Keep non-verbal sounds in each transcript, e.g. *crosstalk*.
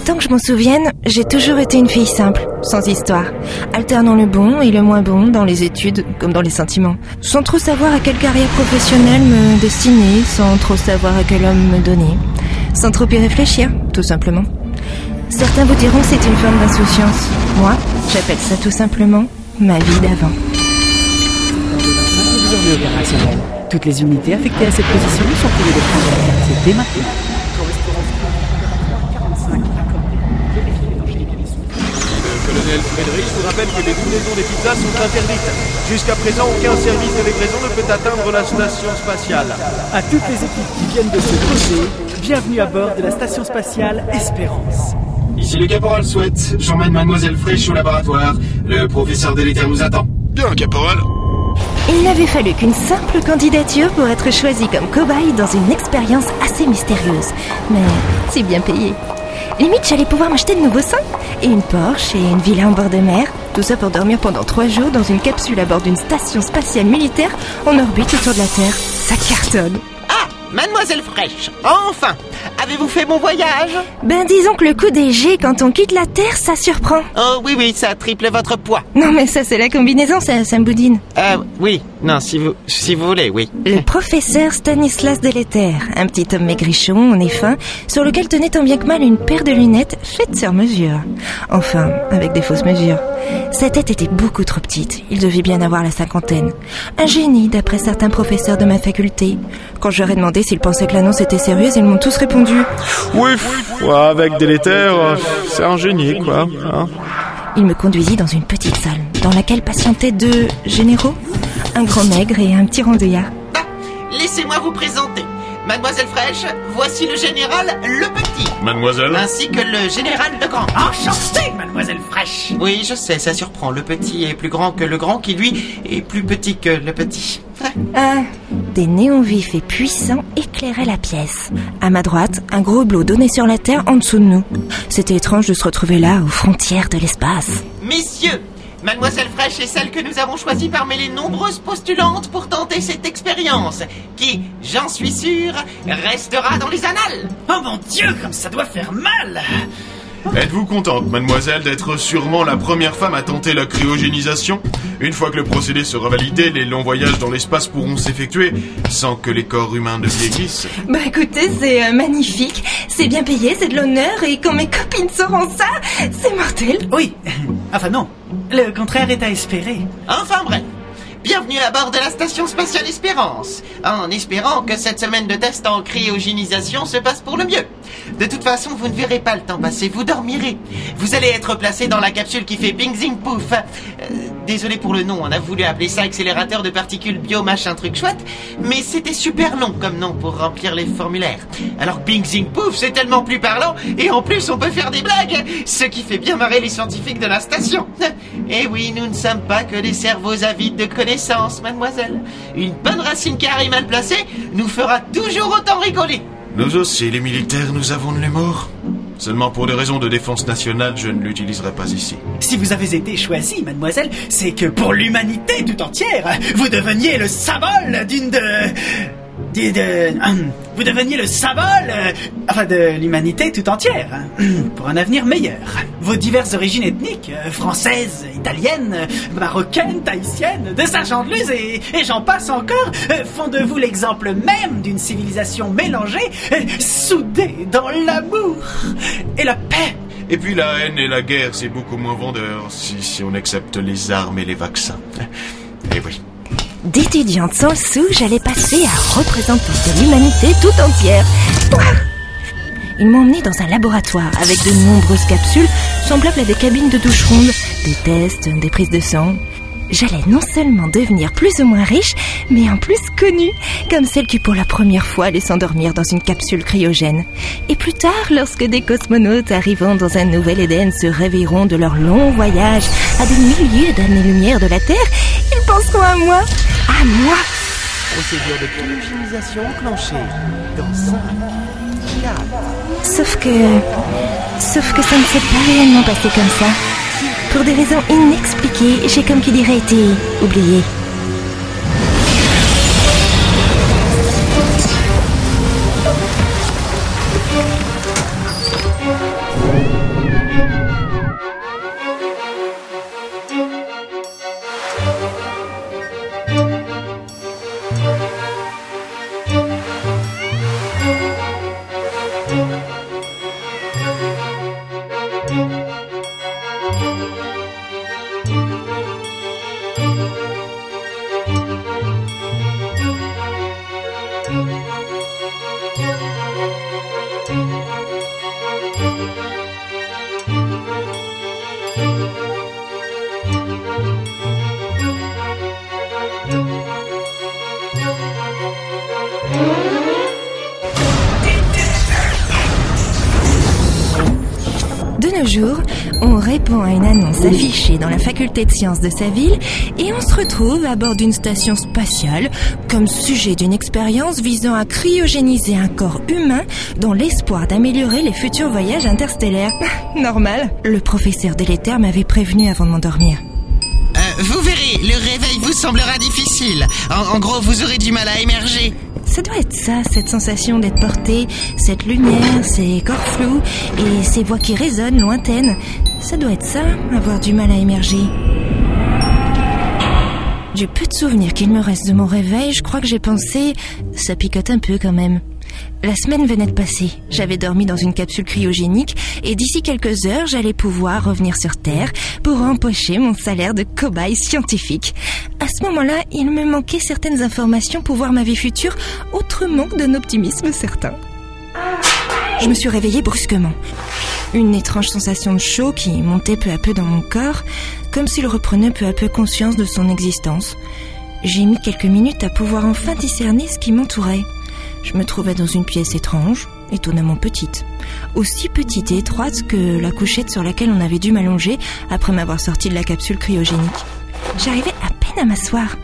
Autant que je m'en souvienne, j'ai toujours été une fille simple, sans histoire, alternant le bon et le moins bon dans les études comme dans les sentiments, sans trop savoir à quelle carrière professionnelle me destiner, sans trop savoir à quel homme me donner, sans trop y réfléchir, tout simplement. Certains vous diront que c'est une forme d'insouciance. Moi, j'appelle ça tout simplement ma vie d'avant. Toutes les unités affectées à cette position sont priées de leur quartier dès maintenant. Rappelle que les livraisons des pizzas sont interdites. Jusqu'à présent, aucun service de livraison ne peut atteindre la station spatiale. À toutes les équipes qui viennent de se poser, bienvenue à bord de la station spatiale Espérance. Ici le caporal souhaite. J'emmène mademoiselle Fraîche au laboratoire. Le professeur délétère nous attend. Bien, caporal. Il n'avait fallu qu'une simple candidature pour être choisi comme cobaye dans une expérience assez mystérieuse. Mais c'est bien payé. Limite, j'allais pouvoir m'acheter de nouveaux seins. Et une Porsche et une villa en bord de mer. Tout ça pour dormir pendant trois jours dans une capsule à bord d'une station spatiale militaire en orbite autour de la Terre. Ça cartonne. Ah, mademoiselle Fraîche, enfin Avez-vous fait mon voyage? Ben disons que le coup des G quand on quitte la Terre, ça surprend. Oh oui, oui, ça triple votre poids. Non mais ça c'est la combinaison, ça, ça me boudine. Euh, oui, non, si vous, si vous voulez, oui. Le professeur Stanislas Déléter, un petit homme maigrichon, nez fin, sur lequel tenait tant bien que mal une paire de lunettes faites sur mesure. Enfin, avec des fausses mesures. Sa tête était beaucoup trop petite, il devait bien avoir la cinquantaine. Un génie, d'après certains professeurs de ma faculté. Quand je leur ai demandé s'ils pensaient que l'annonce était sérieuse, ils m'ont tous répondu. Oui, ouais, avec délétère, euh, c'est un génie, quoi. hein. Il me conduisit dans une petite salle, dans laquelle patientaient deux généraux, un grand maigre et un petit rondouillard. Ah, laissez-moi vous présenter. Mademoiselle Fraîche, voici le général Le Petit, Mademoiselle ainsi que le général Le Grand. Enchanté, mademoiselle Fraîche. Oui, je sais, ça surprend. Le Petit est plus grand que le Grand, qui lui est plus petit que le Petit. Ah, des néons vifs et puissants éclairaient la pièce. À ma droite, un gros hublot donnait sur la Terre en dessous de nous. C'était étrange de se retrouver là, aux frontières de l'espace. Messieurs, Mademoiselle Fraîche est celle que nous avons choisie parmi les nombreuses postulantes pour tenter cette expérience, qui, j'en suis sûr, restera dans les annales. Oh mon dieu, comme ça doit faire mal. Êtes-vous contente, mademoiselle, d'être sûrement la première femme à tenter la cryogénisation Une fois que le procédé sera validé, les longs voyages dans l'espace pourront s'effectuer sans que les corps humains ne vieillissent. Bah écoutez, c'est euh, magnifique, c'est bien payé, c'est de l'honneur, et quand mes copines sauront ça, c'est mortel. Oui, enfin non, le contraire est à espérer. Enfin bref. Bienvenue à bord de la station spatiale Espérance, en espérant que cette semaine de test en cryogénisation se passe pour le mieux. De toute façon, vous ne verrez pas le temps passer, vous dormirez. Vous allez être placé dans la capsule qui fait ping zing pouf. Euh, désolé pour le nom, on a voulu appeler ça accélérateur de particules bio machin truc chouette, mais c'était super long comme nom pour remplir les formulaires. Alors ping zing pouf, c'est tellement plus parlant, et en plus on peut faire des blagues, ce qui fait bien marrer les scientifiques de la station. Et oui, nous ne sommes pas que des cerveaux avides de connaissances, mademoiselle. Une bonne racine carrée mal placée nous fera toujours autant rigoler. Nous aussi, les militaires, nous avons de l'humour. Seulement pour des raisons de défense nationale, je ne l'utiliserai pas ici. Si vous avez été choisie, mademoiselle, c'est que pour l'humanité tout entière, vous deveniez le symbole d'une de... *clears throat* vous deveniez le symbole, euh, enfin de l'humanité tout entière, *clears throat* pour un avenir meilleur. Vos diverses origines ethniques, euh, françaises, italiennes, marocaines, tahitiennes, de Saint-Jean-de-Luz et, j'en passe encore, euh, font de vous l'exemple même d'une civilisation mélangée, soudée dans l'amour et la paix. Et puis la haine et la guerre, c'est beaucoup moins vendeur si, si on accepte les armes et les vaccins. Et oui. D'étudiante sans sou, j'allais passer à représentante de l'humanité tout entière. Ils m'ont emmené dans un laboratoire avec de nombreuses capsules semblables à des cabines de douche ronde, des tests, des prises de sang. J'allais non seulement devenir plus ou moins riche, mais en plus connue, comme celle qui pour la première fois allait s'endormir dans une capsule cryogène. Et plus tard, lorsque des cosmonautes arrivant dans un nouvel Éden se réveilleront de leur long voyage à des milliers d'années-lumière de la Terre, ils penseront à moi. À moi Procédure de cryogénisation enclenchée. Dans 5, 4, Sauf que... Sauf que ça ne s'est pas réellement passé comme ça. Pour des raisons inexpliquées, j'ai comme qui dirait été oublié. Faculté de sciences de sa ville et on se retrouve à bord d'une station spatiale comme sujet d'une expérience visant à cryogéniser un corps humain dans l'espoir d'améliorer les futurs voyages interstellaires. *laughs* Normal, le professeur délétère m'avait prévenu avant de m'endormir. Euh, vous verrez, le réveil vous semblera difficile. En, en gros, vous aurez du mal à émerger. Ça doit être ça, cette sensation d'être porté, cette lumière, ces corps flous et ces voix qui résonnent lointaines. Ça doit être ça, avoir du mal à émerger. Du peu de souvenirs qu'il me reste de mon réveil, je crois que j'ai pensé... Ça picote un peu quand même. La semaine venait de passer. J'avais dormi dans une capsule cryogénique et d'ici quelques heures, j'allais pouvoir revenir sur Terre pour empocher mon salaire de cobaye scientifique. À ce moment-là, il me manquait certaines informations pour voir ma vie future autrement que d'un optimisme certain. Je me suis réveillée brusquement. Une étrange sensation de chaud qui montait peu à peu dans mon corps, comme s'il reprenait peu à peu conscience de son existence. J'ai mis quelques minutes à pouvoir enfin discerner ce qui m'entourait. Je me trouvais dans une pièce étrange, étonnamment petite. Aussi petite et étroite que la couchette sur laquelle on avait dû m'allonger après m'avoir sorti de la capsule cryogénique. J'arrivais à peine à m'asseoir.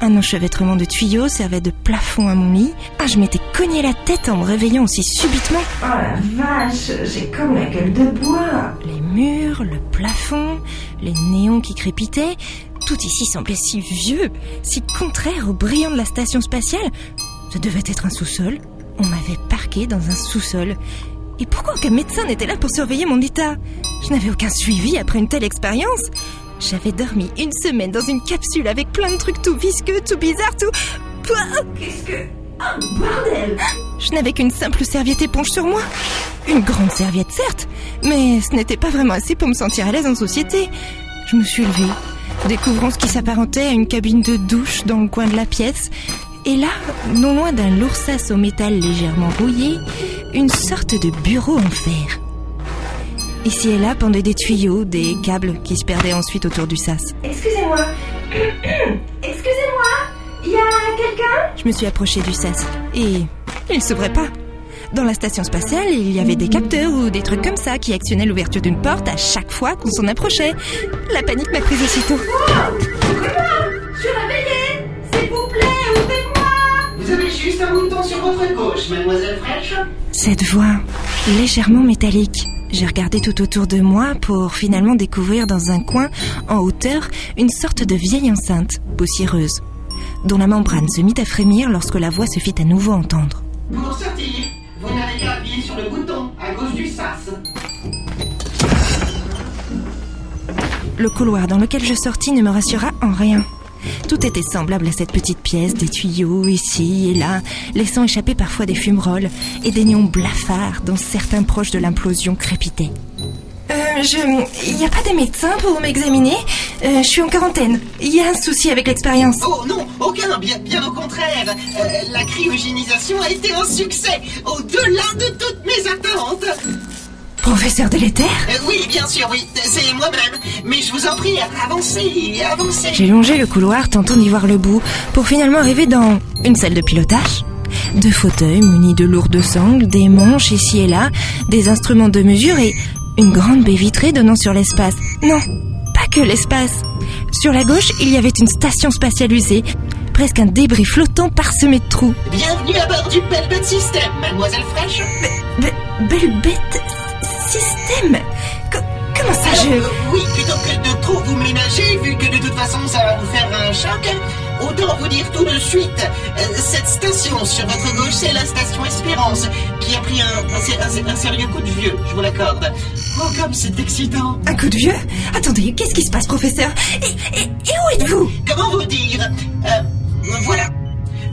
Un enchevêtrement de tuyaux servait de plafond à mon lit. Ah, je m'étais cogné la tête en me réveillant aussi subitement. Oh la vache, j'ai comme la gueule de bois. Les murs, le plafond, les néons qui crépitaient, tout ici semblait si vieux, si contraire au brillant de la station spatiale. Ce devait être un sous-sol. On m'avait parqué dans un sous-sol. Et pourquoi aucun médecin n'était là pour surveiller mon état? Je n'avais aucun suivi après une telle expérience. J'avais dormi une semaine dans une capsule avec plein de trucs tout visqueux, tout bizarres, tout... Qu'est-ce que... Oh, bordel Je n'avais qu'une simple serviette éponge sur moi. Une grande serviette, certes, mais ce n'était pas vraiment assez pour me sentir à l'aise en société. Je me suis levée, découvrant ce qui s'apparentait à une cabine de douche dans le coin de la pièce. Et là, non loin d'un lourd sas au métal légèrement rouillé, une sorte de bureau en fer. Ici et là pendaient des tuyaux, des câbles qui se perdaient ensuite autour du sas. Excusez-moi. *clears throat* Excusez-moi. Il y a quelqu'un? Je me suis approchée du sas et il s'ouvrait pas. Dans la station spatiale, il y avait des capteurs ou des trucs comme ça qui actionnaient l'ouverture d'une porte à chaque fois qu'on s'en approchait. La panique m'a prise aussitôt. Je suis réveillée S'il vous plaît, ouvrez-moi Vous avez juste un bouton sur votre gauche, mademoiselle Fraîche. Cette voix, légèrement métallique. J'ai regardé tout autour de moi pour finalement découvrir dans un coin, en hauteur, une sorte de vieille enceinte, poussiéreuse, dont la membrane se mit à frémir lorsque la voix se fit à nouveau entendre. Pour sortir, vous n'avez qu'à appuyer sur le bouton à gauche du sas. Le couloir dans lequel je sortis ne me rassura en rien. Tout était semblable à cette petite pièce, des tuyaux ici et là, laissant échapper parfois des fumerolles et des néons blafards dont certains proches de l'implosion crépitaient. Euh, je... Il n'y a pas de médecin pour m'examiner? Euh, Je suis en quarantaine. Il y a un souci avec l'expérience. Oh non, aucun, bien, bien au contraire. Euh, la cryogénisation a été un succès, au-delà de toutes mes attentes. Professeur délétère Euh, oui, bien sûr, oui, c'est moi-même. Mais je vous en prie, avancez, avancez. J'ai longé le couloir, tentant d'y voir le bout, pour finalement arriver dans une salle de pilotage. Deux fauteuils munis de lourdes sangles, des manches ici et là, des instruments de mesure et une grande baie vitrée donnant sur l'espace. Non, pas que l'espace. Sur la gauche, il y avait une station spatiale usée, presque un débris flottant parsemé de trous. Bienvenue à bord du Pelbet System, mademoiselle Fraîche. Be- belle bête système Comment ça je... Euh, oui, plutôt que de trop vous ménager, vu que de toute façon ça va vous faire un choc, autant vous dire tout de suite, euh, cette station sur votre gauche, c'est la station Espérance, qui a pris un, un, un- un sérieux coup de vieux, je vous l'accorde. Oh, comme c'est excitant. Un coup de vieux? Attendez, qu'est-ce qui se passe, professeur? Et, et- et où êtes-vous? Comment vous dire? Euh, Voilà.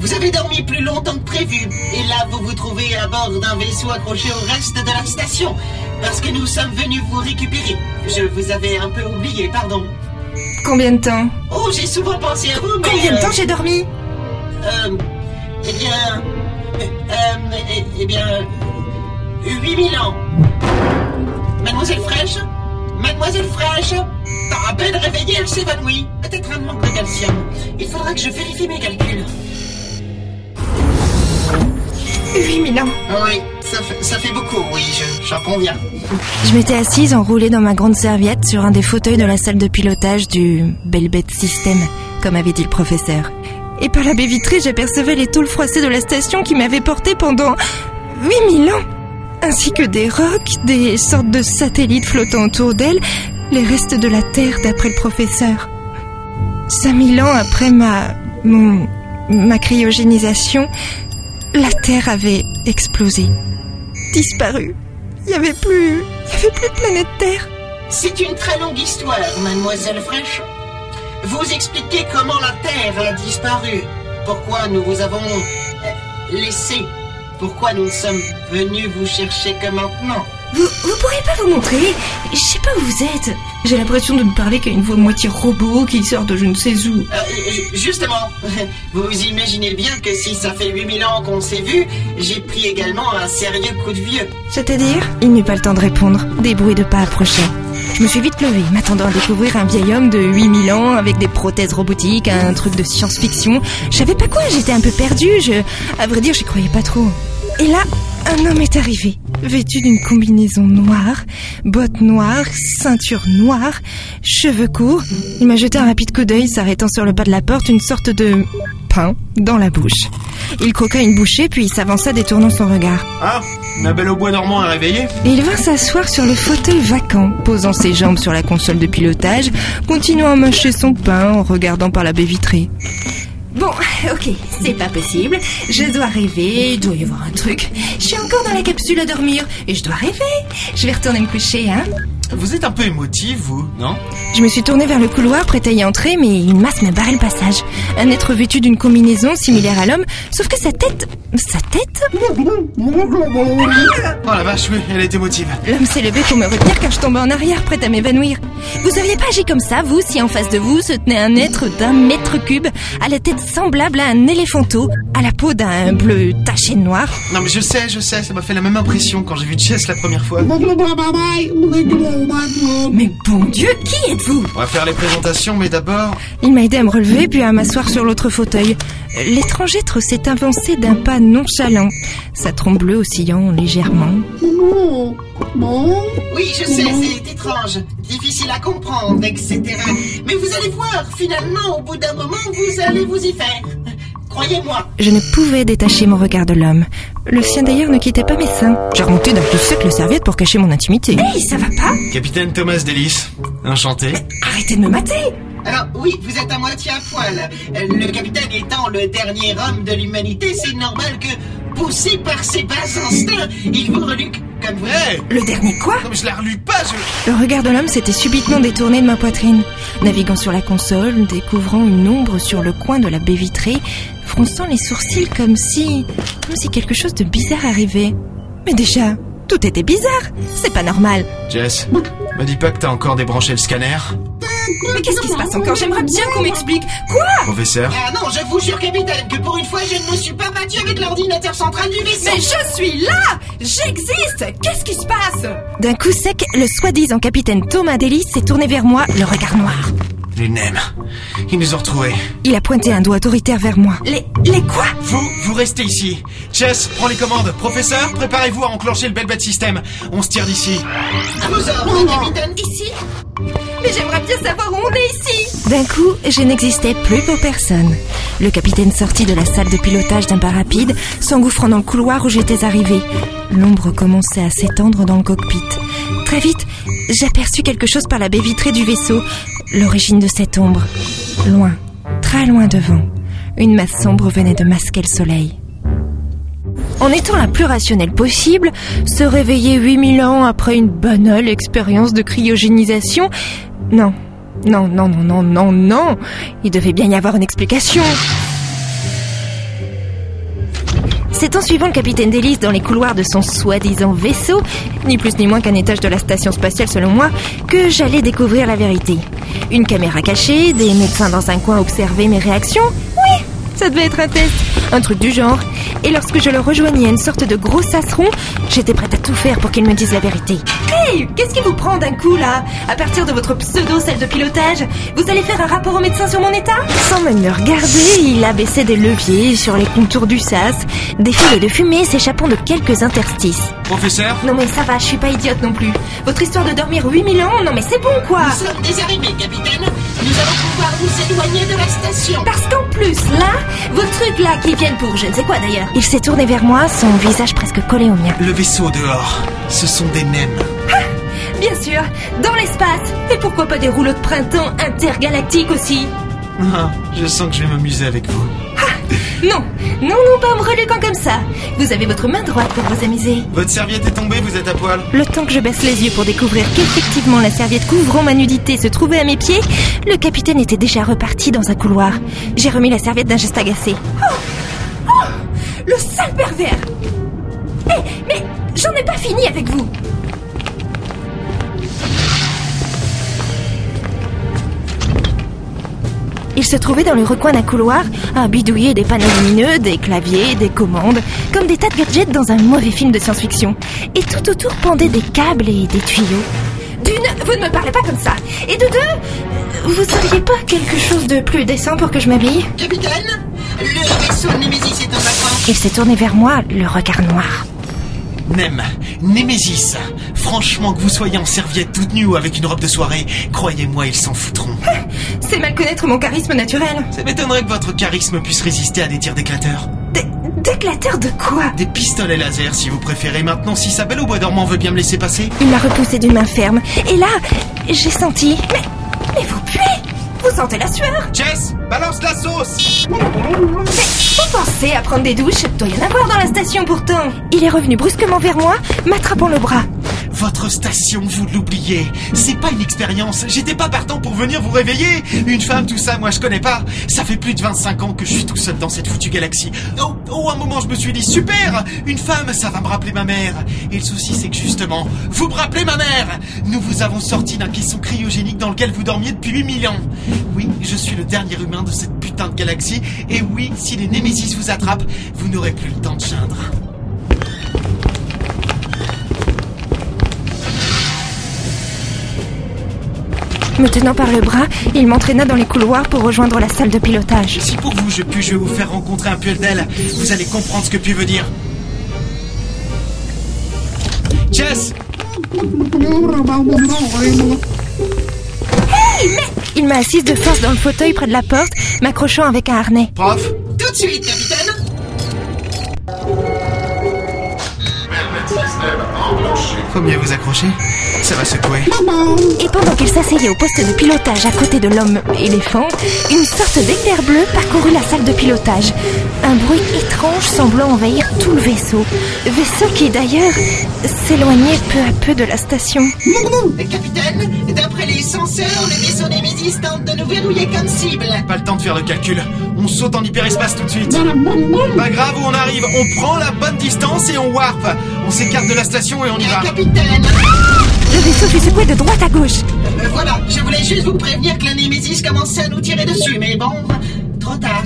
Vous avez dormi plus longtemps que prévu, et là vous vous trouvez à bord d'un vaisseau accroché au reste de la station, parce que nous sommes venus vous récupérer. Je vous avais un peu oublié, pardon. Combien de temps Oh, j'ai souvent pensé à vous, mais... Combien de euh, temps j'ai dormi Euh, eh bien, Eh, eh bien... 8000 ans. Mademoiselle Fraîche Mademoiselle Fraîche À peine réveillée, elle s'évanouit. Peut-être un manque de calcium. Il faudra que je vérifie mes calculs. 8000 ans. Oui, ça fait, ça fait beaucoup, oui, je- j'en conviens. Je m'étais assise enroulée dans ma grande serviette sur un des fauteuils de la salle de pilotage du Belbet System, comme avait dit le professeur. Et par la baie vitrée, j'apercevais les tôles froissées de la station qui m'avaient portée pendant 8000 ans. Ainsi que des rocs, des sortes de satellites flottant autour d'elle, les restes de la Terre d'après le professeur. 5000 ans après ma... mon... ma cryogénisation, la Terre avait explosé. Disparu. Il n'y avait plus... Il y avait plus de planète Terre. C'est une très longue histoire, mademoiselle Fraîche. Vous expliquez comment la Terre a disparu. Pourquoi nous vous avons euh, laissé. Pourquoi nous ne sommes venus vous chercher que maintenant. Vous, vous pourriez pas vous montrer? Je sais pas où vous êtes. J'ai l'impression de ne parler qu'à une voix moitié robot qui sort de je ne sais où. Euh, ju- justement, *laughs* vous imaginez bien que si ça fait 8000 ans qu'on s'est vus, j'ai pris également un sérieux coup de vieux. C'est-à-dire? Il n'eut pas le temps de répondre. Des bruits de pas approchaient. Je me suis vite levée, m'attendant à découvrir un vieil homme de 8000 ans avec des prothèses robotiques, un truc de science-fiction. Je savais pas quoi, j'étais un peu perdue. Je, à vrai dire, j'y croyais pas trop. Et là, un homme est arrivé, vêtu d'une combinaison noire, bottes noires, ceinture noire, cheveux courts. Il m'a jeté un rapide coup d'œil, s'arrêtant sur le pas de la porte, une sorte de pain dans la bouche. Il croqua une bouchée, puis s'avança détournant son regard. Ah, la belle au bois dormant est réveillée Et il vint s'asseoir sur le fauteuil vacant, posant ses jambes sur la console de pilotage, continuant à mâcher son pain en regardant par la baie vitrée. Bon, ok, c'est pas possible. Je dois rêver, il doit y avoir un truc. Je suis encore dans la capsule à dormir et je dois rêver. Je vais retourner me coucher, hein. Vous êtes un peu émotif, vous, non? Je me suis tournée vers le couloir, prête à y entrer, mais une masse m'a barré le passage. Un être vêtu d'une combinaison similaire à l'homme, sauf que sa tête... Sa tête Oh la vache, oui, elle est émotive. L'homme s'est levé pour me retenir car je tombais en arrière, prête à m'évanouir. Vous auriez pas agi comme ça, vous, si en face de vous se tenait un être d'un mètre cube, à la tête semblable à un éléphanteau, à la peau d'un bleu taché de noir Non mais je sais, je sais, ça m'a fait la même impression quand j'ai vu Jess la première fois. Mais bon Dieu, qui êtes-vous On va faire les présentations, mais d'abord... Il m'a aidé à me relever puis à m'asseoir sur l'autre fauteuil. L'étrange être s'est avancé d'un pas nonchalant, sa trompe bleue oscillant légèrement. Oui, je sais, c'est étrange, difficile à comprendre, etc. Mais vous allez voir, finalement, au bout d'un moment, vous allez vous y faire. Croyez-moi. Je ne pouvais détacher mon regard de l'homme. Le sien d'ailleurs ne quittait pas mes seins. J'ai remonté d'un coup sec la serviette pour cacher mon intimité. Hey, ça va pas? Capitaine Thomas Delis, enchanté. Arrêtez de me mater Alors, oui, vous êtes à moitié à poil. Le capitaine étant le dernier homme de l'humanité, c'est normal que, poussé par ses bas instincts, il vous reluque comme vous. Hé Le dernier quoi Non mais je la relus pas, je... Le regard de l'homme s'était subitement détourné de ma poitrine. Naviguant sur la console, découvrant une ombre sur le coin de la baie vitrée, fronçant les sourcils comme si... comme si quelque chose de bizarre arrivait. Mais déjà, tout était bizarre. C'est pas normal. Jess, me dis pas que t'as encore débranché le scanner Mais qu'est-ce qui se passe encore? J'aimerais bien qu'on m'explique. Quoi? Professeur Ah non, je vous jure, capitaine, que pour une fois, je ne me suis pas battu avec l'ordinateur central du vaisseau. Mais je suis là J'existe Qu'est-ce qui se passe? D'un coup sec, le soi-disant capitaine Thomas Delis s'est tourné vers moi, le regard noir. Les nems. Ils nous ont retrouvés. Il a pointé un doigt autoritaire vers moi. Les... les quoi? Vous, vous restez ici. Jess, prends les commandes. Professeur, préparez-vous à enclencher le Belbet System. On se tire d'ici. Ici? Mais j'aimerais bien savoir où on est ici D'un coup, je n'existais plus pour personne. Le capitaine sortit de la salle de pilotage d'un pas rapide, s'engouffrant dans le couloir où j'étais arrivé. L'ombre commençait à s'étendre dans le cockpit. Très vite, j'aperçus quelque chose par la baie vitrée du vaisseau. L'origine de cette ombre. Loin, très loin devant. Une masse sombre venait de masquer le soleil. En étant la plus rationnelle possible, se réveiller 8000 ans après une banale expérience de cryogénisation Non, non, non, non, non, non, non. Il devait bien y avoir une explication. C'est en suivant le capitaine Delis dans les couloirs de son soi-disant vaisseau, ni plus ni moins qu'un étage de la station spatiale selon moi, que j'allais découvrir la vérité. Une caméra cachée, des médecins dans un coin observer mes réactions. Oui, Ça devait être un test, un truc du genre. Et lorsque je le rejoignais à une sorte de gros sasseron, j'étais prête à tout faire pour qu'il me dise la vérité. Hey, qu'est-ce qui vous prend d'un coup là? À partir de votre pseudo salle de pilotage, vous allez faire un rapport au médecin sur mon état? Sans même me regarder, il abaissait des leviers sur les contours du sas, des filets de fumée s'échappant de quelques interstices. Professeur Non mais ça va, je suis pas idiote non plus. Votre histoire de dormir 8000 ans, non mais c'est bon quoi Nous sommes des arrivés, capitaine. Nous allons pouvoir nous éloigner de la station. Parce qu'en plus, là, vos trucs là qui viennent pour je ne sais quoi d'ailleurs. Il s'est tourné vers moi, son visage presque collé au mien. Le vaisseau dehors, ce sont des nems. Bien sûr, dans l'espace. Et pourquoi pas des rouleaux de printemps intergalactiques aussi Ah, je sens que je vais m'amuser avec vous. Non, non, non, pas en me reluquant comme ça. Vous avez votre main droite pour vous amuser. Votre serviette est tombée, vous êtes à poil. Le temps que je baisse les yeux pour découvrir qu'effectivement la serviette couvrant ma nudité se trouvait à mes pieds, le capitaine était déjà reparti dans un couloir. J'ai remis la serviette d'un geste agacé. Oh Oh Le sale pervers Hé, mais j'en ai pas fini avec vous Il se trouvait dans le recoin d'un couloir, à bidouiller des panneaux lumineux, des claviers, des commandes, comme des tas de gadgets dans un mauvais film de science-fiction. Et tout autour pendaient des câbles et des tuyaux. D'une, vous ne me parlez pas comme ça. Et de deux, vous auriez pas quelque chose de plus décent pour que je m'habille? Capitaine, le vaisseau Nemesis est en vacances. Il s'est tourné vers moi, le regard noir. Nem, Némésis. Franchement, que vous soyez en serviette toute nue ou avec une robe de soirée, croyez-moi, ils s'en foutront. C'est mal connaître mon charisme naturel. Ça m'étonnerait que votre charisme puisse résister à des tirs d'éclateurs. Des d'éclateurs de quoi? Des pistolets laser, si vous préférez. Maintenant, si sa belle au bois dormant veut bien me laisser passer. Il m'a repoussé d'une main ferme. Et là, j'ai senti... Mais, mais vous puez Vous sentez la sueur Jess, balance la sauce Mais vous pensez à prendre des douches? Doit y en avoir dans la station pourtant. Il est revenu brusquement vers moi, m'attrapant le bras. Votre station, vous l'oubliez. C'est pas une expérience. J'étais pas partant pour venir vous réveiller. Une femme, tout ça, moi je connais pas. Ça fait plus de 25 ans que je suis tout seul dans cette foutue galaxie. Oh, oh, un moment je me suis dit, super Une femme, ça va me rappeler ma mère. Et le souci, c'est que justement, vous me rappelez ma mère Nous vous avons sorti d'un caisson cryogénique dans lequel vous dormiez depuis 8000 ans. Oui, je suis le dernier humain de cette putain de galaxie. Et oui, si les Némésis vous attrapent, vous n'aurez plus le temps de geindre. Me tenant par le bras, il m'entraîna dans les couloirs pour rejoindre la salle de pilotage. Si pour vous je puis, je vais vous faire rencontrer un Pueldel. Vous allez comprendre ce que Pu veut dire. Jess Il m'a assise de force dans le fauteuil près de la porte, m'accrochant avec un harnais. Prof? Tout de suite, capitaine. Faut mieux vous accrocher. Ça va secouer. Et pendant qu'il s'asseyait au poste de pilotage à côté de l'homme éléphant, une sorte d'éclair bleu parcourut la salle de pilotage. Un bruit étrange semblant envahir tout le vaisseau. Vaisseau qui d'ailleurs s'éloignait peu à peu de la station. Capitaine, d'après les senseurs, le vaisseau Nemesis tente de nous verrouiller comme cible. Pas le temps de faire le calcul. On saute en hyperespace tout de suite. Pas grave où on arrive. On prend la bonne distance et on warp. On s'écarte de la station et on y va. Capitaine, Le vaisseau fut secoué de droite à gauche. euh, voilà, je voulais juste vous prévenir que la Nemesis commençait à nous tirer dessus, mais bon, trop tard.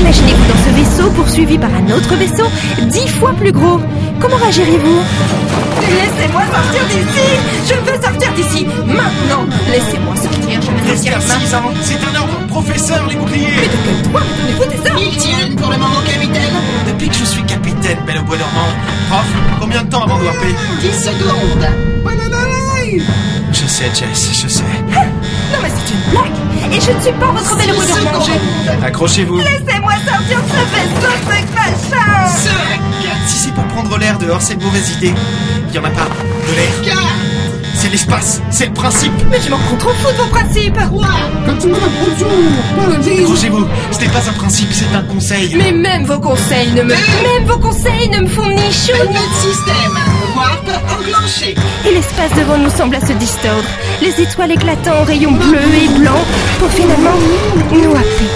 Imaginez-vous dans ce vaisseau poursuivi par un autre vaisseau dix fois plus gros. Comment réagirez-vous Laissez-moi sortir d'ici Je veux sortir d'ici Maintenant Laissez-moi sortir, maintenant c'est un ordre. Professeur, les boucliers Toi, donnez-vous des ordres Ils tiennent pour le moment, capitaine. Depuis que je suis capitaine, belle au bois dormant. Prof, combien de temps avant de warper 10 secondes. Je sais, Jess, je sais. Non mais c'est une blague Et je ne suis pas votre belle au bout de manger secondes. Accrochez-vous. Laissez-moi sortir de ce vaisseau, machin 5, Si c'est pour prendre l'air dehors, c'est une mauvaise idée. Il y en a pas. De l'air. 4, C'est l'espace. C'est le principe. Mais je m'en prends trop fou de vos principes 3, Accrochez-vous. Ce n'est pas un principe, c'est un conseil. Mais même vos conseils ne me... Même vos conseils ne me font ni chaud ni... de système. Warp enclenché. Et l'espace devant nous semble à se distordre. Les étoiles éclatant en rayons bleus et blancs pour finalement nous happer.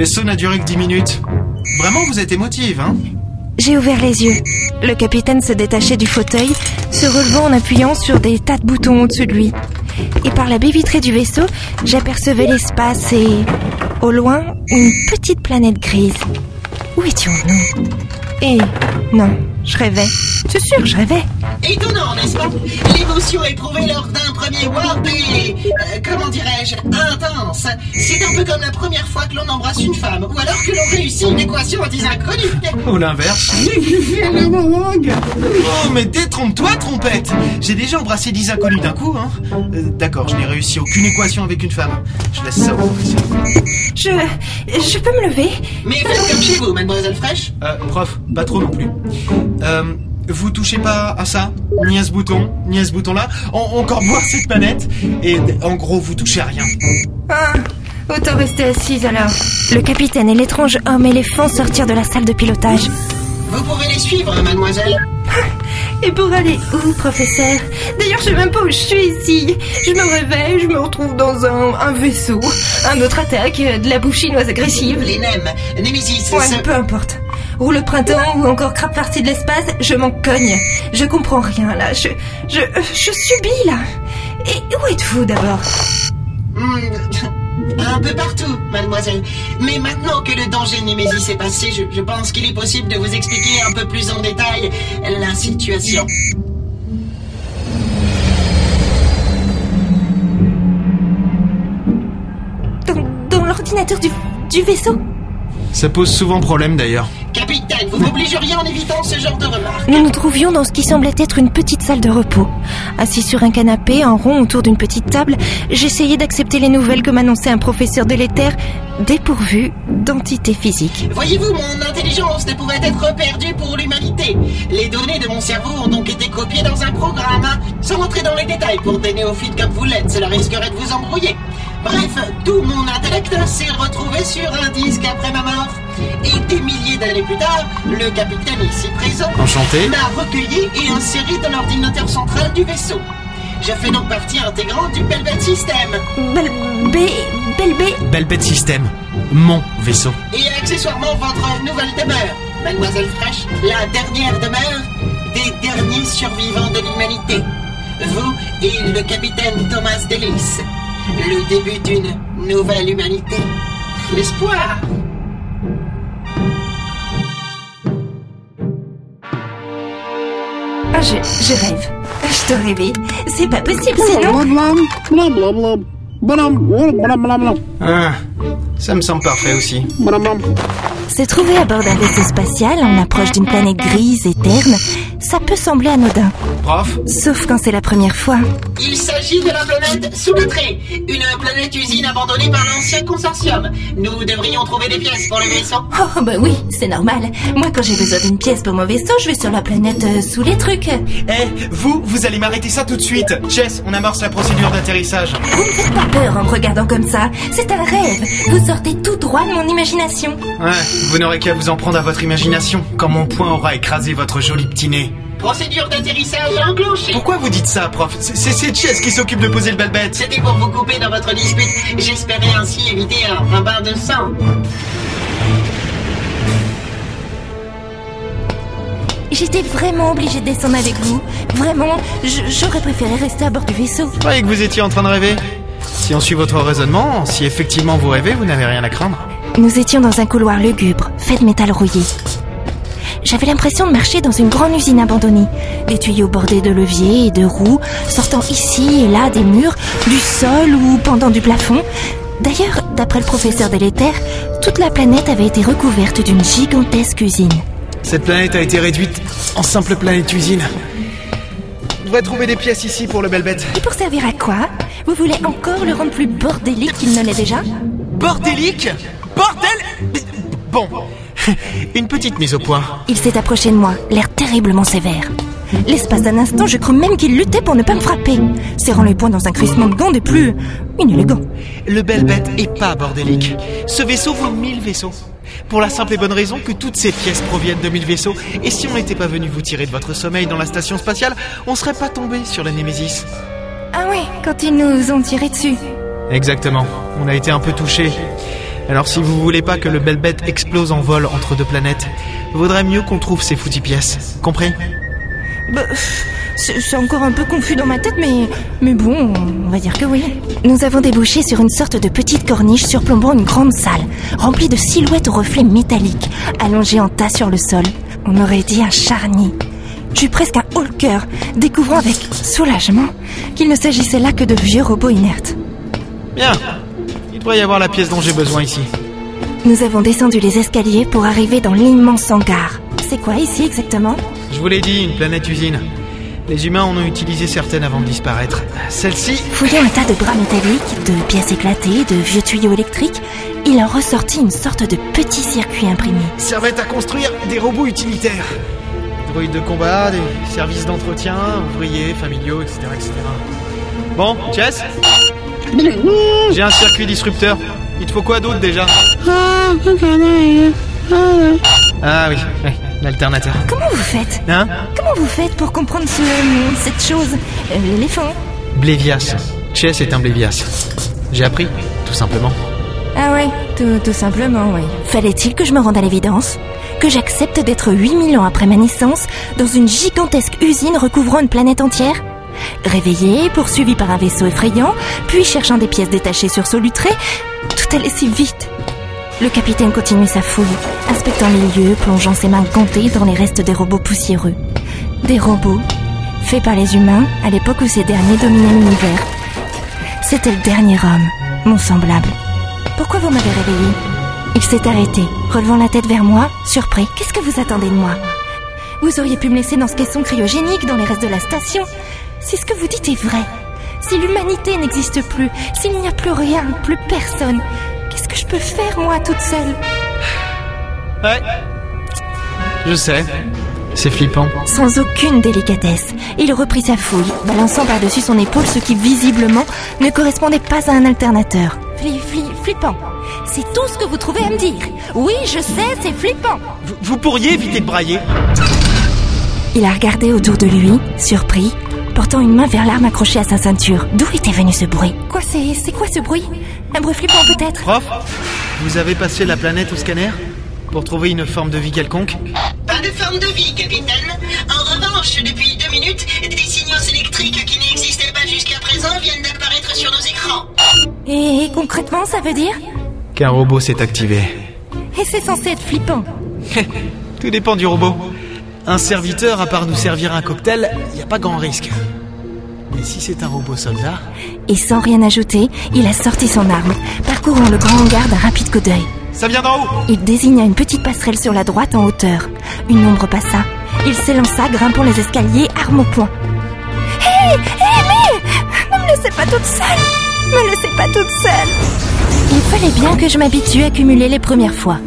Le saut n'a duré que 10 minutes. Vraiment, vous êtes émotive, hein J'ai ouvert les yeux. Le capitaine se détachait du fauteuil, se relevant en appuyant sur des tas de boutons au-dessus de lui. Et par la baie vitrée du vaisseau, j'apercevais l'espace et, au loin, une petite planète grise. Où étions-nous? Et non, je rêvais. C'est sûr, je rêvais. Étonnant, n'est-ce pas? L'émotion éprouvée lors d'un premier euh, comment dirais-je Intense. C'est un peu comme la première fois que l'on embrasse une femme, ou alors que l'on réussit une équation à 10 inconnus. Ou l'inverse. Oh, mais détrompe-toi, trompette J'ai déjà embrassé 10 inconnus d'un coup, hein Euh, D'accord, je n'ai réussi aucune équation avec une femme. Je laisse ça au professeur. Je... Je peux me lever? Mais faites comme chez vous, mademoiselle Fraîche. Euh, prof, pas trop non plus. Euh, vous touchez pas à ça Ni à ce bouton Ni à ce bouton-là En- Encore voir cette planète Et en gros, vous touchez à rien. Ah, autant rester assise alors. Le capitaine et l'étrange homme éléphant sortirent de la salle de pilotage. Vous pouvez les suivre, mademoiselle. Et pour aller où, professeur D'ailleurs, je sais même pas où je suis ici. Je me réveille, je me retrouve dans un, un vaisseau. Un autre attaque, de la bouffe chinoise agressive. Les NEM, Nemesis, Ouais, peu importe. Ou le printemps, ou encore crabe partie de l'espace, je m'en cogne. Je comprends rien, là. Je, je, je subis, là. Et où êtes-vous, d'abord? Hmm, Un peu partout, mademoiselle. Mais maintenant que le danger Némésis est passé, je, je pense qu'il est possible de vous expliquer un peu plus en détail la situation. Dans, dans l'ordinateur du, du vaisseau? Ça pose souvent problème d'ailleurs. Capitaine, vous m'obligeriez en évitant ce genre de remarques. Nous nous trouvions dans ce qui semblait être une petite salle de repos. Assis sur un canapé, en rond autour d'une petite table, j'essayais d'accepter les nouvelles que m'annonçait un professeur délétère, dépourvu d'entité physique. Voyez-vous, mon intelligence ne pouvait être perdue pour l'humanité. Les données de mon cerveau ont donc été copiées dans un programme. Sans rentrer dans les détails pour des néophytes comme vous l'êtes, cela risquerait de vous embrouiller. Bref, tout mon intellect s'est retrouvé sur un disque après ma mort. Et des milliers d'années plus tard, le capitaine ici présent Enchanté. m'a recueilli et inséré dans l'ordinateur central du vaisseau. Je fais donc partie intégrante du Belbet System. Bel B, bel B. Belle bête système. Mon vaisseau. Et accessoirement votre nouvelle demeure, Mademoiselle Fraîche, la dernière demeure des derniers survivants de l'humanité. Vous et le capitaine Thomas Delis. Le début d'une nouvelle humanité. L'espoir. Je, je rêve. Je te réveille. C'est pas possible, sinon. Ah, ça me semble parfait aussi. Se trouver à bord d'un vaisseau spatial en approche d'une planète grise et terne, ça peut sembler anodin. Prof? Sauf quand c'est la première fois. Il s'agit de la planète Souletré, une planète usine abandonnée par l'ancien consortium. Nous devrions trouver des pièces pour le vaisseau. Oh, bah oui, c'est normal. Moi, quand j'ai besoin d'une pièce pour mon vaisseau, je vais sur la planète euh, sous les trucs. Eh, vous, vous allez m'arrêter ça tout de suite. Chess, on amorce la procédure d'atterrissage. Vous me faites pas peur en me regardant comme ça. C'est un rêve. Vous sortez tout droit de mon imagination. Ouais, vous n'aurez qu'à vous en prendre à votre imagination quand mon poing aura écrasé votre joli petit nez. Procédure d'atterrissage enclenchée. Pourquoi vous dites ça, prof? C'est Chess qui s'occupe de poser le bel bête. C'était pour vous couper dans votre dispute. J'espérais ainsi éviter un, un bain de sang. J'étais vraiment obligée de descendre avec vous. Vraiment, j'aurais préféré rester à bord du vaisseau. Je croyais que vous étiez en train de rêver. Si on suit votre raisonnement, si effectivement vous rêvez, vous n'avez rien à craindre. Nous étions dans un couloir lugubre, fait de métal rouillé. J'avais l'impression de marcher dans une grande usine abandonnée. Des tuyaux bordés de leviers et de roues, sortant ici et là des murs, du sol ou pendant du plafond. D'ailleurs, d'après le professeur délétère, toute la planète avait été recouverte d'une gigantesque usine. Cette planète a été réduite en simple planète usine. On devrait trouver des pièces ici pour le bel bête. Et pour servir à quoi Vous voulez encore le rendre plus bordélique qu'il ne l'est déjà Bordélique Bordel Bon, *laughs* une petite mise au point. Il s'est approché de moi, l'air terriblement sévère. L'espace d'un instant, je crus même qu'il luttait pour ne pas me frapper, serrant les poings dans un crissement de gants des plus inélégants. Le bel bête est pas bordélique. Ce vaisseau vaut 1000 vaisseaux. Pour la simple et bonne raison que toutes ces pièces proviennent de 1000 vaisseaux. Et si on n'était pas venu vous tirer de votre sommeil dans la station spatiale, on serait pas tombé sur la Némésis. Ah oui, quand ils nous ont tiré dessus. Exactement. On a été un peu touché. Alors si vous voulez pas que le bel bête explose en vol entre deux planètes, vaudrait mieux qu'on trouve ces foutues pièces. Compris? Bah, c'est encore un peu confus dans ma tête, mais, mais bon, on va dire que oui. Nous avons débouché sur une sorte de petite corniche surplombant une grande salle, remplie de silhouettes aux reflets métalliques, allongées en tas sur le sol. On aurait dit un charnier. J'eus presque un haut le cœur, découvrant avec soulagement qu'il ne s'agissait là que de vieux robots inertes. Bien. Il devrait y avoir la pièce dont j'ai besoin ici. Nous avons descendu les escaliers pour arriver dans l'immense hangar. C'est quoi ici exactement? Je vous l'ai dit, une planète usine. Les humains en ont utilisé certaines avant de disparaître. Celle-ci, Fouillant un tas de bras métalliques, de pièces éclatées, de vieux tuyaux électriques, il en ressortit une sorte de petit circuit imprimé. servait à construire des robots utilitaires. Droïdes de combat, des services d'entretien, ouvriers, familiaux, etc. etc. Bon, Chess J'ai un circuit disrupteur. Il te faut quoi d'autre déjà? Ah oui, oui, l'alternateur. Comment vous faites Hein Comment vous faites pour comprendre ce, cette chose euh, L'éléphant Blévias. Chess est un Blévias. J'ai appris, tout simplement. Ah ouais, tout, tout simplement, oui. Fallait-il que je me rende à l'évidence Que j'accepte d'être 8000 ans après ma naissance dans une gigantesque usine recouvrant une planète entière Réveillé, poursuivi par un vaisseau effrayant, puis cherchant des pièces détachées sur Solutré, tout allait si vite. Le capitaine continue sa fouille, inspectant les lieux, plongeant ses mains gantées dans les restes des robots poussiéreux. Des robots, faits par les humains à l'époque où ces derniers dominaient l'univers. C'était le dernier homme, mon semblable. Pourquoi vous m'avez réveillé? Il s'est arrêté, relevant la tête vers moi, surpris. Qu'est-ce que vous attendez de moi? Vous auriez pu me laisser dans ce caisson cryogénique dans les restes de la station. Si ce que vous dites est vrai, si l'humanité n'existe plus, s'il n'y a plus rien, plus personne, qu'est-ce que je peux faire moi toute seule Ouais. Je sais. C'est flippant. Sans aucune délicatesse, il reprit sa fouille, balançant par-dessus son épaule ce qui visiblement ne correspondait pas à un alternateur. Fli, fli, flippant. C'est tout ce que vous trouvez à me dire. Oui, je sais, c'est flippant. Vous, vous pourriez éviter de brailler Il a regardé autour de lui, surpris, portant une main vers l'arme accrochée à sa ceinture. D'où était venu ce bruit Quoi, c'est, c'est quoi ce bruit? Un bruit flippant peut-être? Prof, vous avez passé la planète au scanner Pour trouver une forme de vie quelconque? Pas de forme de vie, capitaine. En revanche, depuis deux minutes, des signaux électriques qui n'existaient pas jusqu'à présent viennent d'apparaître sur nos écrans. et, et concrètement, ça veut dire? Qu'un robot s'est activé. Et c'est censé être flippant. *laughs* Tout dépend du robot. Un serviteur, à part nous servir un cocktail, il n'y a pas grand risque. Mais si c'est un robot soldat Et sans rien ajouter, il a sorti son arme, parcourant le grand hangar d'un rapide coup d'œil. Ça vient d'en haut Il désigna une petite passerelle sur la droite en hauteur. Une ombre passa. Il s'élança, grimpant les escaliers, arme au poing. Hé Hé, mais Ne me laissez pas toute seule Me laissez pas toute seule Il fallait bien que je m'habitue à cumuler les premières fois.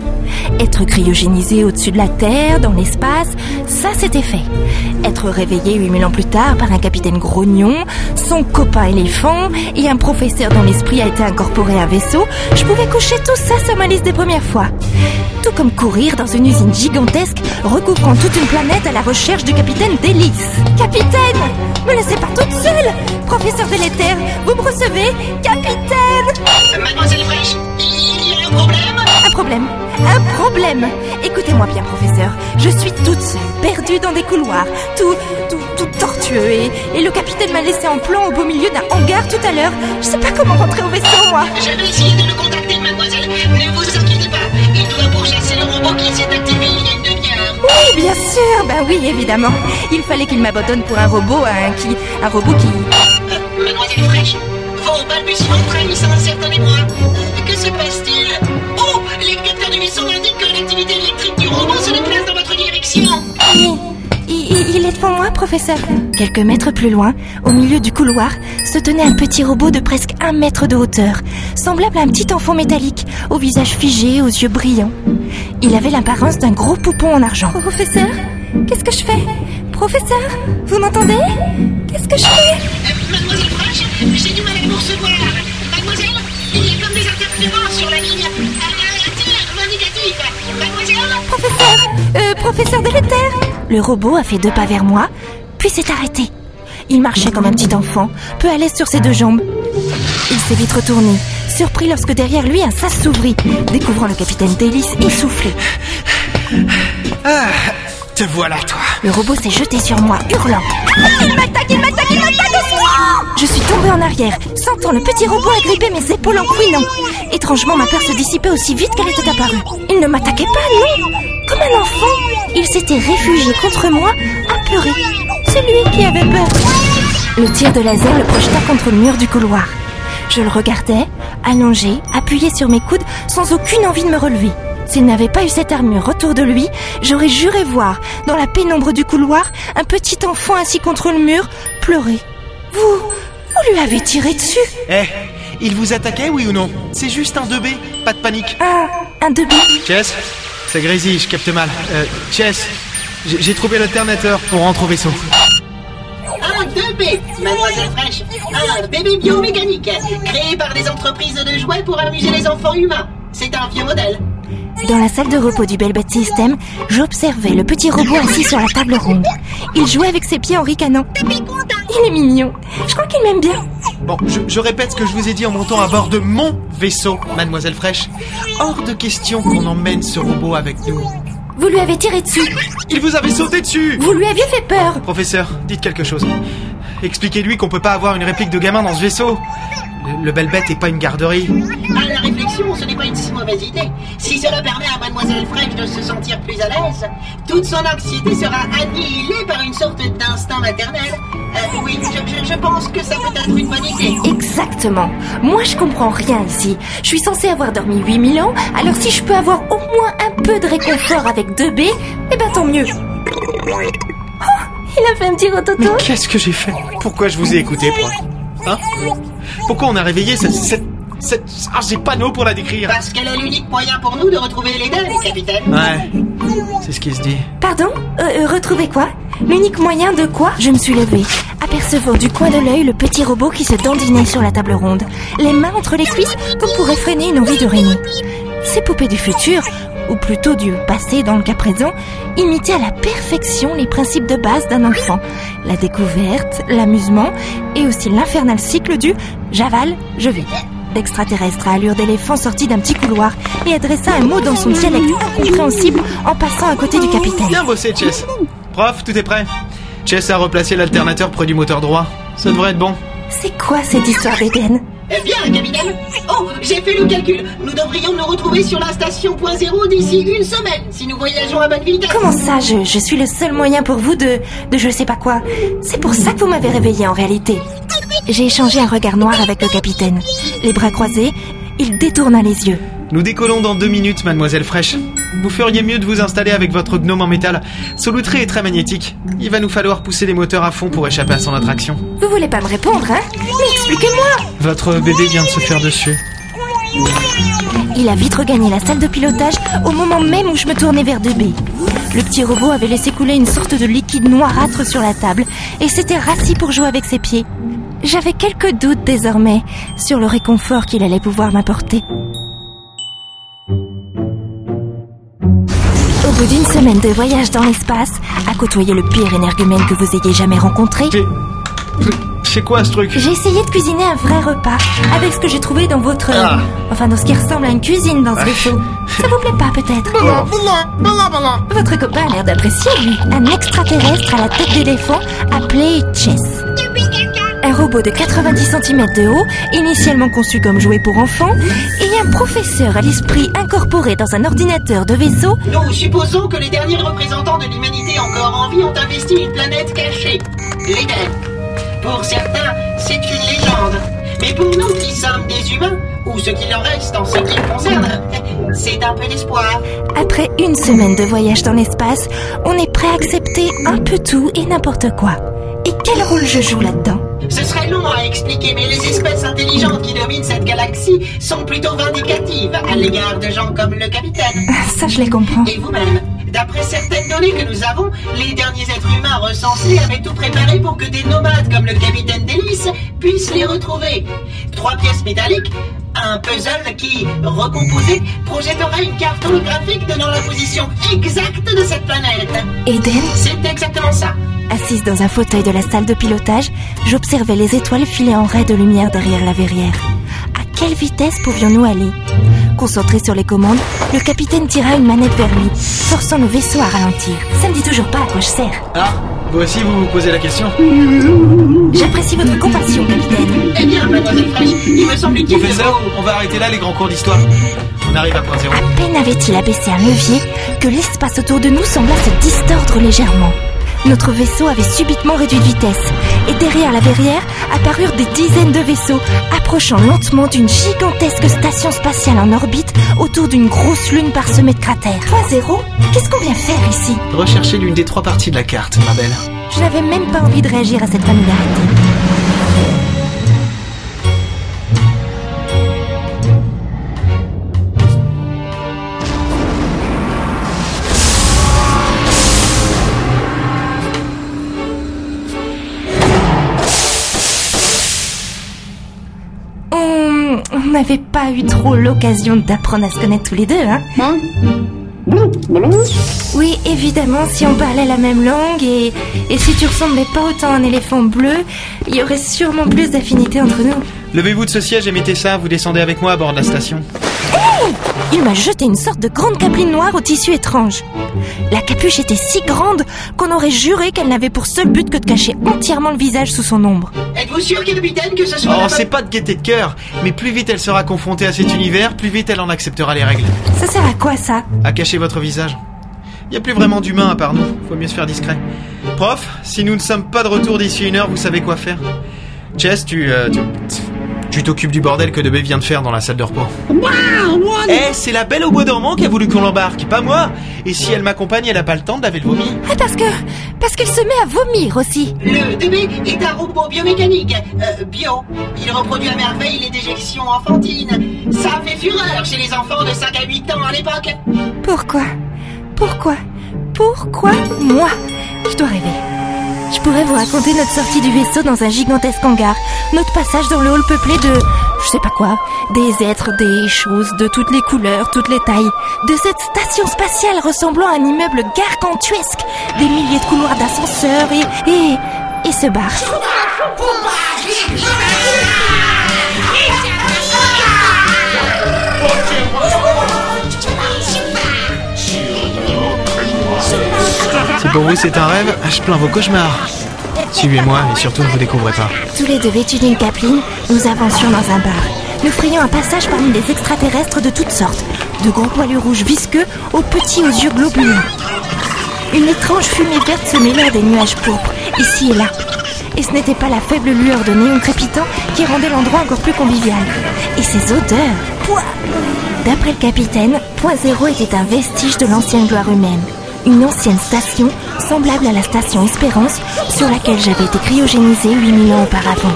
Être cryogénisé au-dessus de la Terre, dans l'espace, ça c'était fait. Être réveillé 8000 ans plus tard par un capitaine grognon, son copain éléphant et un professeur dont l'esprit a été incorporé à un vaisseau, je pouvais coucher tout ça sur ma liste des premières fois. Tout comme courir dans une usine gigantesque recouvrant toute une planète à la recherche du capitaine Délice. Capitaine Me laissez pas toute seule Professeur délétère, vous me recevez Capitaine Mademoiselle Fraîche, il y a un problème? Problème. Un problème. Écoutez-moi bien, professeur. Je suis toute seule, perdue dans des couloirs, tout, tout, tout tortueux. Et, et le capitaine m'a laissé en plan au beau milieu d'un hangar tout à l'heure. Je sais pas comment rentrer au vaisseau, moi. J'avais essayé de le contacter, mademoiselle. Ne vous inquiétez pas. Il doit pourchasser le robot qui s'est activé il y a une demi-heure. Oui, bien sûr. Ben oui, évidemment. Il fallait qu'il m'abandonne pour un robot, un qui, un robot qui. Euh, mademoiselle Fraîche, vos balbutiements trahissent un certain émoi. Que se passe-t-il? Oh Les capteurs du vaisseau indiquent que l'activité électrique du robot se déplace dans votre direction. Il, est devant moi, professeur. Quelques mètres plus loin, au milieu du couloir, se tenait un petit robot de presque un mètre de hauteur, semblable à un petit enfant métallique, au visage figé, aux yeux brillants. Il avait l'apparence d'un gros poupon en argent. Professeur Qu'est-ce que je fais? Professeur Vous m'entendez? Qu'est-ce que je fais? Euh, mademoiselle j'ai du mal à vous recevoir. Professeur Euh, professeur délétère Le robot a fait deux pas vers moi, puis s'est arrêté. Il marchait comme un petit enfant, peu à l'aise sur ses deux jambes. Il s'est vite retourné, surpris lorsque derrière lui un sas s'ouvrit, découvrant le capitaine Davis essoufflé. Ah, te voilà, toi. Le robot s'est jeté sur moi, hurlant. Il m'attaque, il m'attaque, il m'attaque Je suis tombée en arrière, sentant le petit robot agripper mes épaules en couinant. Étrangement, ma peur se dissipait aussi vite qu'elle était apparue. Il ne m'attaquait pas, non Comme un enfant, il s'était réfugié contre moi, à pleurer. C'est lui qui avait peur. Le tir de laser le projeta contre le mur du couloir. Je le regardais, allongé, appuyé sur mes coudes, sans aucune envie de me relever. S'il n'avait pas eu cette armure autour de lui, j'aurais juré voir, dans la pénombre du couloir, un petit enfant assis contre le mur, pleurer. Vous, vous lui avez tiré dessus Eh, il vous attaquait, oui ou non C'est juste un 2B, pas de panique. Un, un 2B Chess C'est Grazy, je capte mal. Euh, Chess, j'ai trouvé l'alternateur, on rentre au vaisseau. Un 2B, Mademoiselle Fraîche. Un bébé biomécanique, créé par des entreprises de jouets pour amuser les enfants humains. C'est un vieux modèle. Dans la salle de repos du Belbet System, j'observais le petit robot assis sur la table ronde. Il jouait avec ses pieds en ricanant. Il est mignon. Je crois qu'il m'aime bien. Bon, je, je répète ce que je vous ai dit en montant à bord de mon vaisseau, Mademoiselle Fraîche. Hors de question qu'on emmène ce robot avec nous. Vous lui avez tiré dessus. Il vous avait sauté dessus Vous lui aviez fait peur. Professeur, dites quelque chose. Expliquez-lui qu'on peut pas avoir une réplique de gamin dans ce vaisseau. Le, le Belbet est pas une garderie. À la réflexion, ce n'est pas une si mauvaise idée. Si cela permet à Mademoiselle Fraîche de se sentir plus à l'aise, toute son anxiété sera annihilée par une sorte d'instinct maternel. Euh, oui, je, je- je pense que ça peut être une bonne idée. Exactement. Moi, je comprends rien ici. Je suis censée avoir dormi 8000 ans, alors si je peux avoir au moins un peu de réconfort avec 2B, eh ben tant mieux. Oh, il a fait un petit Mais rototo. qu'est-ce que j'ai fait? Pourquoi je vous ai écouté, Hein? Pourquoi on a réveillé cette... cette, cette... Ah, j'ai pas de mots pour la décrire? Parce qu'elle est l'unique moyen pour nous de retrouver l'Éden, capitaine. Ouais, c'est ce qui se dit. Pardon? Euh, euh, Retrouver quoi? L'unique moyen de quoi? Je me suis levée, apercevant du coin de l'œil le petit robot qui se dandinait sur la table ronde, les mains entre les cuisses comme pour effréner une envie de régner. Ces poupées du futur, ou plutôt du passé dans le cas présent, imitaient à la perfection les principes de base d'un enfant. La découverte, l'amusement et aussi l'infernal cycle du j'avale, je vide. L'extraterrestre à allure d'éléphant sortit d'un petit couloir et adressa un mot dans son dialecte incompréhensible en passant à côté du capitaine. Bien bossé, Chess. Prof, tout est prêt? Chess a replacé l'alternateur près du moteur droit. Ça devrait être bon. C'est quoi cette histoire d'Éden bien, capitaine Oh, j'ai fait le calcul. Nous devrions nous retrouver sur la station point zéro d'ici une semaine, si nous voyageons à bonne vitesse. Comment ça, je, je suis le seul moyen pour vous de... de je sais pas quoi C'est pour ça que vous m'avez réveillé en réalité. J'ai échangé un regard noir avec le capitaine. Les bras croisés, il détourna les yeux. Nous décollons dans deux minutes, mademoiselle Fraîche. Vous feriez mieux de vous installer avec votre gnome en métal. Ce loutré est très magnétique. Il va nous falloir pousser les moteurs à fond pour échapper à son attraction. Vous voulez pas me répondre, hein Mais expliquez-moi Votre bébé vient de se faire dessus. Il a vite regagné la salle de pilotage au moment même où je me tournais vers 2B. Le petit robot avait laissé couler une sorte de liquide noirâtre sur la table et s'était rassis pour jouer avec ses pieds. J'avais quelques doutes désormais sur le réconfort qu'il allait pouvoir m'apporter. Bout d'une semaine de voyage dans l'espace, à côtoyer le pire énergumène que vous ayez jamais rencontré, C'est... C'est quoi ce truc? J'ai essayé de cuisiner un vrai repas avec ce que j'ai trouvé dans votre... Ah. Enfin, dans ce qui ressemble à une cuisine dans ce vaisseau. Ça vous plaît pas, peut-être? Votre copain a l'air d'apprécier, lui. Un extraterrestre à la tête d'éléphant appelé Chess. Robot de 90 cm de haut, initialement conçu comme jouet pour enfants, et un professeur à l'esprit incorporé dans un ordinateur de vaisseau Nous supposons que les derniers représentants de l'humanité encore en vie ont investi une planète cachée, l'Éden. Pour certains, c'est une légende. Mais pour nous qui sommes des humains, ou ce qu'il en reste en ce qui me concerne, c'est un peu d'espoir. Après une semaine de voyage dans l'espace, on est prêt à accepter un peu tout et n'importe quoi. Et quel rôle je joue là-dedans? Ce serait long à expliquer, mais les espèces intelligentes qui dominent cette galaxie sont plutôt vindicatives à l'égard de gens comme le capitaine. Ça, je les comprends. Et vous-même? D'après certaines données que nous avons, les derniers êtres humains recensés avaient tout préparé pour que des nomades comme le capitaine Delis puissent les retrouver. Trois pièces métalliques, un puzzle qui, recomposé, projetterait une carte holographique donnant la position exacte de cette planète. Eden C'est exactement ça. Assise dans un fauteuil de la salle de pilotage, j'observais les étoiles filer en raies de lumière derrière la verrière. Quelle vitesse pouvions-nous aller? Concentré sur les commandes, le capitaine tira une manette vers lui, forçant le vaisseau à ralentir. Ça ne dit toujours pas à quoi je sers. Ah, vous aussi vous vous posez la question? J'apprécie votre compassion, capitaine. Eh bien, mademoiselle il me semble utile de Professeur, on va arrêter là les grands cours d'histoire. On arrive à point zéro. À peine avait-il abaissé un levier que l'espace autour de nous sembla se distordre légèrement. Notre vaisseau avait subitement réduit de vitesse, et derrière la verrière apparurent des dizaines de vaisseaux, approchant lentement d'une gigantesque station spatiale en orbite autour d'une grosse lune parsemée de cratères. Point zéro Qu'est-ce qu'on vient faire ici? Recherchez l'une des trois parties de la carte, ma belle. Je n'avais même pas envie de réagir à cette familiarité. N'avait pas eu trop l'occasion d'apprendre à se connaître tous les deux, hein Oui, évidemment, si on parlait la même langue et, et si tu ressemblais pas autant à un éléphant bleu, il y aurait sûrement plus d'affinité entre nous. Levez-vous de ce siège et mettez ça, vous descendez avec moi à bord de la station. Il m'a jeté une sorte de grande capeline noire au tissu étrange. La capuche était si grande qu'on aurait juré qu'elle n'avait pour seul but que de cacher entièrement le visage sous son ombre. Êtes-vous sûr, capitaine, que ce soit... Oh, c'est pas de gaieté de cœur, mais plus vite elle sera confrontée à cet univers, plus vite elle en acceptera les règles. Ça sert à quoi ça? À cacher votre visage. Y a plus vraiment d'humains à part nous, faut mieux se faire discret. Prof, si nous ne sommes pas de retour d'ici une heure, vous savez quoi faire? Chess, tu... euh, tu... Tu t'occupes du bordel que Debé vient de faire dans la salle de repos. Eh, c'est la belle au bois dormant qui a voulu qu'on l'embarque, pas moi Et si elle m'accompagne, elle a pas le temps de laver le vomi Ah, parce que... Parce qu'elle se met à vomir aussi. Le DB est un robot biomécanique, euh, bio. Il reproduit à merveille les déjections enfantines. Ça fait fureur chez les enfants de 5 à 8 ans à l'époque. Pourquoi? Pourquoi? Pourquoi moi? Je dois rêver. Je pourrais vous raconter notre sortie du vaisseau dans un gigantesque hangar, notre passage dans le hall peuplé de... je sais pas quoi, des êtres, des choses, de toutes les couleurs, toutes les tailles, de cette station spatiale ressemblant à un immeuble gargantuesque, des milliers de couloirs d'ascenseurs et... et... et ce bar. Pour vous c'est un rêve, je plains vos cauchemars. Suivez-moi et surtout ne vous découvrez pas. Tous les deux vêtus d'une capeline, nous avancions dans un bar. Nous frayions un passage parmi des extraterrestres de toutes sortes, de gros poilus rouges visqueux aux petits aux yeux globuleux. Une étrange fumée verte se mêlait des nuages pourpres, ici et là. Et ce n'était pas la faible lueur de néon crépitant qui rendait l'endroit encore plus convivial. Et ces odeurs Pouah D'après le capitaine, Point Zéro était un vestige de l'ancienne gloire humaine. Une ancienne station, semblable à la station Espérance, sur laquelle j'avais été cryogénisée 8000 ans auparavant.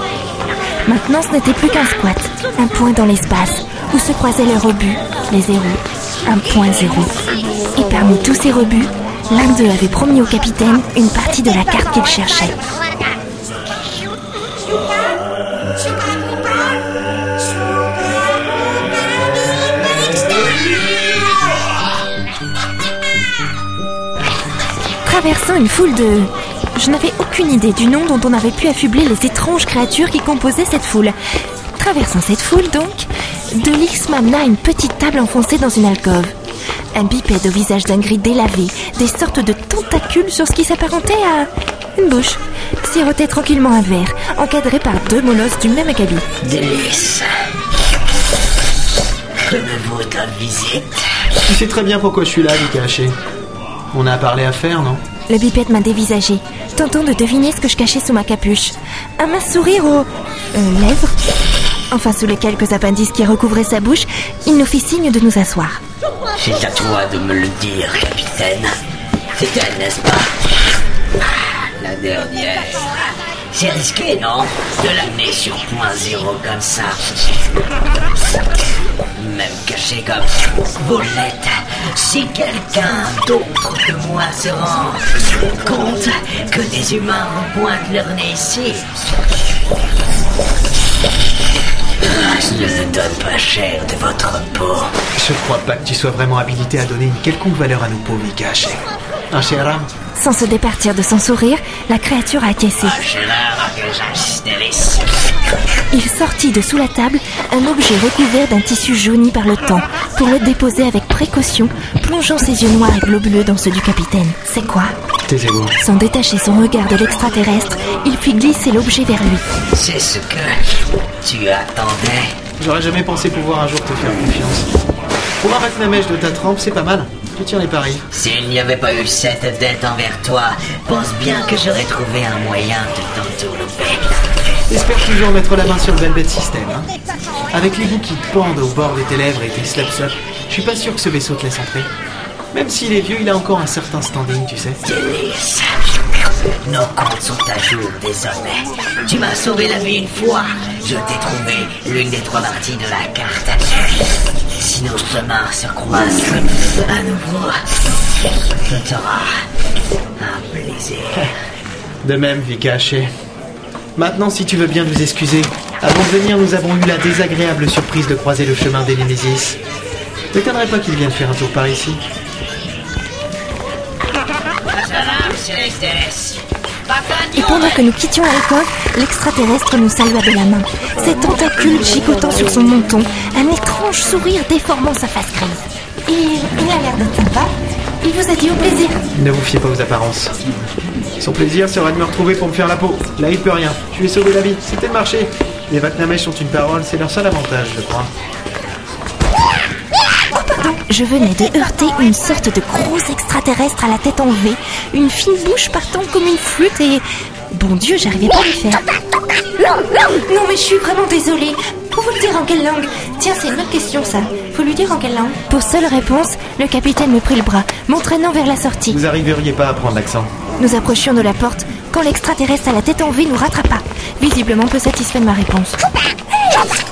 Maintenant, ce n'était plus qu'un squat, un point dans l'espace, où se croisaient les rebuts, les zéros, un point zéro. Et parmi tous ces rebuts, l'un d'eux avait promis au capitaine une partie de la carte qu'il cherchait. Traversant une foule de... Je n'avais aucune idée du nom dont on avait pu affubler les étranges créatures qui composaient cette foule. Traversant cette foule, donc, Delix m'amena à une petite table enfoncée dans une alcôve. Un bipède au visage d'un gris délavé, des sortes de tentacules sur ce qui s'apparentait à une bouche, sirotait tranquillement un verre, encadré par deux molosses du même acabit. Délice. Que me vaut ta visite Tu sais très bien pourquoi je suis là, Lucas Haché. On a parlé à faire, non? Le bipède m'a dévisagé, tentant de deviner ce que je cachais sous ma capuche. Un mince sourire aux euh, lèvres. Enfin, sous les quelques appendices qui recouvraient sa bouche, il nous fit signe de nous asseoir. C'est à toi de me le dire, capitaine. C'est elle, n'est-ce pas? Ah, La dernière. C'est risqué, non De l'amener sur point zéro comme ça. Même caché comme l'êtes. Si quelqu'un d'autre que moi se rend compte que des humains pointent leur nez ici, je ne donne pas cher de votre peau. Je crois pas que tu sois vraiment habilité à donner une quelconque valeur à nos pauvres Lucas Sans se départir de son sourire, la créature a acquiescé. Il sortit de sous la table un objet recouvert d'un tissu jauni par le temps pour le déposer avec précaution, plongeant ses yeux noirs et globuleux dans ceux du capitaine. C'est quoi? Taisez-vous. Sans détacher son regard de l'extraterrestre, il fit glisser l'objet vers lui. C'est ce que tu attendais. J'aurais jamais pensé pouvoir un jour te faire confiance. Pour un McNamèche de ta trempe, c'est pas mal. Tu tiens les paris. S'il n'y avait pas eu cette dette envers toi, pense bien que j'aurais trouvé un moyen de t'entourlouper. Espère toujours mettre la main sur le Velvet System. Hein. Avec les bouts qui pendent au bord de tes lèvres et tes slap je suis pas sûr que ce vaisseau te laisse entrer. Même s'il est vieux, il a encore un certain standing, tu sais. Délice. Nos comptes sont à jour désormais. Tu m'as sauvé la vie une fois. Je t'ai trouvé l'une des trois parties de la carte. Si nos chemins se croisent à nouveau, ce sera un plaisir. De même, Vika Haché. Maintenant, si tu veux bien nous excuser, avant de venir, nous avons eu la désagréable surprise de croiser le chemin des Némésis. M'étonnerait pas qu'il vienne faire un tour par ici. Et pendant que nous quittions l'école, l'extraterrestre nous salua de la main, ses tentacules chicotant sur son menton, un étrange sourire déformant sa face grise. Et il a l'air d'être sympa. Il vous a dit au plaisir. Ne vous fiez pas aux apparences. Son plaisir sera de me retrouver pour me faire la peau. Là, il peut rien. Je lui sauvé la vie. C'était le marché. Les Vatnamesh ont une parole, c'est leur seul avantage, je crois. Je venais de heurter une sorte de gros extraterrestre à la tête en V, une fine bouche partant comme une flûte et... Bon Dieu, j'arrivais pas à le faire. Non, non, non, mais je suis vraiment désolée. Pour vous le dire en quelle langue? Tiens, c'est une bonne question ça. Faut lui dire en quelle langue? Pour seule réponse, le capitaine me prit le bras, m'entraînant vers la sortie. Vous arriveriez pas à prendre l'accent. Nous approchions de la porte quand l'extraterrestre à la tête en V nous rattrapa, visiblement peu satisfait de ma réponse.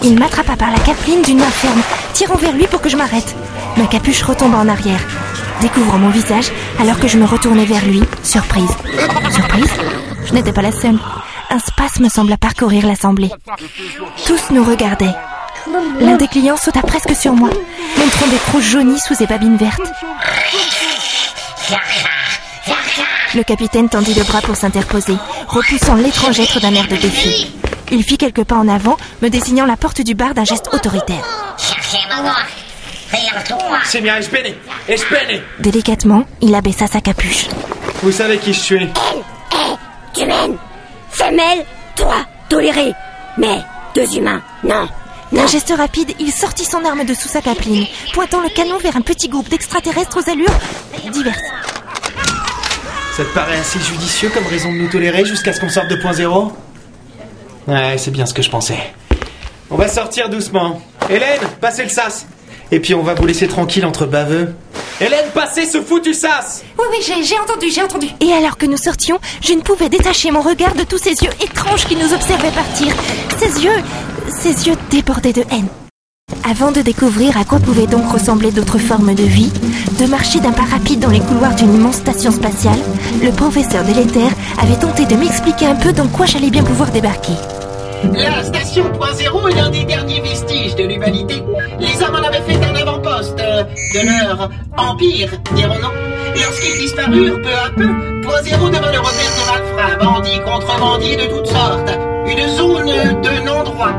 Il m'attrapa par la capeline d'une main ferme, tirant vers lui pour que je m'arrête. Ma capuche retomba en arrière, découvrant mon visage alors que je me retournais vers lui, surprise. Surprise? Je n'étais pas la seule. Un spasme sembla parcourir l'assemblée. Tous nous regardaient. L'un des clients sauta presque sur moi, montrant des trous jaunis sous ses babines vertes. Le capitaine tendit le bras pour s'interposer, repoussant l'étrange être d'un air de défi. Il fit quelques pas en avant, me désignant la porte du bar d'un geste autoritaire. C'est bien, espéné Espéné Délicatement, il abaissa sa capuche. Vous savez qui je suis Tu mènes Femelle Toi, toléré Mais deux humains, non D'un geste rapide, il sortit son arme de sous sa capeline, pointant le canon vers un petit groupe d'extraterrestres aux allures diverses. Ça te paraît assez judicieux comme raison de nous tolérer jusqu'à ce qu'on sorte de point zéro? Ouais, c'est bien ce que je pensais. On va sortir doucement. Hélène, passez le sas Et puis on va vous laisser tranquille entre baveux. Hélène, passez ce foutu sas Oui, oui, j'ai, entendu, j'ai entendu. Et alors que nous sortions, je ne pouvais détacher mon regard de tous ces yeux étranges qui nous observaient partir. Ces yeux, ces yeux débordaient de haine. Avant de découvrir à quoi pouvaient donc ressembler d'autres formes de vie, de marcher d'un pas rapide dans les couloirs d'une immense station spatiale, le professeur délétère avait tenté de m'expliquer un peu dans quoi j'allais bien pouvoir débarquer. La station Point Zéro est l'un des derniers vestiges de l'humanité. Les hommes en avaient fait un avant-poste euh, de leur empire, dirons-nous. Lorsqu'ils disparurent peu à peu, Point Zéro devint le repère de malfrats, bandits, contrebandiers de toutes sortes. Une zone de non-droit,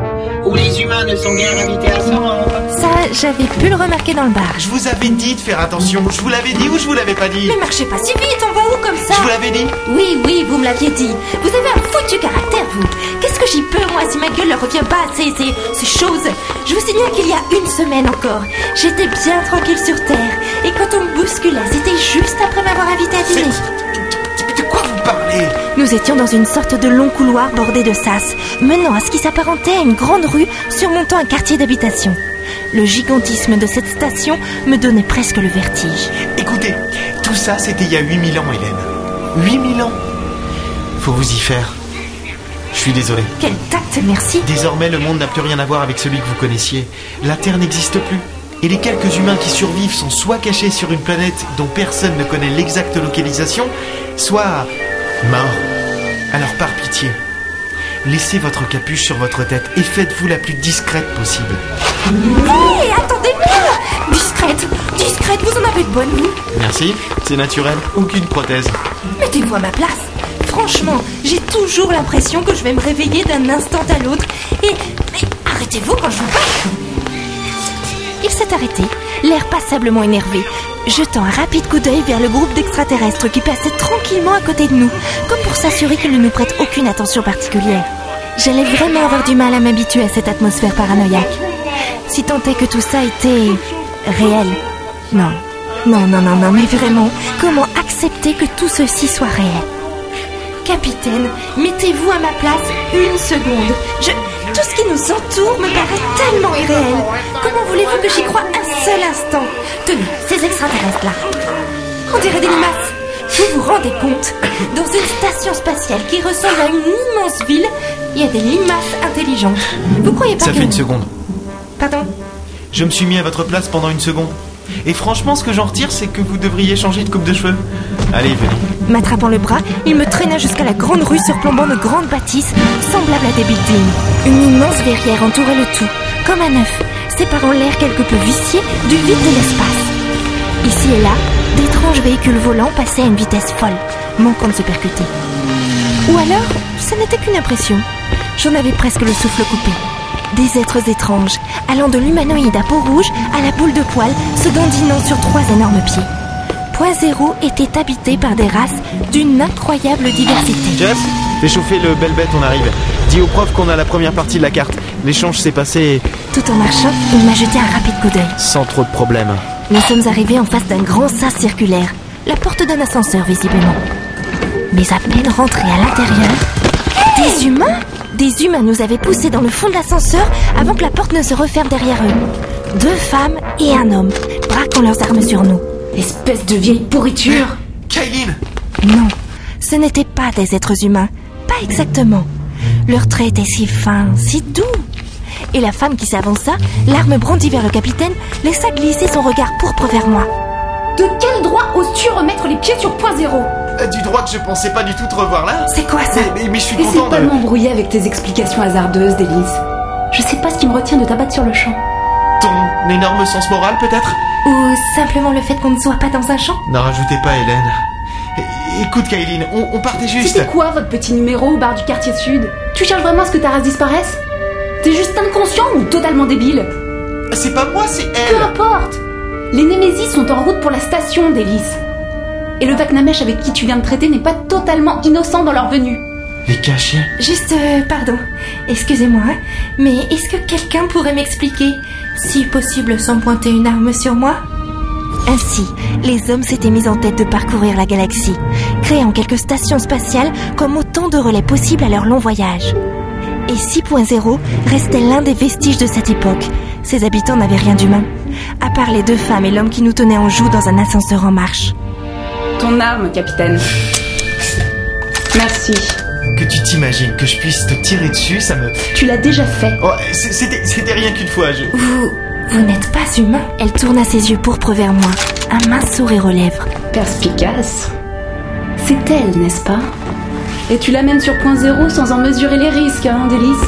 où les humains ne sont guère invités à se rendre. Ça, j'avais pu le remarquer dans le bar. Je vous avais dit de faire attention. Je vous l'avais dit ou je vous l'avais pas dit? Mais marchez pas si vite, on va comme ça Je vous l'avais dit Oui, oui, vous me l'aviez dit. Vous avez un foutu caractère, vous. Qu'est-ce que j'y peux, moi, si ma gueule leur revient pas ces, ces choses? Je vous signale qu'il y a une semaine encore, j'étais bien tranquille sur Terre. Et quand on me bouscula, c'était juste après m'avoir invité à dîner. De quoi vous parlez? Nous étions dans une sorte de long couloir bordé de sas, menant à ce qui s'apparentait à une grande rue surmontant un quartier d'habitation. Le gigantisme de cette station me donnait presque le vertige. Écoutez, tout ça c'était il y a 8000 ans, Hélène. 8000 ans Faut vous y faire. Je suis désolé. Quel tact, merci. Désormais, le monde n'a plus rien à voir avec celui que vous connaissiez. La Terre n'existe plus. Et les quelques humains qui survivent sont soit cachés sur une planète dont personne ne connaît l'exacte localisation, soit morts. Alors par pitié, laissez votre capuche sur votre tête et faites-vous la plus discrète possible. Hé, attendez-moi Discrète, discrète, vous en avez de bonnes, vous Merci, c'est naturel, aucune prothèse. Mettez-vous à ma place. franchement, j'ai toujours l'impression que je vais me réveiller d'un instant à l'autre. Et. Mais arrêtez-vous quand je vous parle Il s'est arrêté, l'air passablement énervé, jetant un rapide coup d'œil vers le groupe d'extraterrestres qui passait tranquillement à côté de nous, comme pour s'assurer qu'ils ne nous prêtent aucune attention particulière. J'allais vraiment avoir du mal à m'habituer à cette atmosphère paranoïaque. Si tant est que tout ça était réel. Non, non, non, non, non, mais vraiment, comment accepter que tout ceci soit réel? Capitaine, mettez-vous à ma place une seconde. Je... Tout ce qui nous entoure me paraît tellement irréel. Comment voulez-vous que j'y croie un seul instant? Tenez, ces extraterrestres-là. On dirait des limaces. Vous vous rendez compte? Dans une station spatiale qui ressemble à une immense ville, il y a des limaces intelligentes. Vous croyez pas Ça que... fait une seconde. Pardon? Je me suis mis à votre place pendant une seconde. Et franchement, ce que j'en retire, c'est que vous devriez changer de coupe de cheveux. Allez, venez. M'attrapant le bras, il me traîna jusqu'à la grande rue surplombant de grandes bâtisses semblables à des buildings. Une immense verrière entourait le tout, comme un œuf, séparant l'air quelque peu vicié du vide de l'espace. Ici et là, d'étranges véhicules volants passaient à une vitesse folle, manquant de se percuter. Ou alors, ce n'était qu'une impression. J'en avais presque le souffle coupé. Des êtres étranges, allant de l'humanoïde à peau rouge à la boule de poil, se dandinant sur trois énormes pieds. Point Zéro était habité par des races d'une incroyable diversité. Jeff, fais chauffer le bel bête, on arrive. Dis au prof qu'on a la première partie de la carte. L'échange s'est passé Tout en marchant, il m'a jeté un rapide coup d'œil. sans trop de problèmes. Nous sommes arrivés en face d'un grand sas circulaire, la porte d'un ascenseur visiblement. Mais à peine rentrés à l'intérieur, des humains Des humains nous avaient poussés dans le fond de l'ascenseur avant que la porte ne se referme derrière eux. Deux femmes et un homme, braquant leurs armes sur nous. Espèce de vieille pourriture Kaylin Non, ce n'étaient pas des êtres humains. Pas exactement. Leurs traits étaient si fins, si doux. Et la femme qui s'avança, l'arme brandie vers le capitaine, laissa glisser son regard pourpre vers moi. De quel droit oses-tu remettre les pieds sur point zéro? Du droit que je pensais pas du tout te revoir là. C'est quoi ça mais, mais- mais je suis Essaie content pas de... m'embrouiller avec tes explications hasardeuses, Délise. Je sais pas ce qui me retient de t'abattre sur le champ. Ton énorme sens moral peut-être? Ou simplement le fait qu'on ne soit pas dans un champ? N'en rajoutez pas Hélène. É- Écoute Kaylin, on, on partait juste... C'était quoi votre petit numéro au bar du quartier sud? Tu cherches vraiment à ce que ta race disparaisse? T'es juste inconscient ou totalement débile? C'est pas moi, c'est Peu elle. importe. Les Némésis sont en route pour la station, Délice. Et le Vaknamesh avec qui tu viens de traiter n'est pas totalement innocent dans leur venue. Les cachets Juste, euh, pardon, excusez-moi, hein, mais est-ce que quelqu'un pourrait m'expliquer, si possible sans pointer une arme sur moi? Ainsi, les hommes s'étaient mis en tête de parcourir la galaxie, créant quelques stations spatiales comme autant de relais possibles à leur long voyage. Et 6.0 restait l'un des vestiges de cette époque. Ses habitants n'avaient rien d'humain, à part les deux femmes et l'homme qui nous tenaient en joue dans un ascenseur en marche. Ton arme, capitaine. Merci. Que tu t'imagines que je puisse te tirer dessus, ça me... Tu l'as déjà fait. Oh, c'était rien qu'une fois, je... Vous, vous n'êtes pas humain Elle tourna ses yeux pourpres vers moi, un mince sourire aux lèvres. Perspicace. C'est elle, n'est-ce pas? Et tu l'amènes sur point zéro sans en mesurer les risques, hein, Délice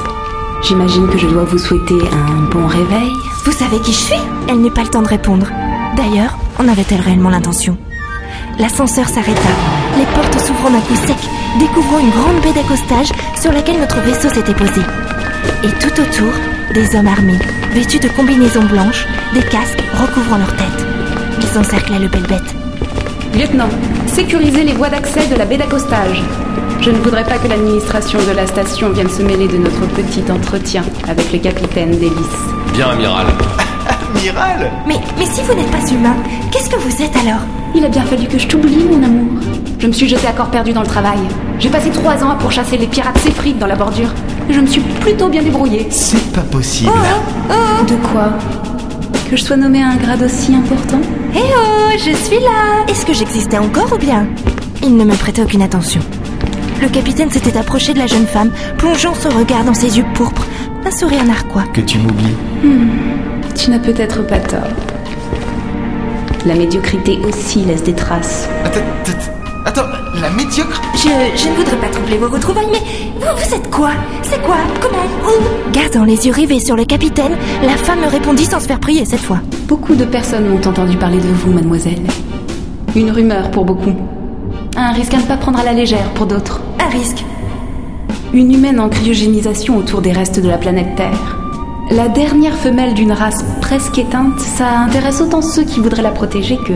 J'imagine que je dois vous souhaiter un bon réveil. Vous savez qui je suis? Elle n'eut pas le temps de répondre. D'ailleurs, en avait-elle réellement l'intention? L'ascenseur s'arrêta, les portes s'ouvrant d'un coup sec, découvrant une grande baie d'accostage sur laquelle notre vaisseau s'était posé. Et tout autour, des hommes armés, vêtus de combinaisons blanches, des casques recouvrant leur tête. Ils encerclaient le bel bête. Lieutenant, sécurisez les voies d'accès de la baie d'accostage. Je ne voudrais pas que l'administration de la station vienne se mêler de notre petit entretien avec le capitaine Délice. Bien, amiral. *laughs* Amiral? Mais, mais si vous n'êtes pas humain, qu'est-ce que vous êtes alors? Il a bien fallu que je t'oublie, mon amour. Je me suis jetée à corps perdu dans le travail. J'ai passé trois ans à pourchasser les pirates séfrites dans la bordure. Et je me suis plutôt bien débrouillée. C'est pas possible. De quoi Que je sois nommée à un grade aussi important Eh oh, je suis là Est-ce que j'existais encore ou bien Il ne me prêtait aucune attention. Le capitaine s'était approché de la jeune femme, plongeant son regard dans ses yeux pourpres, un sourire narquois. Que tu m'oublies. Hmm, Tu n'as peut-être pas tort. La médiocrité aussi laisse des traces. Attends, la médiocre? Je, je ne voudrais pas troubler vos retrouvailles, mais vous, vous êtes quoi? C'est quoi? Comment? Où Gardant les yeux rivés sur le capitaine, la femme me répondit sans se faire prier cette fois. Beaucoup de personnes ont entendu parler de vous, mademoiselle. Une rumeur pour beaucoup. Un risque à ne pas prendre à la légère pour d'autres. Un risque. Une humaine en cryogénisation autour des restes de la planète Terre. La dernière femelle d'une race presque éteinte, ça intéresse autant ceux qui voudraient la protéger que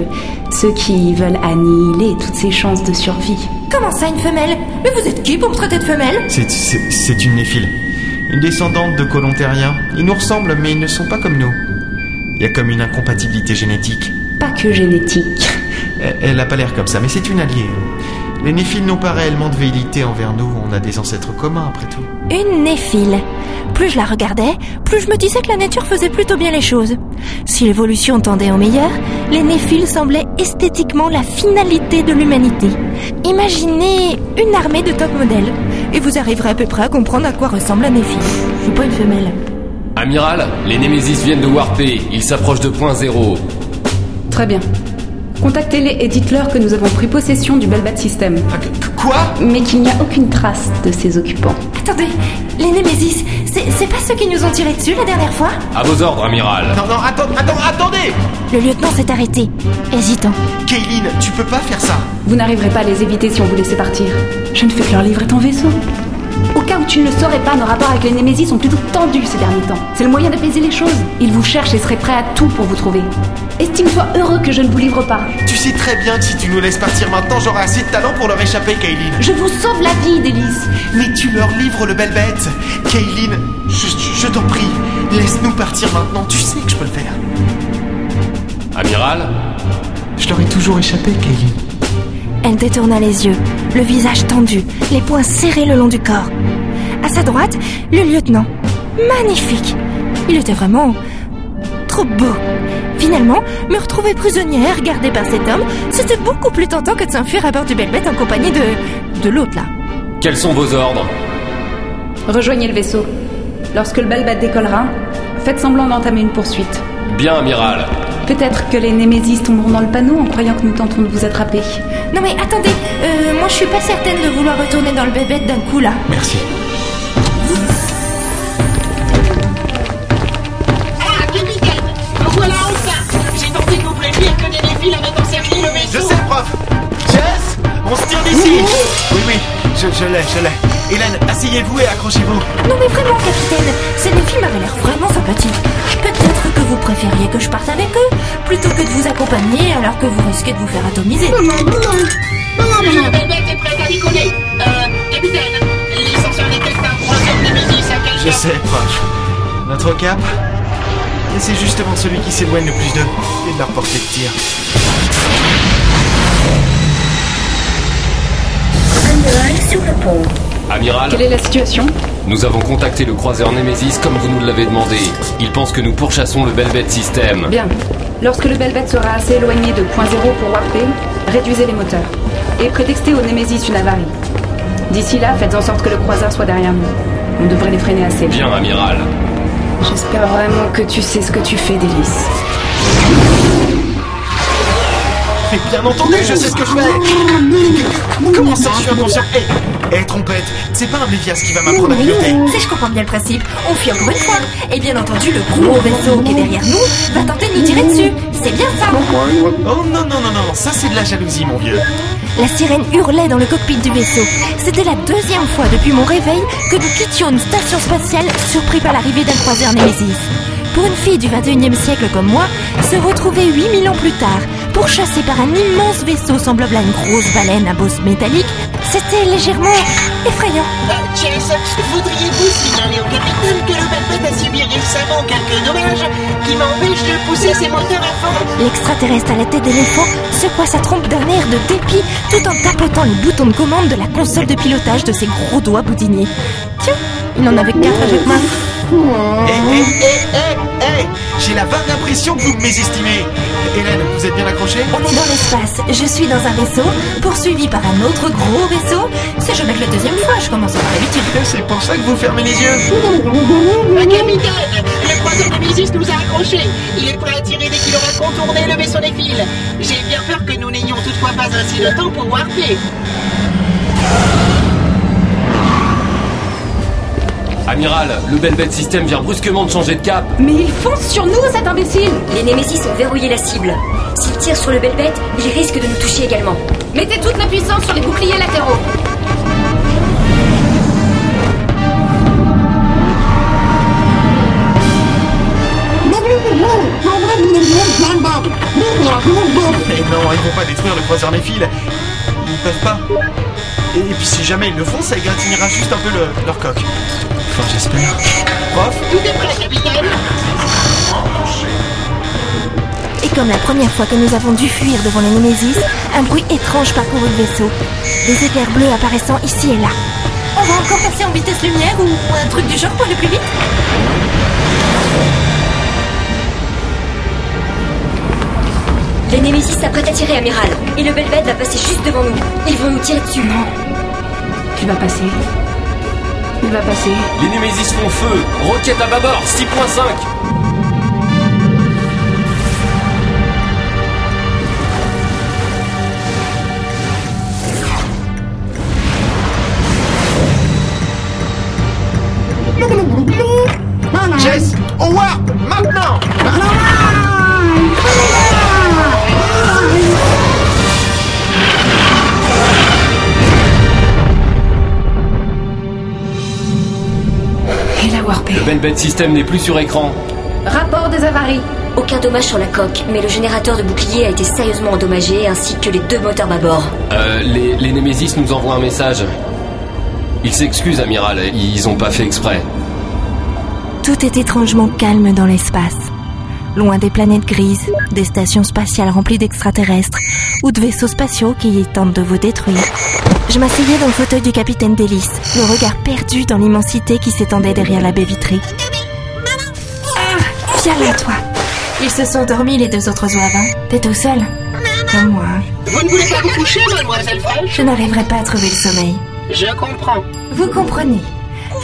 ceux qui veulent annihiler toutes ses chances de survie. Comment ça, une femelle? Mais vous êtes qui pour me traiter de femelle? C'est, c'est, c'est une néphile. Une descendante de colons terriens. Ils nous ressemblent, mais ils ne sont pas comme nous. Il y a comme une incompatibilité génétique. Pas que génétique. Elle, elle a pas l'air comme ça, mais c'est une alliée. Les néphiles n'ont pas réellement de véhilité envers nous, on a des ancêtres communs après tout. Une néphile. Plus je la regardais, plus je me disais que la nature faisait plutôt bien les choses. Si l'évolution tendait au meilleur, les néphiles semblaient esthétiquement la finalité de l'humanité. Imaginez une armée de top modèles, et vous arriverez à peu près à comprendre à quoi ressemble la néphile. Je suis pas une femelle. Amiral, les Némésis viennent de warper. Ils s'approchent de point zéro. Très bien. Contactez-les et dites-leur que nous avons pris possession du Belbat System. Quoi? Mais qu'il n'y a aucune trace de ses occupants. Attendez, les Némésis, c'est c'est pas ceux qui nous ont tiré dessus la dernière fois? À vos ordres, amiral. Non, non, attends, attends, attendez Le lieutenant s'est arrêté, hésitant. Kaylin, tu peux pas faire ça. Vous n'arriverez pas à les éviter si on vous laissait partir. Je ne fais que leur livrer ton vaisseau. Au cas où tu ne le saurais pas, nos rapports avec les Némésis sont plutôt tendus ces derniers temps. C'est le moyen d'apaiser les choses. Ils vous cherchent et seraient prêts à tout pour vous trouver. Estime-toi heureux que je ne vous livre pas. Tu sais très bien que si tu nous laisses partir maintenant, j'aurai assez de talent pour leur échapper, Kaylin. Je vous sauve la vie, Délice. Mais tu leur livres le bel bête. Kaylin, je, je- je t'en prie, laisse-nous partir maintenant, tu sais que je peux le faire. Amiral Je leur ai toujours échappé, Kaylin. Elle détourna les yeux, le visage tendu, les poings serrés le long du corps. À sa droite, le lieutenant. Magnifique. Il était vraiment trop beau. Finalement, me retrouver prisonnière, gardée par cet homme, c'était beaucoup plus tentant que de s'enfuir à bord du Belbet en compagnie de... de l'autre là. Quels sont vos ordres? Rejoignez le vaisseau. Lorsque le Belbat décollera, faites semblant d'entamer une poursuite. Bien, amiral. Peut-être que les Némésis tomberont dans le panneau en croyant que nous tentons de vous attraper. Non mais attendez, euh, moi je suis pas certaine de vouloir retourner dans le Belbet d'un coup là. Merci. Ah, capitaine En voilà enfin J'ai tenté de vous prévenir que des défis avaient encerclé le vaisseau Je sais, prof Jess On se tire d'ici Oui, oui, je, je l'ai, je l'ai. Hélène, asseyez-vous et accrochez-vous. Non mais vraiment, capitaine, ces filles avaient l'air vraiment sympathiques. Peut-être que vous préfériez que je parte avec eux, plutôt que de vous accompagner alors que vous risquez de vous faire atomiser. Le Belbet est prêt à décoller Euh, capitaine, les senseurs détectent un croiseur Némésis à quel Je sais, prof. Notre cap Et c'est justement celui qui s'éloigne le plus d'eux et de leur portée de tir. Amiral Quelle est la situation? Nous avons contacté le croiseur Némésis comme vous nous l'avez demandé. Il pense que nous pourchassons le Belbet System. Bien. Lorsque le Belbet sera assez éloigné de point zéro pour warper, réduisez les moteurs. Et prétextez au Némésis une avarie. D'ici là, faites en sorte que le croiseur soit derrière nous. On devrait les freiner assez. Bien, amiral. J'espère vraiment que tu sais ce que tu fais, Délice. Mais bien entendu, je sais ce que je fais Comment ça, je suis inconscient Hé, hé, trompette, c'est pas un Mévias qui va m'apprendre à piloter Si je comprends bien le principe, on fuit encore une fois. Et bien entendu, le gros vaisseau qui est derrière nous va tenter de nous tirer dessus. C'est bien ça. Oh non, non, non, non, ça c'est de la jalousie, mon vieux. La sirène hurlait dans le cockpit du vaisseau. C'était la deuxième fois depuis mon réveil que nous quittions une station spatiale surpris par l'arrivée d'un croiseur Némésis. Pour une fille du 21e siècle comme moi, se retrouver 8000 ans plus tard, pourchassée par un immense vaisseau semblable à une grosse baleine à bosse métallique, c'était légèrement effrayant. Euh, Chess, voudriez-vous signaler au capitaine que le Belbet a subi récemment quelques dommages qui m'empêchent de pousser ses moteurs à fond L'extraterrestre à la tête d'éléphant secoua sa trompe d'un air de dépit tout en tapotant les boutons de commande de la console de pilotage de ses gros doigts boudiniers. Tiens, il en avait quatre avec moi. Hé, hé, hé, hé, hé J'ai la vague impression que vous me mésestimez Hélène, vous êtes bien accrochée? On est dans l'espace, je suis dans un vaisseau, poursuivi par un autre gros vaisseau. C'est je la deuxième fois, je commence à avoir l'habitude. C'est pour ça que vous fermez les yeux Euh, Capitaine, le croiseur Némésis nous a accrochés. Il est prêt à tirer dès qu'il aura contourné le vaisseau des fils. J'ai bien peur que nous n'ayons toutefois pas assez de temps pour warper. Amiral, le Belbet System vient brusquement de changer de cap. Mais il fonce sur nous, cet imbécile Les Némésis ont verrouillé la cible. S'ils tire sur le belle bête, il risque de nous toucher également. Mettez toute la puissance sur les boucliers latéraux. Mais non, ils vont pas détruire le croiseur Néphil. Ils peuvent pas. Et, et puis si jamais ils le font, ça égratignera juste un peu le- leur coque. Enfin, j'espère. Prof Tout est prêt, capitaine Et comme la première fois que nous avons dû fuir devant les Némésis, un bruit étrange parcourut le vaisseau. Des éclairs bleus apparaissant ici et là. On va encore passer en vitesse lumière ou un truc du genre pour aller plus vite? Les Némésis s'apprêtent à tirer, amiral. Et le belle bête va passer juste devant nous. Ils vont nous tirer dessus. Non. Tu vas passer. Il va passer. Les Némésis font feu. Roquette à bâbord, 6.5. Jess Au warp Maintenant Le Belbet System n'est plus sur écran. Rapport des avaries. Aucun dommage sur la coque, mais le générateur de bouclier a été sérieusement endommagé, ainsi que les deux moteurs bâbord. Euh, les, les Némésis nous envoient un message. Ils s'excusent, amiral. Ils ont pas fait exprès. Tout est étrangement calme dans l'espace. Loin des planètes grises, des stations spatiales remplies d'extraterrestres ou de vaisseaux spatiaux qui tentent de vous détruire. Je m'asseyais dans le fauteuil du capitaine Delis, le regard perdu dans l'immensité qui s'étendait derrière la baie vitrée. Ah, viens là, toi. Ils se sont dormis, les deux autres hein. T'es tout seul Comme moi. Vous ne voulez pas vous coucher, mademoiselle Fraîche Je n'arriverai pas à trouver le sommeil. Je comprends. Vous comprenez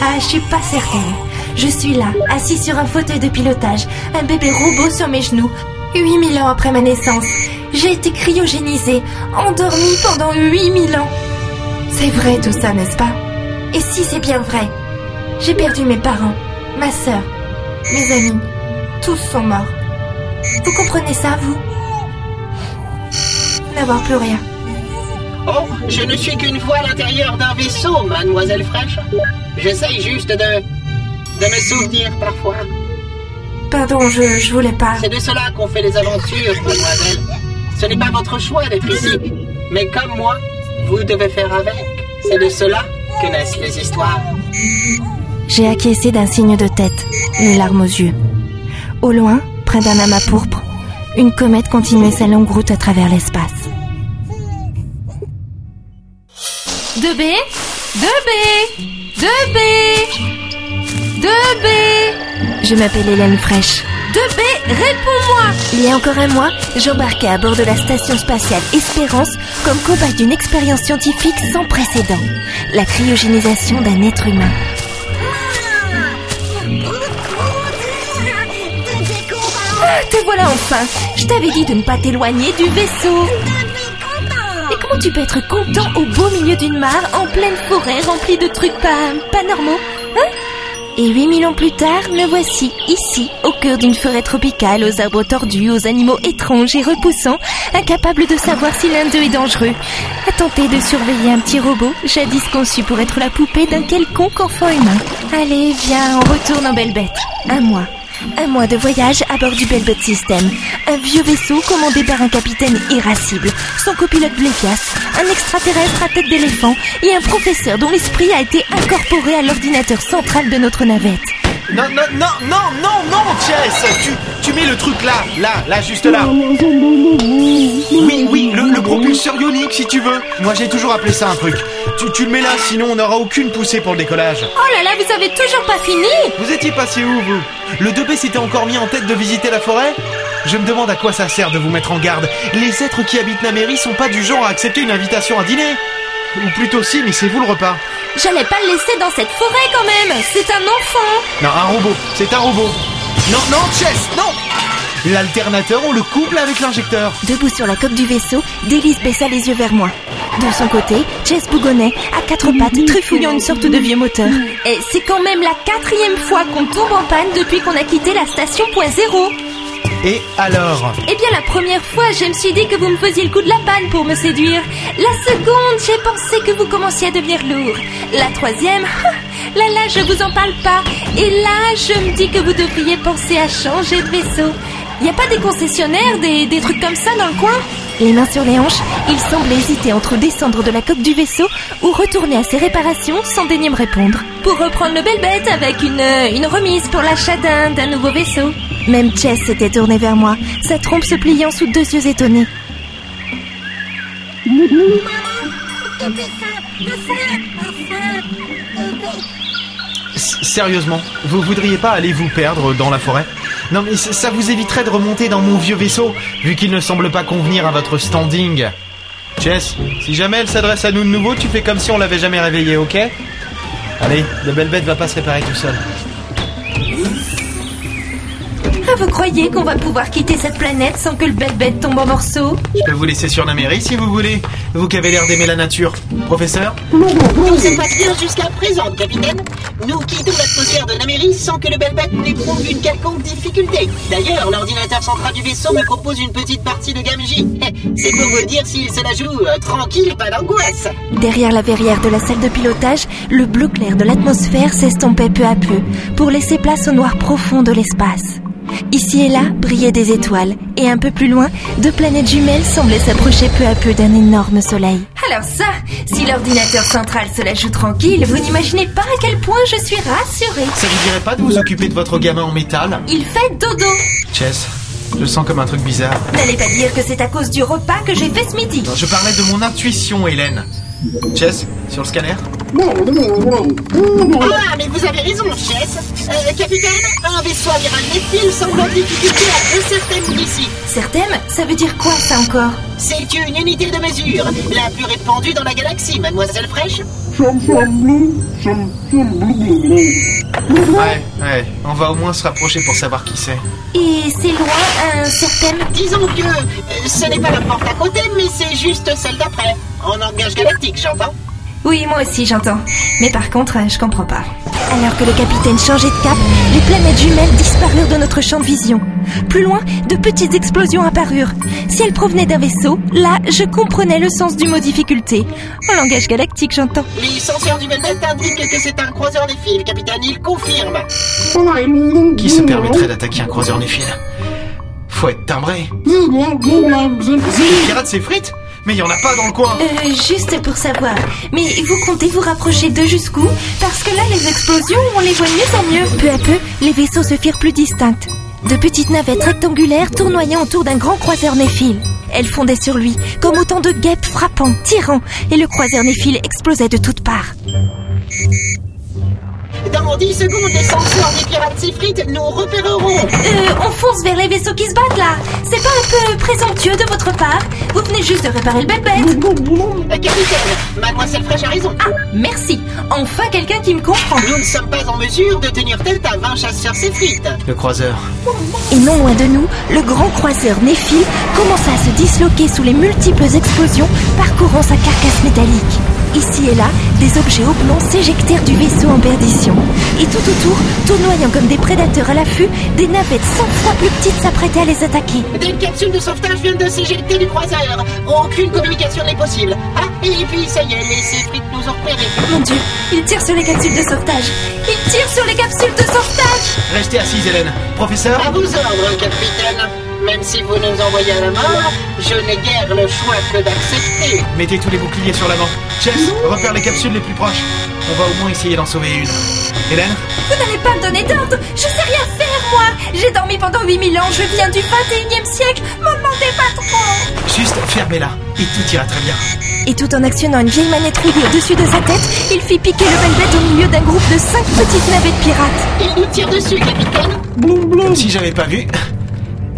Ah, je suis pas certaine. Je suis là, assis sur un fauteuil de pilotage, un bébé robot sur mes genoux. 8000 ans après ma naissance, j'ai été cryogénisée, endormie pendant 8000 ans. C'est vrai tout ça, n'est-ce pas? Et si c'est bien vrai? J'ai perdu mes parents, ma sœur, mes amis. Tous sont morts. Vous comprenez ça, vous? N'avoir plus rien. Oh, je ne suis qu'une voix à l'intérieur d'un vaisseau, mademoiselle Fraîche. J'essaye juste de... de me souvenir parfois. Pardon, je, je voulais pas. C'est de cela qu'on fait les aventures, mademoiselle. Ce n'est pas votre choix d'être ici. Mais comme moi, vous devez faire avec. C'est de cela que naissent les histoires. J'ai acquiescé d'un signe de tête, les larmes aux yeux. Au loin, près d'un amas pourpre, une comète continuait sa longue route à travers l'espace. 2B 2B 2B 2B Je m'appelle Hélène Fraîche. 2B, réponds-moi Il y a encore un mois, j'embarquais à bord de la station spatiale Espérance comme cobaye d'une expérience scientifique sans précédent. La cryogénisation d'un être humain. Ah, te voilà enfin Je t'avais dit de ne pas t'éloigner du vaisseau Et comment tu peux être content au beau milieu d'une mare, en pleine forêt remplie de trucs pas, pas normaux Hein? Et 8000 ans plus tard, me voici, ici, au cœur d'une forêt tropicale, aux arbres tordus, aux animaux étranges et repoussants, incapable de savoir si l'un d'eux est dangereux, à tenter de surveiller un petit robot, jadis conçu pour être la poupée d'un quelconque enfant humain. Allez, viens, on retourne en belle bête. Un mois. Un mois de voyage à bord du Belbet System. Un vieux vaisseau commandé par un capitaine irascible, son copilote Bléfias, un extraterrestre à tête d'éléphant et un professeur dont l'esprit a été incorporé à l'ordinateur central de notre navette. Non, non, non, non, non, non, Jess tu, tu mets le truc là, là, là, juste là. Oui, oui, le, le propulseur ionique si tu veux. Moi j'ai toujours appelé ça un truc. Tu, tu le mets là, sinon on n'aura aucune poussée pour le décollage. Oh là là, vous avez toujours pas fini Vous étiez passé où, vous? Le 2B s'était encore mis en tête de visiter la forêt? Je me demande à quoi ça sert de vous mettre en garde. Les êtres qui habitent Naméry sont pas du genre à accepter une invitation à dîner. Ou plutôt si, mais c'est vous le repas. J'allais pas le laisser dans cette forêt quand même C'est un enfant Non, un robot, c'est un robot. Non, non, Chess, non L'alternateur, on le couple avec l'injecteur. Debout sur la coque du vaisseau, Délice baissa les yeux vers moi. De son côté, Jess bougonnait, à quatre pattes, trifouillant une sorte de vieux moteur. Et c'est quand même la quatrième fois qu'on tombe en panne depuis qu'on a quitté la station point zéro Et alors Eh bien, la première fois, je me suis dit que vous me faisiez le coup de la panne pour me séduire. La seconde, j'ai pensé que vous commenciez à devenir lourd. La troisième, *laughs* là là, je vous en parle pas. Et là, je me dis que vous devriez penser à changer de vaisseau. Y a pas des concessionnaires, des, des trucs comme ça dans le coin? Les mains sur les hanches, il semble hésiter entre descendre de la coque du vaisseau ou retourner à ses réparations sans daigner me répondre. Pour reprendre le bel bête avec une, euh, remise pour l'achat d'un d'un nouveau vaisseau. Même Chess s'était tourné vers moi, sa trompe se pliant sous deux yeux étonnés. Sérieusement, vous voudriez pas aller vous perdre dans la forêt? Non mais ça vous éviterait de remonter dans mon vieux vaisseau, vu qu'il ne semble pas convenir à votre standing. Jess, si jamais elle s'adresse à nous de nouveau, tu fais comme si on l'avait jamais réveillée, ok? Allez, le belle bête va pas se réparer tout seul. Ah, vous croyez qu'on va pouvoir quitter cette planète sans que le bel bête tombe en morceaux Je peux vous laisser sur Naméry si vous voulez, vous qui avez l'air d'aimer la nature. Professeur Tout se passe bien jusqu'à présent, capitaine. Nous quittons l'atmosphère de Naméris sans que le Belbête n'éprouve une quelconque difficulté. D'ailleurs, l'ordinateur central du vaisseau me propose une petite partie de gamme J. *laughs* C'est pour vous dire s'il se la joue euh, tranquille, pas d'angoisse. Derrière la verrière de la salle de pilotage, le bleu clair de l'atmosphère s'estompait peu à peu pour laisser place au noir profond de l'espace. Ici et là brillaient des étoiles, et un peu plus loin, deux planètes jumelles semblaient s'approcher peu à peu d'un énorme soleil. Alors ça, si l'ordinateur central se la joue tranquille, vous n'imaginez pas à quel point je suis rassurée. Ça vous dirait pas de vous occuper de votre gamin en métal Il fait dodo. Chess, je sens comme un truc bizarre. N'allez pas dire que c'est à cause du repas que j'ai fait ce midi. Non, je parlais de mon intuition, Hélène. Chess, sur le scanner Ah, mais vous avez raison, Chess. Euh, capitaine, un vaisseau amiral Nephil semble en difficulté à deux certaines d'ici. Certaines Ça veut dire quoi ça encore? C'est une unité de mesure, la plus répandue dans la galaxie, mademoiselle Fraîche. Ouais, ouais, on va au moins se rapprocher pour savoir qui c'est. Et c'est loin un certain... Disons que euh, ce n'est pas la porte à côté, mais c'est juste celle d'après. En langage galactique, j'entends. Oui, moi aussi j'entends. Mais par contre, je comprends pas. Alors que le capitaine changeait de cap, les planètes jumelles disparurent de notre champ de vision. Plus loin, de petites explosions apparurent. Si elles provenaient d'un vaisseau, là, je comprenais le sens du mot difficulté. En langage galactique, j'entends. Les senseurs du Velvet indiquent que c'est un croiseur des fils, capitaine, il confirme. Qui se permettrait d'attaquer un croiseur néphile Faut être timbré. Les pirates, c'est frites Mais y en a pas dans le coin Euh, juste pour savoir. Mais vous comptez vous rapprocher d'eux jusqu'où? Parce que là, les explosions, on les voit mieux en mieux. Peu à peu, les vaisseaux se firent plus distincts. De petites navettes rectangulaires tournoyaient autour d'un grand croiseur néphile. Elles fondaient sur lui, comme autant de guêpes frappant, tirant, et le croiseur néphile explosait de toutes parts. Dans 10 secondes, les senseurs des pirates Sifrit nous repéreront. Euh, on fonce vers les vaisseaux qui se battent là. C'est pas un peu présomptueux de votre part? Vous venez juste de réparer le bête Euh, capitaine, mademoiselle Fraîche a raison. Ah, merci. Enfin quelqu'un qui me comprend. Nous ne sommes pas en mesure de tenir tête à 20 chasseurs. Le croiseur. Et non loin de nous, le grand croiseur Néphil commença à se disloquer sous les multiples explosions parcourant sa carcasse métallique. Ici et là, des objets oblongs s'éjectèrent du vaisseau en perdition. Et tout autour, tournoyant comme des prédateurs à l'affût, des navettes cent fois plus petites s'apprêtaient à les attaquer. Des capsules de sauvetage viennent de s'éjecter du croiseur. Aucune communication n'est possible. Ah, et puis ça y est, les Sifrit nous ont repérés. Mon dieu, il tire sur les capsules de sauvetage. Il tire sur les capsules de sauvetage Restez assise, Hélène. Professeur? À vos ordres, capitaine. Même si vous nous envoyez à la mort, je n'ai guère le choix que d'accepter. Mettez tous les boucliers sur l'avant. Chess, repère les capsules les plus proches. On va au moins essayer d'en sauver une. Hélène Vous n'allez pas me donner d'ordre Je sais rien faire, moi J'ai dormi pendant 8000 ans, je viens du 21 e siècle M'en demandez pas trop Juste fermez-la et tout ira très bien. Et tout en actionnant une vieille manette rouillée au-dessus de sa tête, il fit piquer le velvet au milieu d'un groupe de cinq petites navettes pirates. Il nous tire dessus, capitaine. Comme si j'avais pas vu.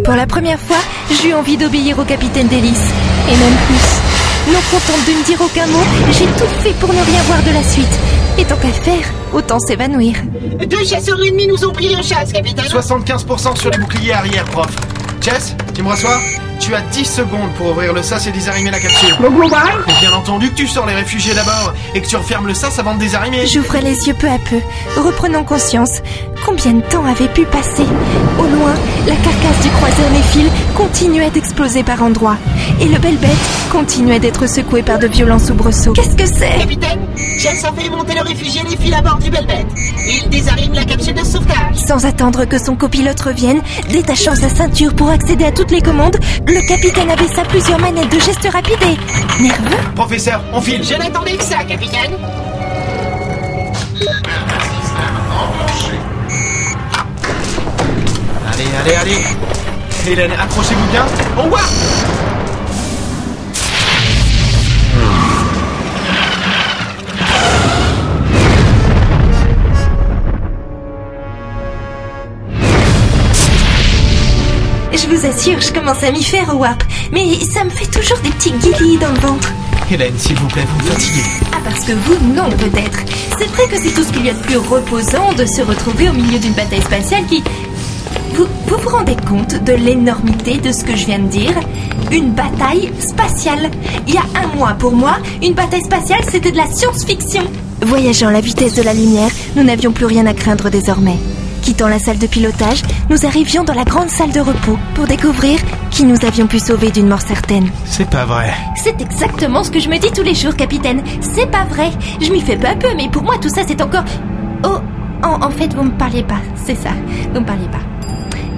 Pour la première fois, j'eus envie d'obéir au capitaine d'hélice. Et même plus. Non contente de ne dire aucun mot, j'ai tout fait pour ne rien voir de la suite. Et tant qu'à faire, autant s'évanouir. Deux chasseurs ennemis nous ont pris en chasse, capitaine. 75% sur les boucliers arrière, prof. Chess, tu me reçois? Tu as 10 secondes pour ouvrir le sas et désarimer la capsule. Le global Et bien entendu que tu sors les réfugiés d'abord et que tu refermes le sas avant de désarimer. J'ouvrais les yeux peu à peu, reprenant conscience. Combien de temps avait pu passer Au loin, la carcasse du croiseur Néphil continuait d'exploser par endroits. Et le belle bête continuait d'être secoué par de violents soubresauts. Qu'est-ce que c'est? Capitaine, Jess a fait monter le réfugié les fils à bord du Belbête. Il désarime la capsule de sauvetage. Sans attendre que son copilote revienne, détachant sa ceinture pour accéder à toutes les commandes, le capitaine abaissa plusieurs manettes de gestes rapides et... nerveux Professeur, on file Je n'attendais que ça, capitaine. Allez, allez, allez Hélène, accrochez-vous bien. On voit vous assure, je commence à m'y faire au warp, mais ça me fait toujours des petits guillis dans le ventre. Hélène, s'il vous plaît, vous me fatiguez. Ah, parce que vous, non, peut-être. C'est vrai que c'est tout ce qu'il y a de plus reposant de se retrouver au milieu d'une bataille spatiale qui... Vous, vous vous rendez compte de l'énormité de ce que je viens de dire? Une bataille spatiale. Il y a un mois, pour moi, une bataille spatiale, c'était de la science-fiction. Voyageant à la vitesse de la lumière, nous n'avions plus rien à craindre désormais. Quittant la salle de pilotage, nous arrivions dans la grande salle de repos pour découvrir qui nous avions pu sauver d'une mort certaine. C'est pas vrai. C'est exactement ce que je me dis tous les jours, capitaine. C'est pas vrai. Je m'y fais peu à peu, mais pour moi, tout ça, c'est encore... Oh, en, en fait, vous me parliez pas. C'est ça. Vous me parliez pas.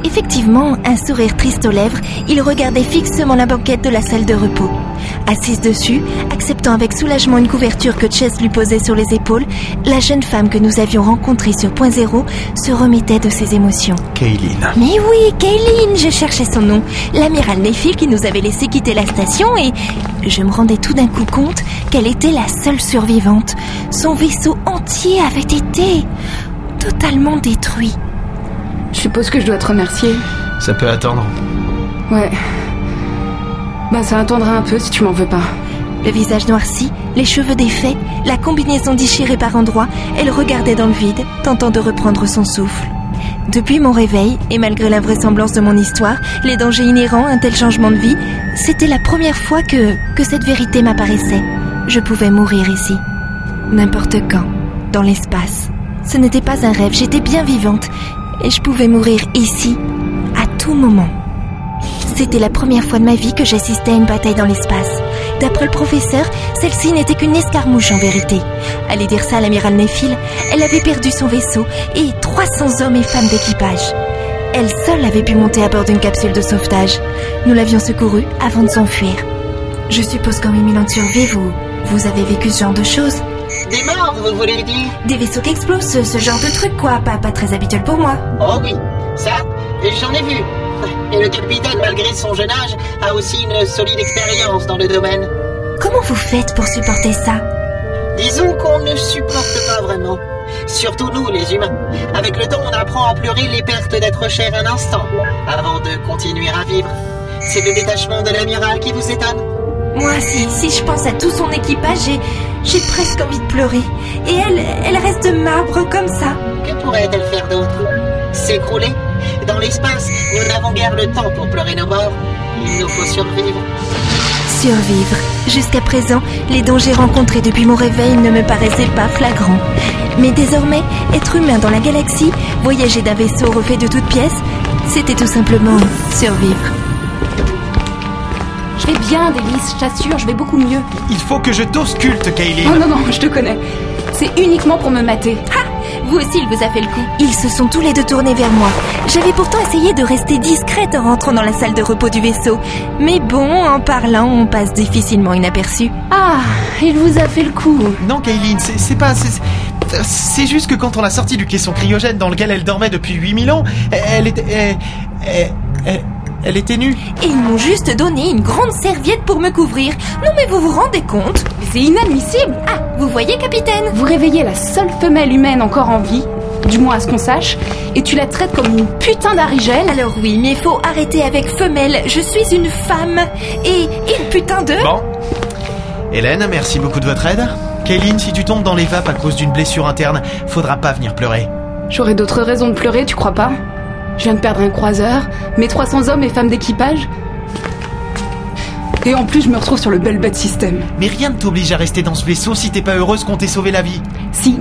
Effectivement, un sourire triste aux lèvres, il regardait fixement la banquette de la salle de repos. Assise dessus, acceptant avec soulagement une couverture que Chess lui posait sur les épaules, la jeune femme que nous avions rencontrée sur Point Zéro se remettait de ses émotions. Kaylin. Mais oui, Kaylin, je cherchais son nom. L'amiral Nephil qui nous avait laissé quitter la station et je me rendais tout d'un coup compte qu'elle était la seule survivante. Son vaisseau entier avait été totalement détruit. Je suppose que je dois te remercier. Ça peut attendre. Ouais. Bah ça attendra un peu si tu m'en veux pas. Le visage noirci, les cheveux défaits, la combinaison déchirée par endroits, elle regardait dans le vide, tentant de reprendre son souffle. Depuis mon réveil, et malgré l'invraisemblance de mon histoire, les dangers inhérents à un tel changement de vie, c'était la première fois que, que cette vérité m'apparaissait. Je pouvais mourir ici. N'importe quand, dans l'espace. Ce n'était pas un rêve, j'étais bien vivante, et je pouvais mourir ici, à tout moment. C'était la première fois de ma vie que j'assistais à une bataille dans l'espace. D'après le professeur, celle-ci n'était qu'une escarmouche en vérité. Allez dire ça à l'amiral Nephil, elle avait perdu son vaisseau et 300 hommes et femmes d'équipage. Elle seule avait pu monter à bord d'une capsule de sauvetage. Nous l'avions secourue avant de s'enfuir. Je suppose qu'en 8000 ans de survie, vous, vous avez vécu ce genre de choses Des morts, vous voulez dire? Des vaisseaux qui explosent, ce, genre de truc quoi, pas, pas très habituel pour moi. Oh oui, ça, j'en ai vu. Et le capitaine, malgré son jeune âge, a aussi une solide expérience dans le domaine. Comment vous faites pour supporter ça? Disons qu'on ne supporte pas vraiment. Surtout nous, les humains. Avec le temps, on apprend à pleurer les pertes d'être cher un instant, avant de continuer à vivre. C'est le détachement de l'amiral qui vous étonne Moi, si, si je pense à tout son équipage, j'ai, j'ai presque envie de pleurer. Et elle, elle reste marbre comme ça. Que pourrait-elle faire d'autre? S'écrouler? Dans l'espace, nous n'avons guère le temps pour pleurer nos morts. Il nous faut survivre. Survivre. Jusqu'à présent, les dangers rencontrés depuis mon réveil ne me paraissaient pas flagrants. Mais désormais, être humain dans la galaxie, voyager d'un vaisseau refait de toutes pièces, c'était tout simplement survivre. Je vais bien, Délice, je t'assure, je vais beaucoup mieux. Il faut que je t'ausculte, Kaylin. Non, non, non, je te connais. C'est uniquement pour me mater. Ha Vous aussi, il vous a fait le coup. Ils se sont tous les deux tournés vers moi. J'avais pourtant essayé de rester discrète en rentrant dans la salle de repos du vaisseau. Mais bon, en parlant, on passe difficilement inaperçu. Ah, il vous a fait le coup. Non, Kaylin, c'est c'est pas... c'est- C'est juste que quand on l'a sortie du caisson cryogène dans lequel elle dormait depuis 8000 ans, elle était... Elle, elle- elle- elle était nue. Et ils m'ont juste donné une grande serviette pour me couvrir. Non mais vous vous rendez compte? C'est inadmissible. Ah, vous voyez, capitaine? Vous réveillez la seule femelle humaine encore en vie, du moins à ce qu'on sache, et tu la traites comme une putain d'arigène. Alors oui, mais faut arrêter avec femelle. Je suis une femme. Et une putain de... Bon. Hélène, merci beaucoup de votre aide. Kaylin, si tu tombes dans les vapes à cause d'une blessure interne, faudra pas venir pleurer. J'aurais d'autres raisons de pleurer, tu crois pas? Je viens de perdre un croiseur, mes 300 hommes et femmes d'équipage. Et en plus, je me retrouve sur le Belbet System. Mais rien ne t'oblige à rester dans ce vaisseau si t'es pas heureuse qu'on t'ait sauvé la vie. Si,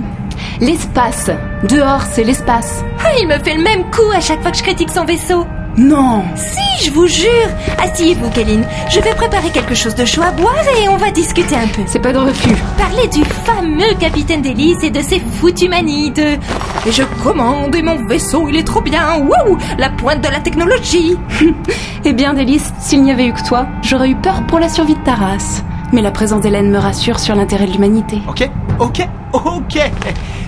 L'espace. Dehors, c'est l'espace. Ah, il me fait le même coup à chaque fois que je critique son vaisseau. Non Si, je vous jure Asseyez-vous, Kéline. Je vais préparer quelque chose de chaud à boire et on va discuter un peu. C'est pas de refus. Parler du fameux capitaine d'hélice et de ses foutues manies de... Et je commande et mon vaisseau, il est trop bien. Wouh La pointe de la technologie. *laughs* eh bien, Délice, s'il n'y avait eu que toi, j'aurais eu peur pour la survie de ta race. Mais la présence d'Hélène me rassure sur l'intérêt de l'humanité. Ok, ok, ok.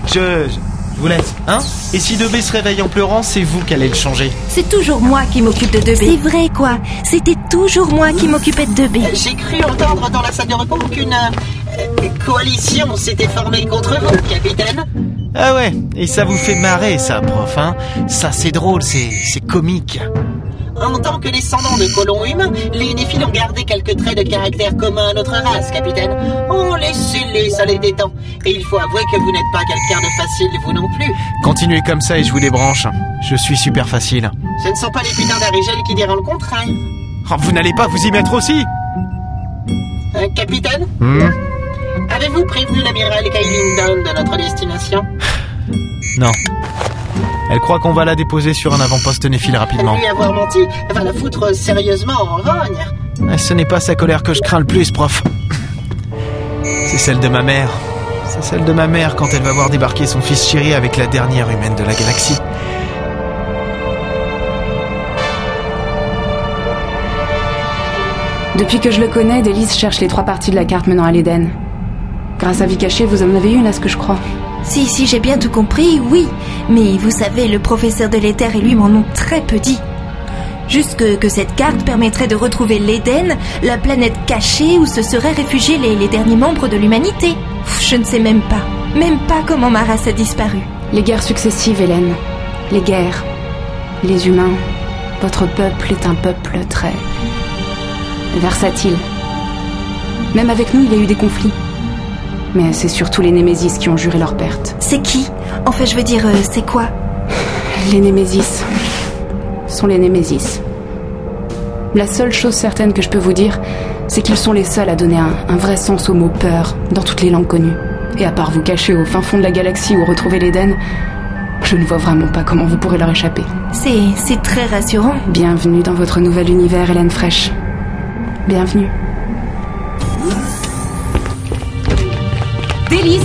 Je, je vous laisse, hein? Et si Debé se réveille en pleurant, c'est vous qui allez le changer. C'est toujours moi qui m'occupe de Debé. C'est vrai, quoi? C'était toujours moi qui m'occupais de Debé. J'ai cru entendre dans la salle de repos qu'une euh, coalition s'était formée contre vous, capitaine. Ah ouais, et ça vous fait marrer, ça, prof, hein? Ça, c'est drôle, c'est, c'est comique. En tant que descendants de colons humains, les Néphiles ont gardé quelques traits de caractère communs à notre race, capitaine. Oh, laissez-les, ça les détend. Et il faut avouer que vous n'êtes pas quelqu'un de facile, vous non plus. Continuez comme ça et je vous débranche. Je suis super facile. Ce ne sont pas les putains d'Arigel qui diront le contraire. Oh, vous n'allez pas vous y mettre aussi Euh, capitaine Hmm Avez-vous prévenu l'amiral Kailin Down de notre destination? Non. Elle croit qu'on va la déposer sur un avant-poste néphile rapidement. Lui avoir menti va la foutre sérieusement en rogne. Ah, Ce n'est pas sa colère que je crains le plus, prof. C'est celle de ma mère. C'est celle de ma mère quand elle va voir débarquer son fils chéri avec la dernière humaine de la galaxie. Depuis que je le connais, Délice cherche les trois parties de la carte menant à l'Éden. Grâce à Vie Cachée, vous en avez une, à ce que je crois. Si, si, j'ai bien tout compris, oui. Mais vous savez, le professeur de l'éther et lui m'en ont très peu dit. Juste que, cette carte permettrait de retrouver l'Éden, la planète cachée où se seraient réfugiés les, les derniers membres de l'humanité. Je ne sais même pas. Même pas comment ma race a disparu. Les guerres successives, Hélène. Les guerres. Les humains. Votre peuple est un peuple très. versatile. Même avec nous, il y a eu des conflits. Mais c'est surtout les Némésis qui ont juré leur perte. C'est qui Enfin, je veux dire, euh, c'est quoi Les Némésis sont les Némésis. La seule chose certaine que je peux vous dire, c'est qu'ils sont les seuls à donner un, un vrai sens au mot peur dans toutes les langues connues. Et à part vous cacher au fin fond de la galaxie ou retrouver l'Éden, je ne vois vraiment pas comment vous pourrez leur échapper. C'est, c'est très rassurant. Bienvenue dans votre nouvel univers, Hélène Fraîche. Bienvenue. Délice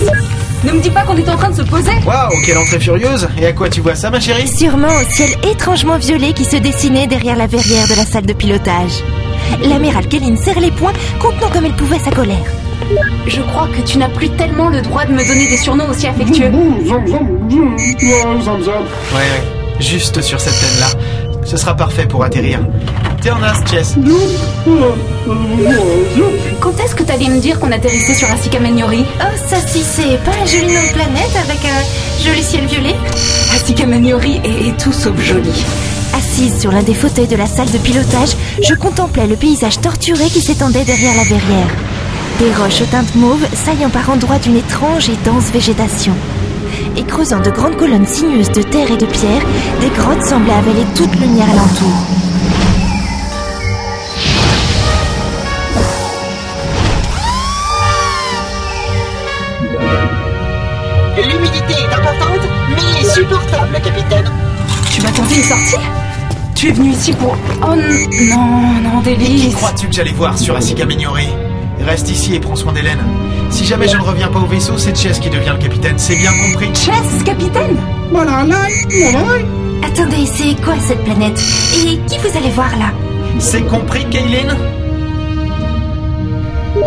Ne me dis pas qu'on est en train de se poser Waouh, quelle entrée furieuse Et à quoi tu vois ça, ma chérie? Sûrement au ciel étrangement violet qui se dessinait derrière la verrière de la salle de pilotage. L'amiral Kelly serre les poings, contenant comme elle pouvait sa colère. Je crois que tu n'as plus tellement le droit de me donner des surnoms aussi affectueux. Ouais, ouais. Juste sur cette scène-là. Ce sera parfait pour atterrir. Chess. Quand est-ce que t'allais me dire qu'on atterrissait sur Asika Magnori? Oh, ça si, c'est pas un joli nom de planète avec un joli ciel violet Asika Magnori est, est tout sauf joli. Assise sur l'un des fauteuils de la salle de pilotage, je contemplais le paysage torturé qui s'étendait derrière la verrière. Des roches aux teintes mauves saillant par endroits d'une étrange et dense végétation. Et creusant de grandes colonnes sinueuses de terre et de pierre, des grottes semblaient avaler toute lumière alentour. Supportable, capitaine. Tu m'as tenté une sortie Tu es venu ici pour... Oh non, non, Qui Délice crois-tu que j'allais voir sur Asika Mignori Reste ici et prends soin d'Hélène. Si jamais je ne reviens pas au vaisseau, c'est Chess qui devient le capitaine, c'est bien compris. Chess, capitaine? Attendez, c'est quoi cette planète? Et qui vous allez voir là? C'est compris, Kaylin?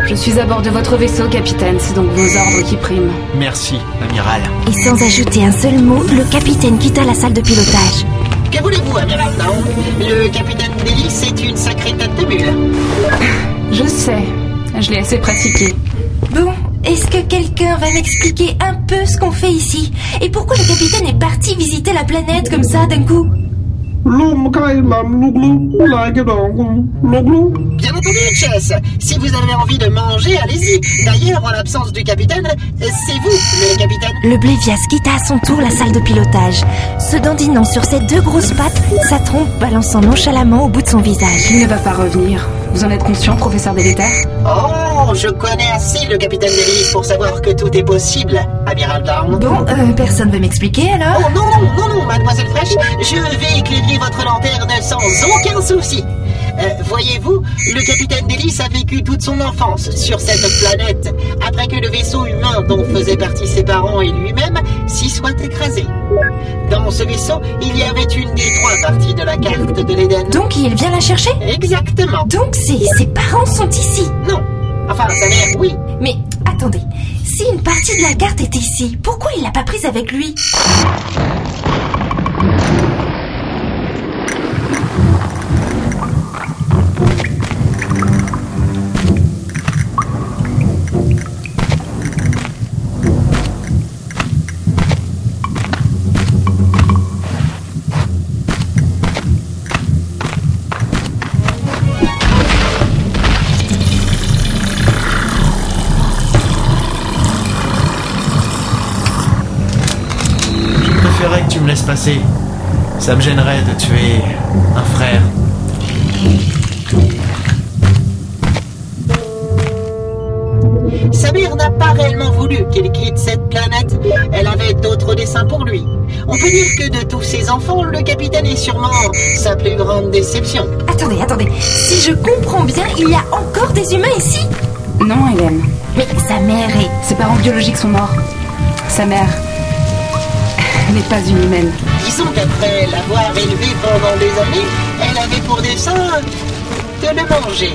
Je suis à bord de votre vaisseau, capitaine. C'est donc vos ordres qui priment. Merci, amiral. Et sans ajouter un seul mot, le capitaine quitta la salle de pilotage. Que voulez-vous, amiral Down Le capitaine d'hélice est une sacrée tête de mule. Je sais. Je l'ai assez pratiqué. Bon, est-ce que quelqu'un va m'expliquer un peu ce qu'on fait ici? Et pourquoi le capitaine est parti visiter la planète comme ça d'un coup? Bien entendu, Chess. Si vous avez envie de manger, allez-y. D'ailleurs, en l'absence du capitaine, c'est vous, le capitaine. Le Blévias quitta à son tour la salle de pilotage, se dandinant sur ses deux grosses pattes, sa trompe balançant nonchalamment au bout de son visage. Il ne va pas revenir. Vous en êtes conscient, professeur Délétère Oh, je connais assez le capitaine Delis pour savoir que tout est possible, amiral Brown. Bon, euh, personne veut m'expliquer alors Oh non, non, non, non, mademoiselle Fraîche, je vais éclairer votre lanterne sans aucun souci. Euh, Voyez-vous, le capitaine Delis a vécu toute son enfance sur cette planète, après que le vaisseau humain dont faisaient partie ses parents et lui-même s'y soit écrasé. Dans ce vaisseau, il y avait une des trois parties de la carte de l'Éden. Donc il vient la chercher? Exactement. Donc ses, ses parents sont ici? Non. Enfin, sa mère, oui. Mais attendez, si une partie de la carte est ici, pourquoi il l'a pas prise avec lui? Que tu me laisses passer. Ça me gênerait de tuer un frère. Sa mère n'a pas réellement voulu qu'il quitte cette planète. Elle avait d'autres desseins pour lui. On peut dire que de tous ses enfants, le capitaine est sûrement sa plus grande déception. Attendez, attendez. Si je comprends bien, il y a encore des humains ici? Non, Hélène. Mais sa mère est... Ses parents biologiques sont morts. Sa mère n'est pas une humaine. Disons qu'après l'avoir élevé pendant des années, elle avait pour dessein de le manger.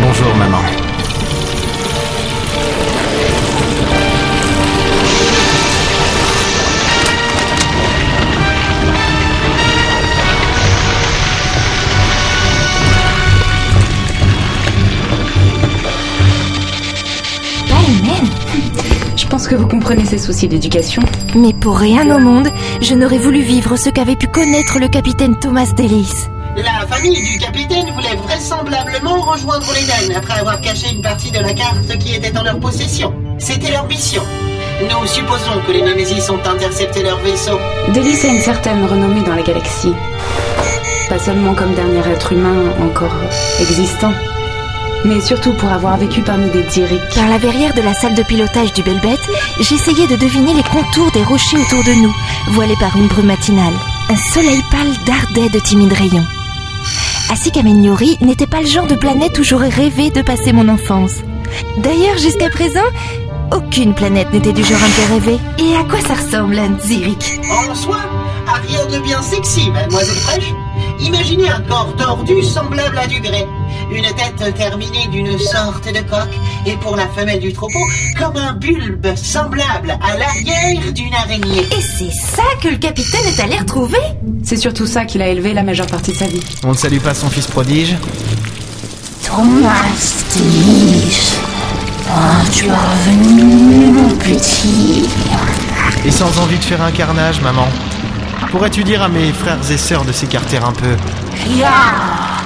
Bonjour, maman. Pense que vous comprenez ses soucis d'éducation. Mais pour rien au monde, je n'aurais voulu vivre ce qu'avait pu connaître le capitaine Thomas Delis. La famille du capitaine voulait vraisemblablement rejoindre l'Éden après avoir caché une partie de la carte qui était en leur possession. C'était leur mission. Nous supposons que les Némésis ont intercepté leur vaisseau. Délice a une certaine renommée dans la galaxie. Pas seulement comme dernier être humain encore existant, mais surtout pour avoir vécu parmi des Dyriques. Par la verrière de la salle de pilotage du Belbet, j'essayais de deviner les contours des rochers autour de nous, voilés par une brume matinale. Un soleil pâle dardait de timides rayons. Asikamenyori n'était pas le genre de planète où j'aurais rêvé de passer mon enfance. D'ailleurs, jusqu'à présent, aucune planète n'était du genre à me faire rêver. Et à quoi ça ressemble un Zyrik En soi, à rien de bien sexy, mademoiselle Fraîche. Imaginez un corps tordu semblable à du grès. Une tête terminée d'une sorte de coque, et pour la femelle du troupeau, comme un bulbe semblable à l'arrière d'une araignée. Et c'est ça que le capitaine est allé retrouver C'est surtout ça qu'il a élevé la majeure partie de sa vie. On ne salue pas son fils prodige Thomas Delis. Ah, tu es revenu, mon petit. Et sans envie de faire un carnage, maman. Pourrais-tu dire à mes frères et sœurs de s'écarter un peu? Ya.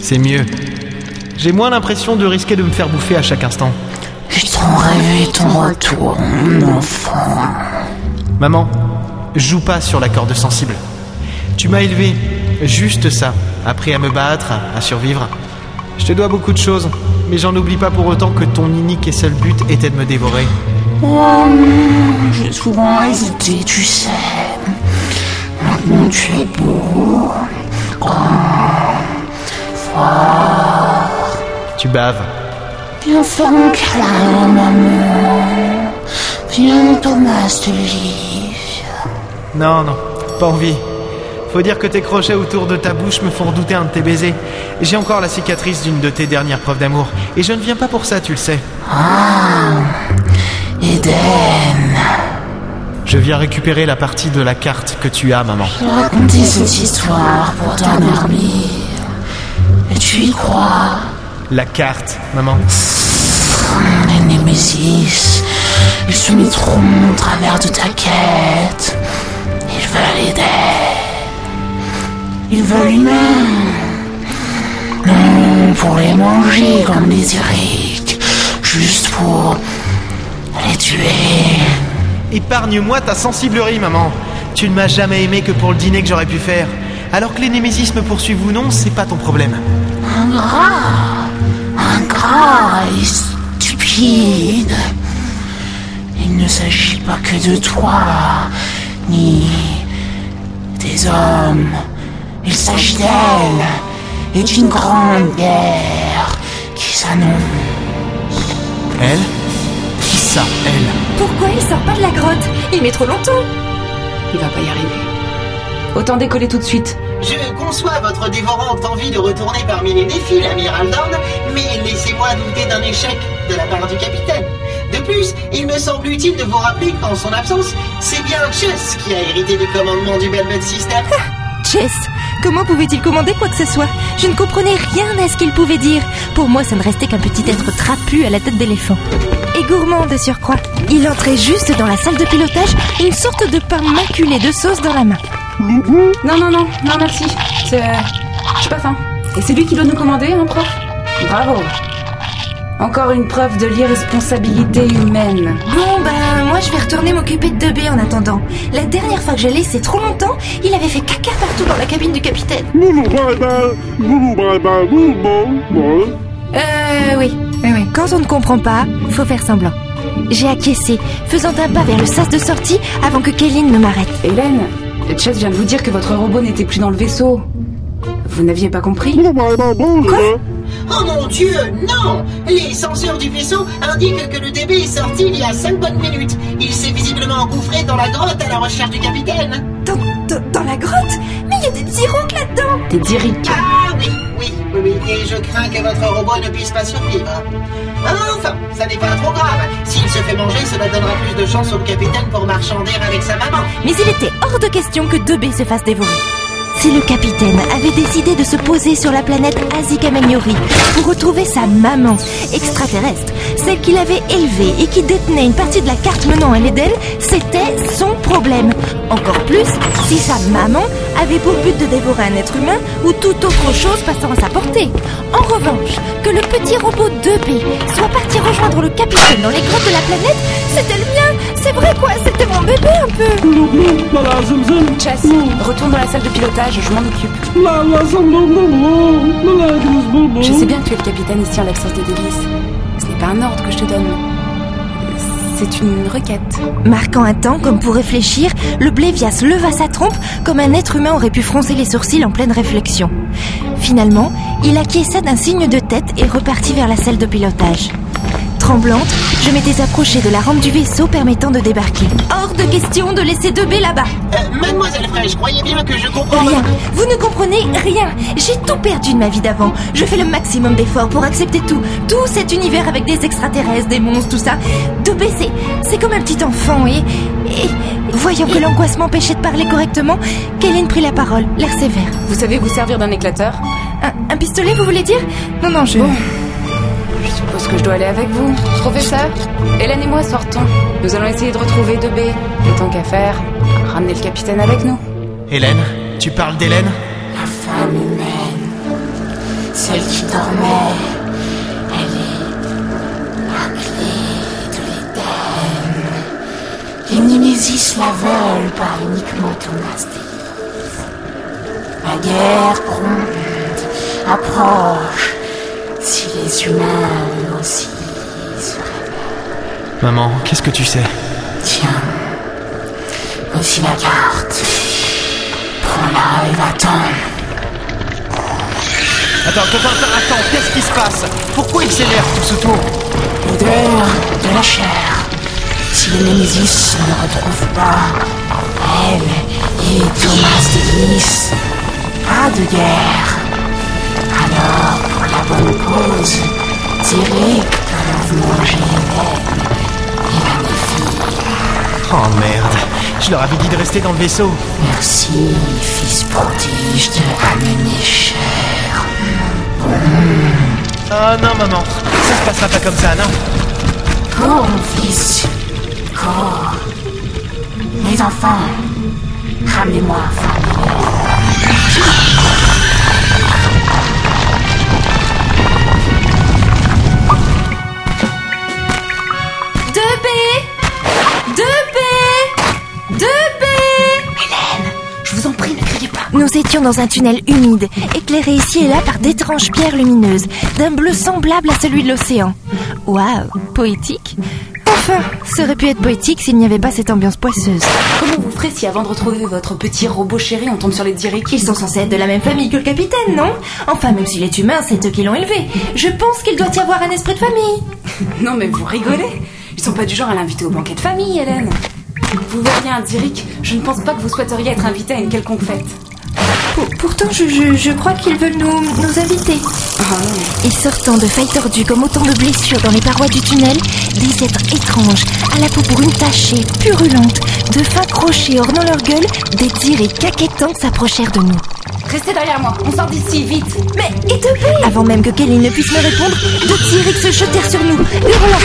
C'est mieux. J'ai moins l'impression de risquer de me faire bouffer à chaque instant. Rêvé ton retour, mon enfant. Maman, joue pas sur la corde sensible. Tu m'as élevé, juste ça, appris à me battre, à survivre. Je te dois beaucoup de choses, mais j'en oublie pas pour autant que ton unique et seul but était de me dévorer. Oh non, j'ai souvent hésité, tu sais. Maintenant tu es beau, grand, fort. Tu baves. Viens faire un câlin, maman. Viens, Thomas Delis. Non, non, pas envie. Faut dire que tes crochets autour de ta bouche me font redouter un de tes baisers. J'ai encore la cicatrice d'une de tes dernières preuves d'amour. Et je ne viens pas pour ça, tu le sais. Ah, Eden. Je viens récupérer la partie de la carte que tu as, maman. J'ai raconté cette histoire pour t'endormir. Et tu y crois? La carte, maman. Les Némésis, ils se mettront au travers de ta quête. Ils veulent aider. Ils veulent humains. Non, pour les manger comme des Iriques. Juste pour les tuer. Épargne-moi ta sensiblerie, maman. Tu ne m'as jamais aimé que pour le dîner que j'aurais pu faire. Alors que les Némésis me poursuivent ou non, c'est pas ton problème. Ingrat, ingrat et stupide. Il ne s'agit pas que de toi, ni des hommes. Il s'agit d'elle et d'une grande guerre qui s'annonce. Elle? Ça, elle Pourquoi il sort pas de la grotte? Il met trop longtemps. Il va pas y arriver. Autant décoller tout de suite. Je conçois votre dévorante envie de retourner parmi les défis, l'amiral Dorn, mais laissez-moi douter d'un échec de la part du capitaine. De plus, il me semble utile de vous rappeler qu'en son absence, c'est bien Chess qui a hérité du commandement du Belvet System. *laughs* Comment pouvait-il commander quoi que ce soit? Je ne comprenais rien à ce qu'il pouvait dire. Pour moi, ça ne restait qu'un petit être trapu à la tête d'éléphant. Et gourmand de surcroît. Il entrait juste dans la salle de pilotage, une sorte de pain maculé de sauce dans la main. Non, non, non, non, merci. C'est. euh, J'ai pas faim. Et c'est lui qui doit nous commander, hein, prof? Bravo. Encore une preuve de l'irresponsabilité humaine. Bon, ben, moi, je vais retourner m'occuper de 2B en attendant. La dernière fois que je l'ai laissé trop longtemps, il avait fait caca partout dans la cabine du capitaine. Euh, oui, oui, oui. Quand on ne comprend pas, faut faire semblant. J'ai acquiescé, faisant un pas vers le sas de sortie avant que Kéline ne m'arrête. Hélène, Chess vient de vous dire que votre robot n'était plus dans le vaisseau. Vous n'aviez pas compris? Quoi? Oh mon dieu, non Les senseurs du vaisseau indiquent que le DB est sorti il y a 5 bonnes minutes. Il s'est visiblement engouffré dans la grotte à la recherche du capitaine. Dans, dans, dans la grotte Mais il y a des Tsiroks là-dedans Des Diric. Ah oui, oui, oui, oui, et je crains que votre robot ne puisse pas survivre. Enfin, ça n'est pas trop grave. S'il se fait manger, cela donnera plus de chance au capitaine pour marchander avec sa maman. Mais il était hors de question que 2B se fasse dévorer. Si le capitaine avait décidé de se poser sur la planète Azikamenyori pour retrouver sa maman extraterrestre, celle qu'il avait élevée et qui détenait une partie de la carte menant à l'Éden, c'était son problème. Encore plus si sa maman avait pour but de dévorer un être humain ou toute autre chose passant à sa portée. En revanche, que le petit robot 2B soit parti rejoindre le capitaine dans les grottes de la planète, c'était le mien. C'est vrai quoi, c'était mon bébé un peu. Chess, retourne dans la salle de pilotage, je m'en occupe. Je sais bien que tu es le capitaine ici en l'absence des délices. Ce n'est pas un ordre que je te donne. C'est une requête. Marquant un temps comme pour réfléchir, le Blévias leva sa trompe comme un être humain aurait pu froncer les sourcils en pleine réflexion. Finalement, il acquiesça d'un signe de tête et repartit vers la salle de pilotage. Tremblante, je m'étais approchée de la rampe du vaisseau permettant de débarquer. Hors de question de laisser 2B là-bas. Euh, Mademoiselle Fraîche, croyez bien que je comprends... Rien. Vous ne comprenez rien. J'ai tout perdu de ma vie d'avant. Je fais le maximum d'efforts pour accepter tout. Tout cet univers avec des extraterrestres, des monstres, tout ça. 2B, c'est, c'est comme un petit enfant et... Et voyant que l'angoisse m'empêchait de parler correctement, Kéline prit la parole, l'air sévère. Vous savez vous servir d'un éclateur? Un, un pistolet, vous voulez dire? Non, non, je... Bon. Je suppose que je dois aller avec vous. Professeur, Hélène et moi sortons. Nous allons essayer de retrouver 2B. Et tant qu'à faire, ramener le capitaine avec nous. Hélène Tu parles d'Hélène? La femme humaine, celle qui dormait, elle est la clé de l'Éden. Les Némésis la veulent par uniquement Thomas Davis. La guerre gronde, approche. Si les humains eux aussi se réveillent. Maman, qu'est-ce que tu sais? Tiens, voici la carte. Prends-la et va-t'en. Attends, attends, attends, attends, qu'est-ce qui se passe? Pourquoi il s'énerve tout autour L'odeur de la chair. Si les Némésis ne retrouvent pas elle et Thomas Davis, pas de guerre. Alors, pour la bonne cause, doivent manger la défier. Oh merde, je leur avais dit de rester dans le vaisseau. Merci, fils prodige de Amenécher. Ah non, maman, ça se passera pas comme ça, non? Cours, mon fils. Cours. Les enfants, ramenez-moi Deux b Deux b Deux b Nous étions dans un tunnel humide, éclairé ici et là par d'étranges pierres lumineuses, d'un bleu semblable à celui de l'océan. Waouh, poétique Enfin, ça aurait pu être poétique s'il n'y avait pas cette ambiance poisseuse. Comment vous ferez si avant de retrouver votre petit robot chéri, on tombe sur les Diric Ils sont censés être de la même famille que le capitaine, non? Enfin, même s'il est humain, c'est eux qui l'ont élevé. Je pense qu'il doit y avoir un esprit de famille. *laughs* Non mais vous rigolez Ils sont pas du genre à l'inviter au banquet de famille, Hélène. Vous verriez un Diric, je ne pense pas que vous souhaiteriez être invité à une quelconque fête. Pour- pourtant, je, je- je crois qu'ils veulent nous, nous inviter. Et sortant de failles tordues comme autant de blessures dans les parois du tunnel, des êtres étranges, à la peau brune tachée, purulente, de fins crochets ornant leur gueule, des dires caquettants s'approchèrent de nous. Restez derrière moi, on sort d'ici, vite Mais, et de paix Avant même que Kelly ne puisse me répondre, deux Diric se jetèrent sur nous, hurlant.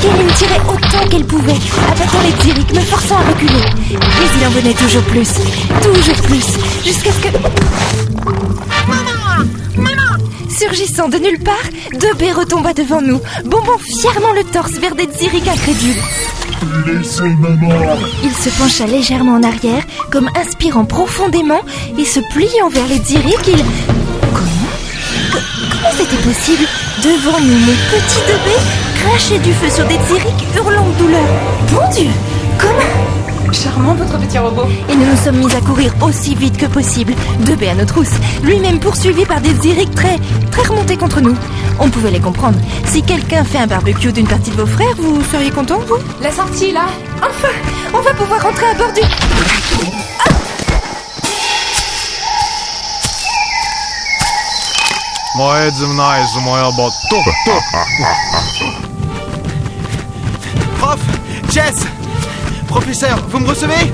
Kelly tirait autant qu'elle pouvait, abattant les Diric, me forçant à reculer. Mais il en venait toujours plus, toujours plus, jusqu'à ce que... Surgissant de nulle part, Debé retomba devant nous, bombant fièrement le torse vers des Diric incrédules. Maman Il se pencha légèrement en arrière, comme inspirant profondément, et se pliant vers les Diric, il... Comment? Co- Comment c'était possible? Devant nous, mon petit Debé crachait du feu sur des Diric hurlant de douleur. Bon Dieu Comment Charmant votre petit robot. Et nous nous sommes mis à courir aussi vite que possible, Debé à nos trousses, lui-même poursuivi par des Diric très, très remontés contre nous. On pouvait les comprendre. Si quelqu'un fait un barbecue d'une partie de vos frères, vous seriez content, vous? La sortie, là Enfin On va pouvoir rentrer à bord du... Моя земная за моя боту. Prof Jess Professeur, vous me recevez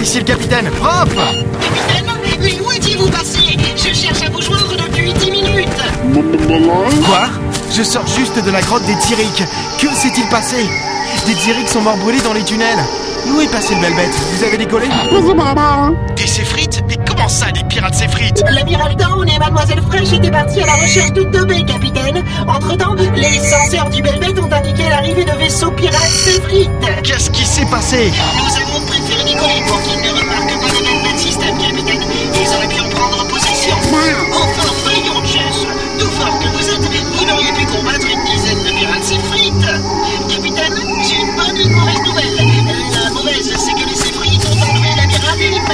Ici le capitaine. Prof Capitaine, mais où étiez-vous passé Je cherche à vous joindre depuis 10 minutes. Quoi Je sors juste de la grotte des Tyriques. Que s'est-il passé Des Tyriques sont morts brûlés dans les tunnels. Où est passé le belle bête Vous avez décollé Des séfrites Mais Comment ça, pirates L'amiral Dawn et Mademoiselle Fraîche étaient partis à la recherche de Tobé, capitaine. Entre-temps, les censeurs du Belbet ont indiqué l'arrivée de vaisseaux pirates Séfrites. Qu'est-ce qui s'est passé? Nous avons préféré décoller pour qu'ils ne remarquent pas le Belbet système, capitaine. Ils auraient pu en prendre possession. Enfin, voyons, Jess. Tout fort que vous êtes, vous n'auriez pu combattre une dizaine de pirates Séfrites.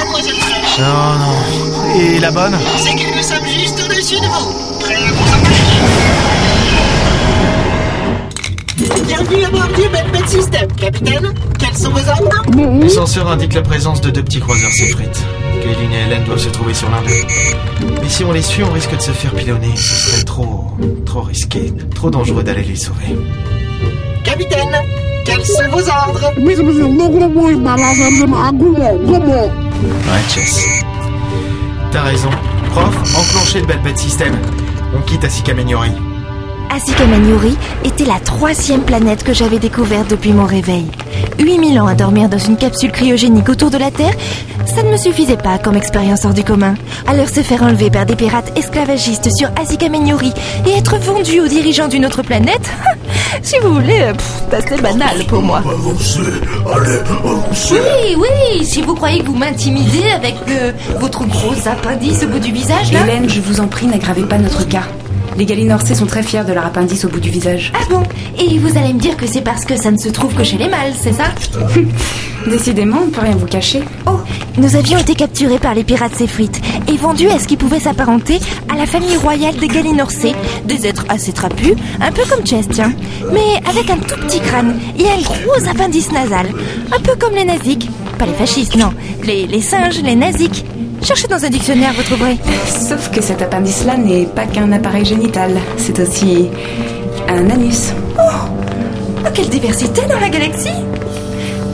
Mademoiselle Fraîche. Non, non. Et la bonne C'est que nous sommes juste au-dessus de vous. Prêts à vous embarquer Bienvenue à bord du Belbet System, capitaine. Quels sont vos ordres Le censeur indique la présence de deux petits croiseurs séfrites. Kaylin et Hélène doivent se trouver sur l'un d'eux. Mais si on les suit, on risque de se faire pilonner. Ce serait trop... trop risqué. Trop dangereux d'aller les sauver. Capitaine, quels sont vos ordres Ouais, Chess. T'as raison. Prof, enclenchez le Belbet System. On quitte Asika Meniori. Asika Maniori était la troisième planète que j'avais découverte depuis mon réveil. 8000 ans à dormir dans une capsule cryogénique autour de la Terre, ça ne me suffisait pas comme expérience hors du commun. Alors se faire enlever par des pirates esclavagistes sur Asika Maniori et être vendu aux dirigeants d'une autre planète, si vous voulez, euh, c'est assez banal pour moi. Allez, avancez Oui, oui, si vous croyez que vous m'intimidez avec euh, votre gros appendice au bout du visage, là... Hélène, je vous en prie, n'aggravez pas notre cas. Les Galinorsais sont très fiers de leur appendice au bout du visage. Ah bon? Et vous allez me dire que c'est parce que ça ne se trouve que chez les mâles, c'est ça? *laughs* Décidément, on ne peut rien vous cacher. Oh, nous avions été capturés par les pirates Séfrites et vendus à ce qui pouvait s'apparenter à la famille royale des Galinorsais, des êtres assez trapus, un peu comme Chess, tiens, mais avec un tout petit crâne et un gros appendice nasal, un peu comme les naziques. Pas les fascistes, non, les, les singes, les naziques. Cherchez dans un dictionnaire, vous trouverez. Sauf que cet appendice-là n'est pas qu'un appareil génital, c'est aussi un anus. Oh, quelle diversité dans la galaxie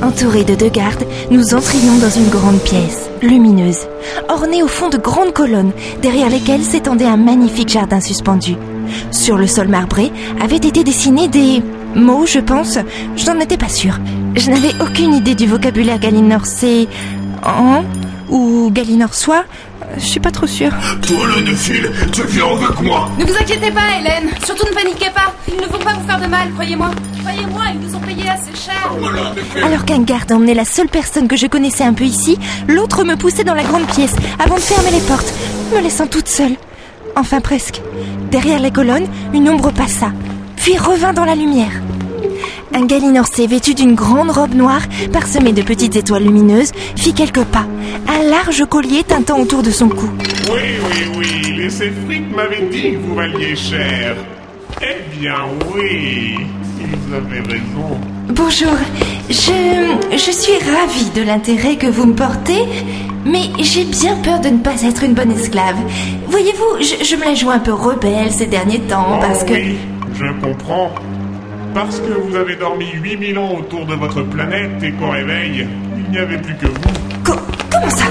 Entourés de deux gardes, nous entrions dans une grande pièce, lumineuse, ornée au fond de grandes colonnes, derrière lesquelles s'étendait un magnifique jardin suspendu. Sur le sol marbré avaient été dessinés des mots, je pense. Je n'en étais pas sûre. Je n'avais aucune idée du vocabulaire galinorsais en ou galinorsois. Je suis pas trop sûre. Toi, le néphile, tu viens avec moi Ne vous inquiétez pas, Hélène. Surtout ne paniquez pas. Ils ne vont pas vous faire de mal, croyez-moi. Croyez-moi, ils nous ont payé assez cher. Alors qu'un garde emmenait la seule personne que je connaissais un peu ici, l'autre me poussait dans la grande pièce avant de fermer les portes, me laissant toute seule. Enfin presque. Derrière les colonnes, une ombre passa, puis revint dans la lumière. Un Galinorcé vêtu d'une grande robe noire, parsemée de petites étoiles lumineuses, fit quelques pas, un large collier tintant autour de son cou. Oui, oui, oui, les Séfrites m'avaient dit que vous valiez cher. Eh bien, oui, ils avaient raison. Bonjour, je, je suis ravie de l'intérêt que vous me portez, mais j'ai bien peur de ne pas être une bonne esclave. Voyez-vous, je, je me la joue un peu rebelle ces derniers temps parce Oh que... Oui, je comprends. Parce que vous avez dormi 8000 ans autour de votre planète et qu'au réveil, il n'y avait plus que vous. Comment ça?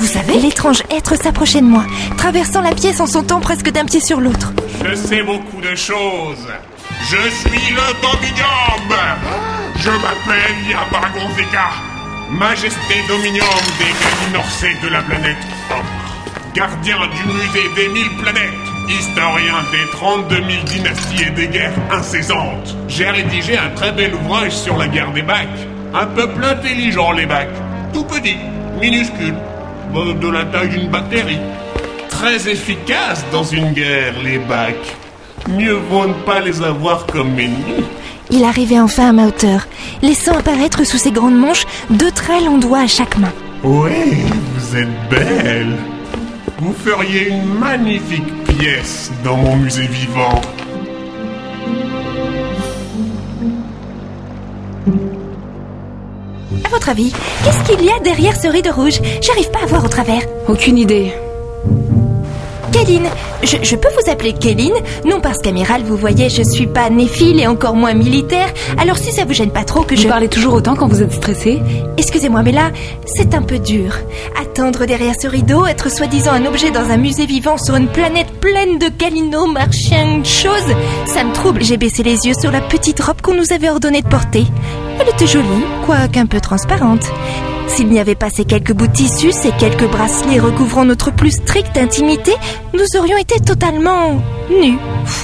Vous savez? L'étrange être s'approchait de moi, traversant la pièce en sautant presque d'un pied sur l'autre. Je sais beaucoup de choses. Je suis le Dominium. Je m'appelle Yabagon Zeka, Majesté Dominium des Galinorcés de la planète gardien du musée des mille planètes, historien des 32 000 dynasties et des guerres incessantes. J'ai rédigé un très bel ouvrage sur la guerre des bacs. Un peuple intelligent, les bacs. Tout petit, minuscule, de la taille d'une bactérie. Très efficace dans une guerre, les bacs. Mieux vaut ne pas les avoir comme ennemis. Il arrivait enfin à ma hauteur, laissant apparaître sous ses grandes manches deux très longs doigts à chaque main. Oui, vous êtes belle. Vous feriez une magnifique pièce dans mon musée vivant. À votre avis, qu'est-ce qu'il y a derrière ce rideau rouge? J'arrive pas à voir au travers. Aucune idée. Kéline, je, je peux vous appeler Kéline? Non parce qu'amiral, vous voyez, je suis pas néphile et encore moins militaire. Alors si ça vous gêne pas trop que Vous je... parlez toujours autant quand vous êtes stressé Excusez-moi, mais là, c'est un peu dur. Attendre derrière ce rideau, être soi-disant un objet dans un musée vivant sur une planète pleine de galino, marchiens, choses, ça me trouble. J'ai baissé les yeux sur la petite robe qu'on nous avait ordonné de porter. Elle était jolie, quoique un peu transparente. S'il n'y avait pas ces quelques bouts de tissu, ces quelques bracelets recouvrant notre plus stricte intimité, nous aurions été totalement nus.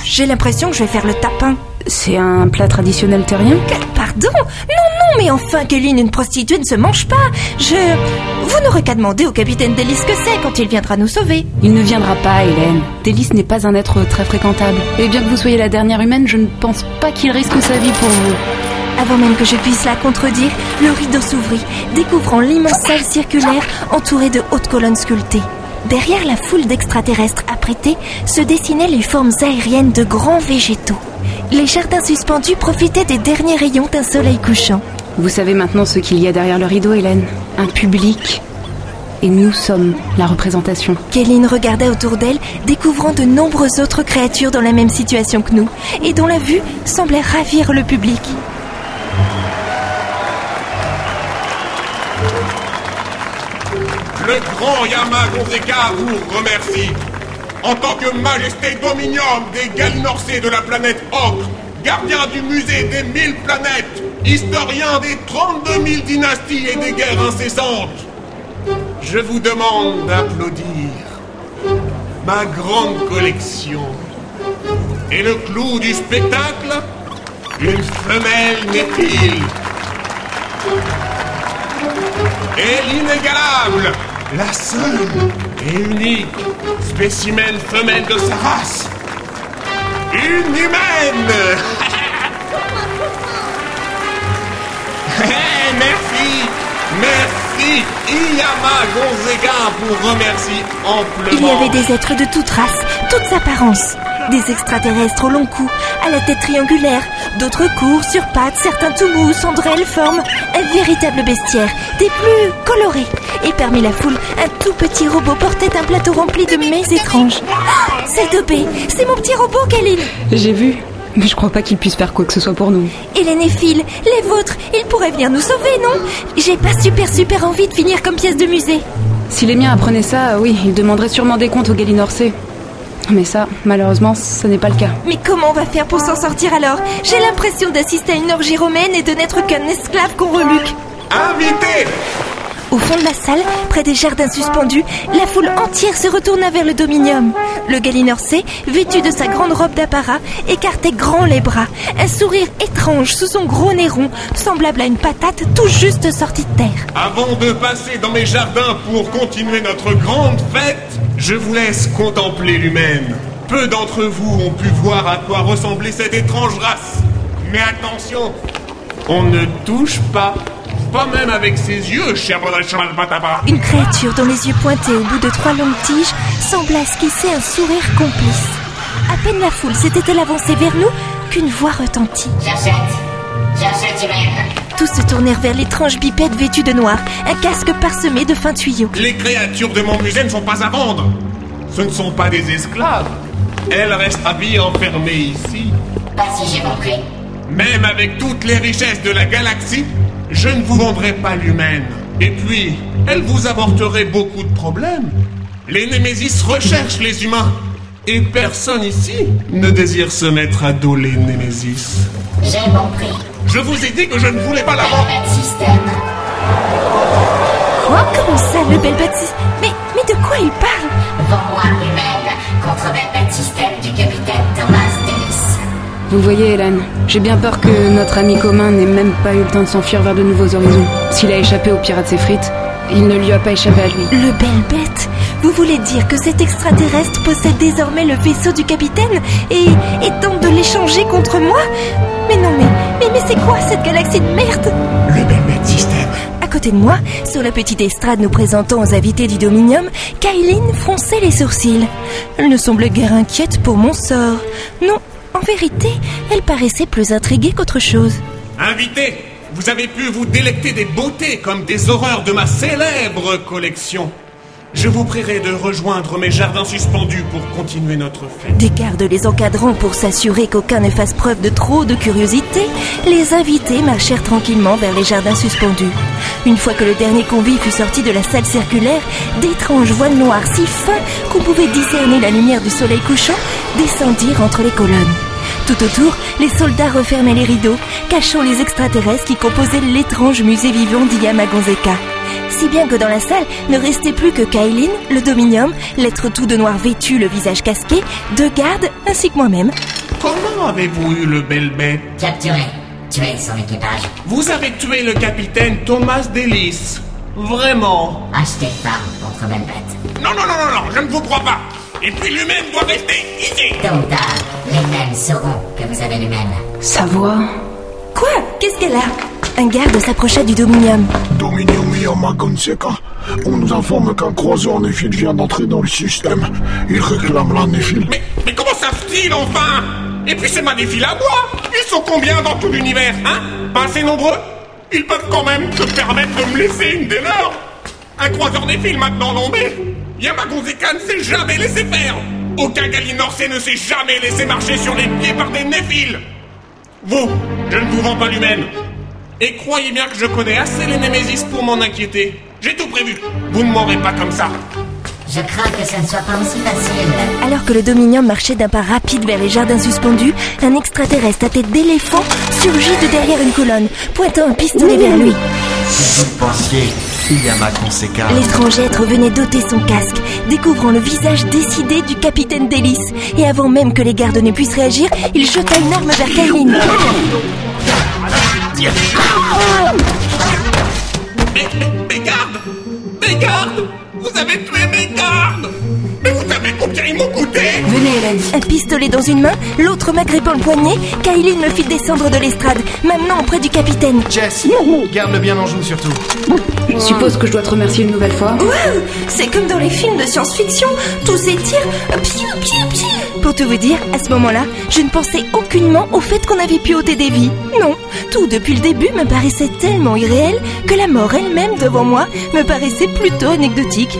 J'ai l'impression que je vais faire le tapin. C'est un plat traditionnel terrien? Pardon Non, non, mais enfin, Kéline, une prostituée ne se mange pas. Je... Vous n'aurez qu'à demander au capitaine Delis ce que c'est quand il viendra nous sauver. Il ne viendra pas, Hélène. Délice n'est pas un être très fréquentable. Et bien que vous soyez la dernière humaine, je ne pense pas qu'il risque sa vie pour vous. Avant même que je puisse la contredire, le rideau s'ouvrit, découvrant l'immense salle circulaire entourée de hautes colonnes sculptées. Derrière la foule d'extraterrestres apprêtés se dessinaient les formes aériennes de grands végétaux. Les jardins suspendus profitaient des derniers rayons d'un soleil couchant. Vous savez maintenant ce qu'il y a derrière le rideau, Hélène Un public. Et nous sommes la représentation. Kéline regardait autour d'elle, découvrant de nombreuses autres créatures dans la même situation que nous, et dont la vue semblait ravir le public. Le grand Yama Gonzeka vous remercie. En tant que majesté dominium des Galinorcés de la planète Ocre, gardien du musée des mille planètes, historien des 32 000 dynasties et des guerres incessantes, je vous demande d'applaudir ma grande collection. Et le clou du spectacle Une femelle néphile. Et l'inégalable, la seule et unique spécimen femelle de sa race. Une humaine *laughs* Eh, Merci Merci Iyama Gonzega vous remercie Il y amplement. avait des êtres de toute race, toutes apparences. Des extraterrestres au long cou, à la tête triangulaire, d'autres courts, sur pattes, certains tout mous, cendrelles, formes. Un véritable bestiaire, des plus colorés. Et parmi la foule, un tout petit robot portait un plateau rempli de mets étranges. Ah, c'est Dobé, c'est mon petit robot, Kaline. J'ai vu. Mais je crois pas qu'il puisse faire quoi que ce soit pour nous. Et les néphiles, les vôtres, ils pourraient venir nous sauver, non? J'ai pas super super envie de finir comme pièce de musée. Si les miens apprenaient ça, oui, ils demanderaient sûrement des comptes au Galinorcé. Mais ça, malheureusement, ce n'est pas le cas. Mais comment on va faire pour s'en sortir alors J'ai l'impression d'assister à une orgie romaine et de n'être qu'un esclave qu'on reluque. Invité Au fond de la salle, près des jardins suspendus, la foule entière se retourna vers le dominium. Le Galinorcé, vêtu de sa grande robe d'apparat, écartait grand les bras, un sourire étrange sous son gros nez rond, semblable à une patate tout juste sortie de terre. Avant de passer dans mes jardins pour continuer notre grande fête, je vous laisse contempler l'humaine. Peu d'entre vous ont pu voir à quoi ressemblait cette étrange race. Mais attention, on ne touche pas. Pas même avec ses yeux, cher. Une créature dont les yeux pointés au bout de trois longues tiges sembla esquisser un sourire complice. À peine la foule s'était-elle avancée vers nous qu'une voix retentit. J'achète. J'achète humaine. Tous se tournèrent vers l'étrange bipède vêtu de noir, un casque parsemé de fins tuyaux. Les créatures de mon musée ne sont pas à vendre. Ce ne sont pas des esclaves. Elles restent habillées enfermées ici. Pas si j'ai compris. Même avec toutes les richesses de la galaxie, je ne vous vendrai pas l'humaine. Et puis, elle vous apporterait beaucoup de problèmes. Les Némésis recherchent les humains. Et personne ici ne désire se mettre à dos les Némésis. J'ai compris. Je vous ai dit que je ne voulais pas la vendre. Système. Quoi Comment ça, le bel baptiste? Mais, mais de quoi il parle? Vends-moi Vous voyez, Hélène, j'ai bien peur que notre ami commun n'ait même pas eu le temps de s'enfuir vers de nouveaux horizons. S'il a échappé aux pirates ses frites, il ne lui a pas échappé à lui. Le bel bête Vous voulez dire que cet extraterrestre possède désormais le vaisseau du capitaine et, et tente de l'échanger contre moi? Mais non, mais, mais, mais c'est quoi cette galaxie de merde? Le bel bête système. À côté de moi, sur la petite estrade nous présentant aux invités du Dominium, Kailine fronçait les sourcils. Elle ne semblait guère inquiète pour mon sort. Non, en vérité, elle paraissait plus intriguée qu'autre chose. Invité, vous avez pu vous délecter des beautés comme des horreurs de ma célèbre collection. Je vous prierai de rejoindre mes jardins suspendus pour continuer notre fête. Des gardes les encadrant pour s'assurer qu'aucun ne fasse preuve de trop de curiosité, les invités marchèrent tranquillement vers les jardins suspendus. Une fois que le dernier convive fut sorti de la salle circulaire, d'étranges voiles noires si fins qu'on pouvait discerner la lumière du soleil couchant descendirent entre les colonnes. Tout autour, les soldats refermaient les rideaux, cachant les extraterrestres qui composaient l'étrange musée vivant d'Iyamagonzeka. Si bien que dans la salle ne restait plus que Kailin, le dominium, l'être tout de noir vêtu, le visage casqué, deux gardes ainsi que moi-même. Comment avez-vous eu le bel bête Capturé. Tué son équipage. Vous avez tué le capitaine Thomas Delis. Vraiment Acheté femme contre belle bête. Non, non, non, non, non, je ne vous crois pas. Et puis l'humaine doit rester ici. Tôt ou tard, les mêmes sauront que vous avez l'humaine. Sa voix. Quoi? Qu'est-ce qu'elle a? Un garde s'approcha du dominium. Dominium Yamagonseka. On nous informe qu'un croiseur néphile vient d'entrer dans le système. Il réclame la néphile. Mais, mais comment savent-ils enfin? Et puis c'est ma défile à moi Ils sont combien dans tout l'univers, hein? Pas assez nombreux? Ils peuvent quand même se permettre de me laisser une des leurs Un croiseur néphile maintenant, non mais Yamagonzeka ne s'est jamais laissé faire Aucun Galinorcé ne s'est jamais laissé marcher sur les pieds par des néphiles Vous, je ne vous vends pas l'humaine et croyez bien que je connais assez les Némésis pour m'en inquiéter. J'ai tout prévu. Vous ne m'aurez pas comme ça. Je crains que ça ne soit pas aussi facile. Alors que le dominium marchait d'un pas rapide vers les jardins suspendus, un extraterrestre à tête d'éléphant surgit de derrière une colonne, pointant un pistolet vers lui. Si vous pensiez, Iyama Conseka. L'étrange être venait d'ôter son casque, découvrant le visage décidé du capitaine Delis. Et avant même que les gardes ne puissent réagir, il jeta une arme vers Kailin. Mais, mais, mes gardes Mes gardes Vous avez tué mes gardes Mais vous savez combien ils m'ont coûté Venez, Hélène. Un pistolet dans une main, l'autre m'agrippant le poignet, Kailin me fit descendre de l'estrade, m'amenant auprès du capitaine. Jess, garde-le bien en joue surtout. Je suppose que je dois te remercier une nouvelle fois. Waouh C'est comme dans les films de science-fiction, tous ces tirs, piou, piou, piou. Pour tout vous dire, à ce moment-là, je ne pensais aucunement au fait qu'on avait pu ôter des vies. Non, tout depuis le début me paraissait tellement irréel que la mort elle-même devant moi me paraissait plutôt anecdotique.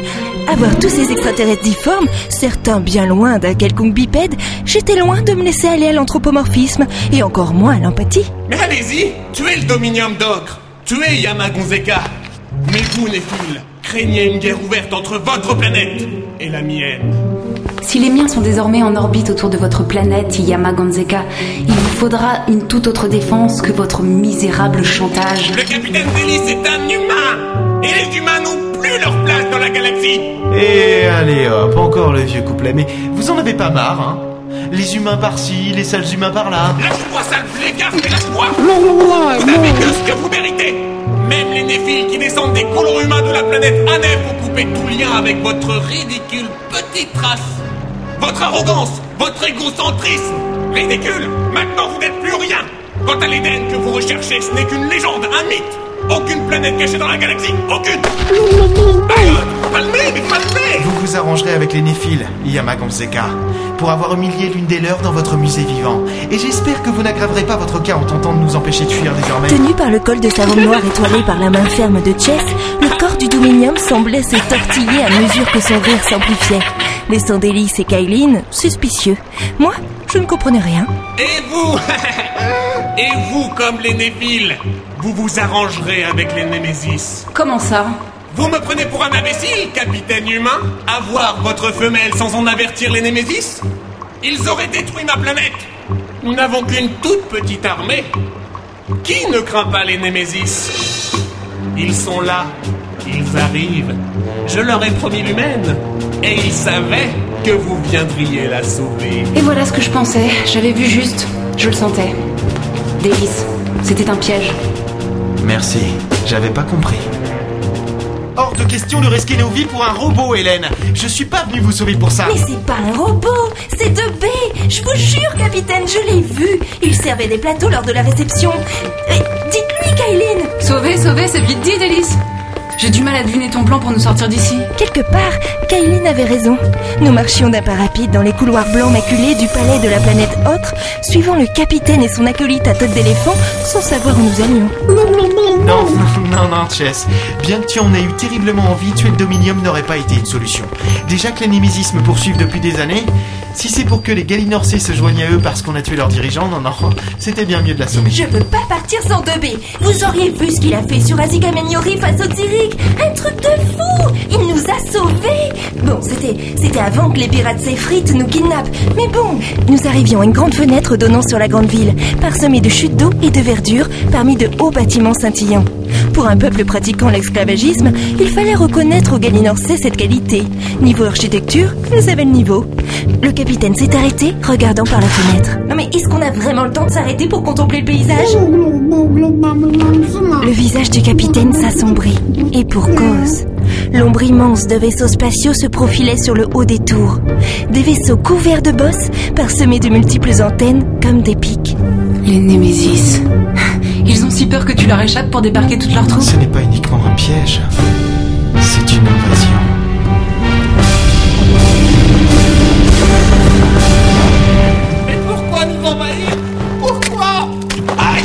À voir tous ces extraterrestres difformes, certains bien loin d'un quelconque bipède, j'étais loin de me laisser aller à l'anthropomorphisme et encore moins à l'empathie. Mais allez-y Tuez le Dominium d'Ocre Tuez Yamagonzeka Mais vous, Néphil, craignez une guerre ouverte entre votre planète et la mienne. Si les miens sont désormais en orbite autour de votre planète Yamagonzeka, il vous faudra une toute autre défense que votre misérable chantage. Le capitaine Delis est un humain. Et les humains n'ont plus leur place dans la galaxie. Et allez hop, encore le vieux couplet. Mais vous en avez pas marre, hein? Les humains par-ci, les sales humains par-là. Lâche-moi, sale blégarde, mais lâche-moi Vous n'avez que ce que vous méritez. Même les néphiles qui descendent des colons humains de la planète Anef ont coupé tout lien avec votre ridicule petite race Votre arrogance, votre égocentrisme Ridicule. Maintenant vous n'êtes plus rien. Quant à l'Éden que vous recherchez, ce n'est qu'une légende, un mythe. Aucune planète cachée dans la galaxie Aucune. Palmez, mais palmez Vous vous arrangerez avec les Néphiles, Yamagonseka, pour avoir humilié l'une des leurs dans votre musée vivant. Et j'espère que vous n'aggraverez pas votre cas en tentant de nous empêcher de fuir désormais. Tenu par le col de savon noir étoilé par la main ferme de Chess, le corps du Dominium semblait se tortiller à mesure que son rire s'amplifiait. Laissant Délice et Kailine suspicieux. Moi, je ne comprenais rien. Et vous *laughs* Et vous, comme les Néphiles, vous vous arrangerez avec les Némésis. Comment ça? Vous me prenez pour un imbécile, capitaine humain Avoir votre femelle sans en avertir les Némésis Ils auraient détruit ma planète Nous n'avons qu'une toute petite armée. Qui ne craint pas les Némésis? Ils sont là. Ils arrivent. Je leur ai promis l'humaine. Et ils savaient que vous viendriez la sauver. Et voilà ce que je pensais. J'avais vu juste. Je le sentais. Délice. C'était un piège. Merci, j'avais pas compris. Hors de question de risquer nos vies pour un robot, Hélène. Je suis pas venu vous sauver pour ça. Mais c'est pas un robot, c'est de B. Je vous jure, capitaine, je l'ai vu. Il servait des plateaux lors de la réception. Dites-lui, Kailine. Sauver, sauver, c'est vite dit, Délice. J'ai du mal à deviner ton plan pour nous sortir d'ici. Quelque part, Kailine avait raison. Nous marchions d'un pas rapide dans les couloirs blancs maculés du palais de la planète Autre, suivant le capitaine et son acolyte à tête d'éléphant, sans savoir où nous allions. Non, *laughs* non, non, Chess. Bien que tu en aies eu terriblement envie, tuer le Dominium n'aurait pas été une solution. Déjà que Némésis me poursuivent depuis des années, si c'est pour que les Galinorsés se joignent à eux parce qu'on a tué leur dirigeant, non, non, *laughs* c'était bien mieux de l'assommer. Je veux pas partir sans 2B. Vous auriez vu ce qu'il a fait sur Azika Meniori face au Un truc de fou. Il nous a sauvés. Bon, c'était, c'était avant que les pirates s'effritent nous kidnappent. Mais bon, nous arrivions à une grande fenêtre donnant sur la grande ville, parsemée de chutes d'eau et de verdure, parmi de hauts bâtiments scintillants. Pour un peuple pratiquant l'esclavagisme, il fallait reconnaître aux Galinorsais cette qualité. Niveau architecture, nous avaient le niveau. Le capitaine s'est arrêté, regardant par la fenêtre. Non mais est-ce qu'on a vraiment le temps de s'arrêter pour contempler le paysage? Le visage du capitaine s'assombrit. Et pour cause. L'ombre immense de vaisseaux spatiaux se profilait sur le haut des tours. Des vaisseaux couverts de bosses, parsemés de multiples antennes comme des pics. Les Némésis. Ils ont si peur que tu leur échappes pour débarquer toutes leurs troupes. Ce n'est pas uniquement un piège, c'est une invasion. Mais pourquoi nous envahir? Pourquoi? Aïe!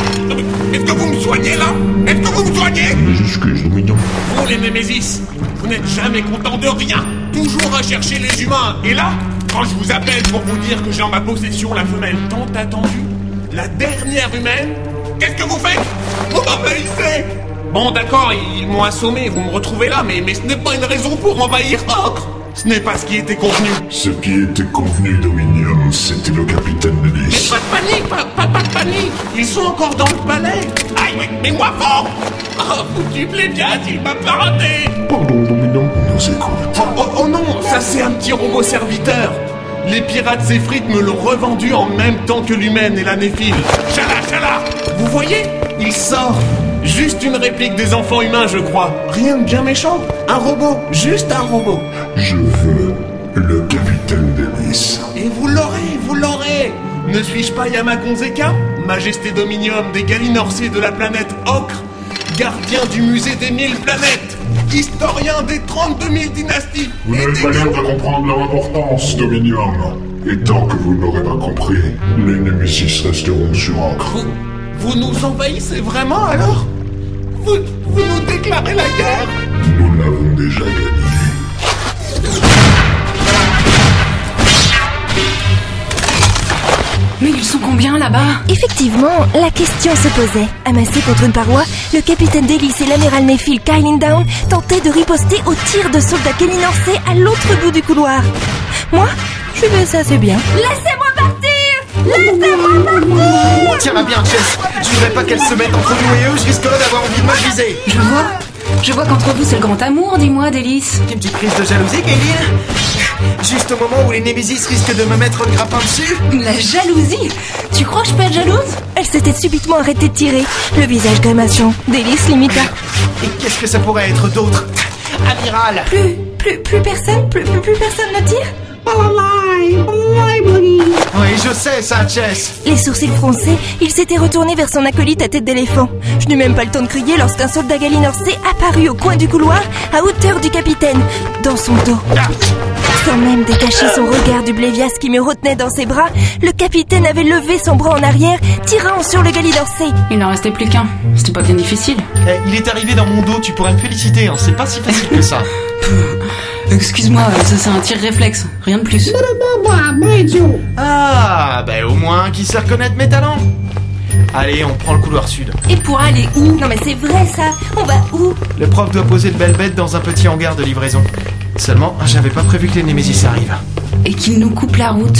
Est-ce que vous me soignez là? Est-ce que vous me soignez? Excuse, Dominion. Vous les Némésis, vous n'êtes jamais content de rien. Toujours à chercher les humains. Et là, quand je vous appelle pour vous dire que j'ai en ma possession la femelle tant attendue, la dernière humaine, qu'est-ce que vous faites Vous m'envahissez Bon d'accord, ils m'ont assommé, vous me retrouvez là, mais, mais ce n'est pas une raison pour envahir Ocre Ce n'est pas ce qui était convenu. Ce qui était convenu, Dominion, c'était le capitaine Mais Denis. pas de panique, pas, pas, pas de panique. Ils sont encore dans le palais. Aïe, mais, mais moi fort Oh, foutu plébiade, il m'a pas raté Pardon, Dominion. Nous écoute. oh, oh, oh non, ça c'est un petit robot serviteur. Les pirates Zéphrites me l'ont revendu en même temps que l'humaine et la néphile. Chala, chala voyez Il sort Juste une réplique des enfants humains, je crois. Rien de bien méchant. Un robot, juste un robot. Je veux le capitaine Denis. Et vous l'aurez, vous l'aurez Ne suis-je pas Yamakonzeka Majesté Dominium des Galinorsés de la planète Ocre Gardien du musée des mille planètes Historien des 32 000 dynasties Vous n'avez pas l'air de comprendre leur importance, Dominion. Et tant que vous ne l'aurez pas compris, les Némésis resteront sur. Vous, vous nous envahissez vraiment alors vous, vous nous déclarez la guerre Nous l'avons déjà gagné. Mais ils sont combien là-bas Effectivement, la question se posait. Amassé contre une paroi, le capitaine Délice et l'amiral Nephil Kyling Down tentaient de riposter aux tirs de soldats Kelinorsés à l'autre bout du couloir. Moi, je vais ça assez bien. Laissez-moi Laissez-moi partir Tiens-la bien, Chess. Je voudrais pas qu'elle se mette entre nous et eux, je risquerais d'avoir envie de me viser. Je vois. Je vois qu'entre vous c'est le grand amour, dis-moi, Délice. Une petite crise de jalousie, Kaylin Juste au moment où les Némésis risquent de me mettre le grappin dessus La jalousie Tu crois que je peux être jalouse? Elle s'était subitement arrêtée de tirer, le visage grimaçant. Délice limita. Et qu'est-ce que ça pourrait être d'autre? Amiral Plus, plus, plus personne, plus, plus, plus personne ne tire? Oui, je sais ça, Chess Les sourcils froncés, il s'était retourné vers son acolyte à tête d'éléphant. Je n'eus même pas le temps de crier lorsqu'un soldat galinorcé apparut au coin du couloir, à hauteur du capitaine, dans son dos. Sans même détacher son regard du Blévias qui me retenait dans ses bras, le capitaine avait levé son bras en arrière, tirant sur le galinorcé. Il n'en restait plus qu'un. C'était pas bien difficile. Eh, il est arrivé dans mon dos, tu pourrais me féliciter, hein. c'est pas si facile que ça. *laughs* Excuse-moi, ça c'est un tir réflexe, rien de plus. Ah, bah au moins qui sait reconnaître mes talents Allez, on prend le couloir sud. Et pour aller où? Non mais c'est vrai ça On va où? Le prof doit poser le bel bête dans un petit hangar de livraison. Seulement, j'avais pas prévu que les Némésis arrivent. Et qu'il nous coupe la route.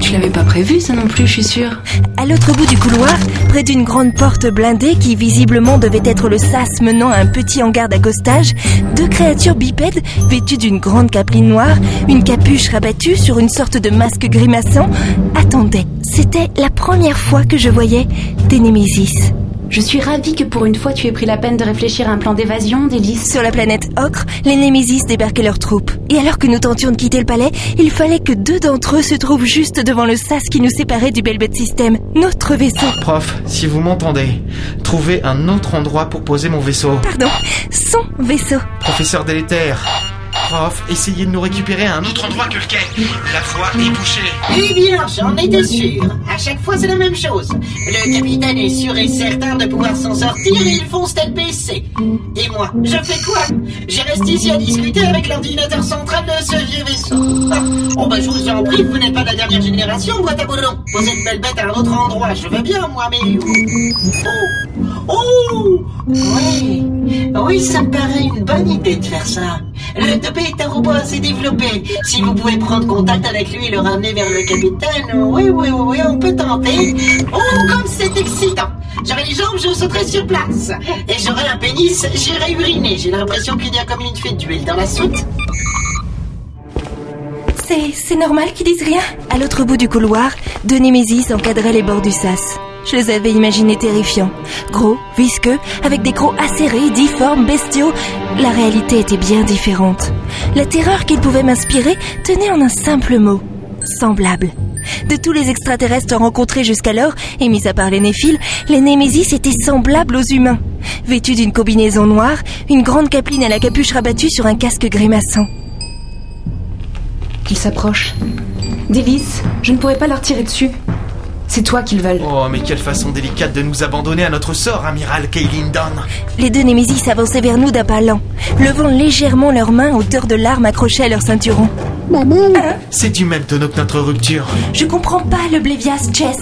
Tu l'avais pas prévu ça non plus, je suis sûre. À l'autre bout du couloir, près d'une grande porte blindée qui visiblement devait être le sas menant à un petit hangar d'accostage, deux créatures bipèdes vêtues d'une grande capeline noire, une capuche rabattue sur une sorte de masque grimaçant, attendaient. C'était la première fois que je voyais des Némésis. Je suis ravie que pour une fois tu aies pris la peine de réfléchir à un plan d'évasion, Délice. Sur la planète Ocre, les Némésis débarquaient leurs troupes. Et alors que nous tentions de quitter le palais, il fallait que deux d'entre eux se trouvent juste devant le sas qui nous séparait du Belbet System, notre vaisseau. Prof, si vous m'entendez, trouvez un autre endroit pour poser mon vaisseau. Pardon, son vaisseau. Professeur délétère. Prof, essayez de nous récupérer à un autre endroit que le quai. La voie est bouchée. Eh bien, j'en étais sûr. À chaque fois, c'est la même chose. Le capitaine est sûr et certain de pouvoir s'en sortir et il fonce tel PC. Et moi, je fais quoi? Je reste ici à discuter avec l'ordinateur central de ce vieux vaisseau. Ah, oh bah je vous en prie, vous n'êtes pas de la dernière génération, boîte à. Posez une belle bête à un autre endroit, je veux bien, moi, mais... Oh Oh Oui Oui, ça me paraît une bonne idée de faire ça. Le Topé est un robot assez développé. Si vous pouvez prendre contact avec lui et le ramener vers le capitaine, oui, oui, oui, oui, on peut tenter. Oh, comme c'est excitant J'aurais les jambes, je sauterais sur place. Et j'aurais un pénis, j'irais uriner. J'ai l'impression qu'il y a comme une fuite d'huile dans la soute. C'est, c'est normal qu'ils disent rien À l'autre bout du couloir, deux Némésis encadraient les bords du sas. Je les avais imaginés terrifiants. Gros, visqueux, avec des crocs acérés, difformes, bestiaux. La réalité était bien différente. La terreur qu'ils pouvaient m'inspirer tenait en un simple mot. Semblable. De tous les extraterrestres rencontrés jusqu'alors, et mis à part les néphiles, les Némésis étaient semblables aux humains. Vêtus d'une combinaison noire, une grande capeline à la capuche rabattue sur un casque grimaçant. Qu'ils s'approchent. Délice, je ne pourrais pas leur tirer dessus. C'est toi qu'ils veulent. Oh, mais quelle façon délicate de nous abandonner à notre sort, amiral Kaylin Dunn. Les deux Némésis avançaient vers nous d'un pas lent, levant légèrement leurs mains hauteur de l'arme accrochée à leur ceinturon. C'est du même tonneau que notre rupture. Je comprends pas le Blévias, Chess.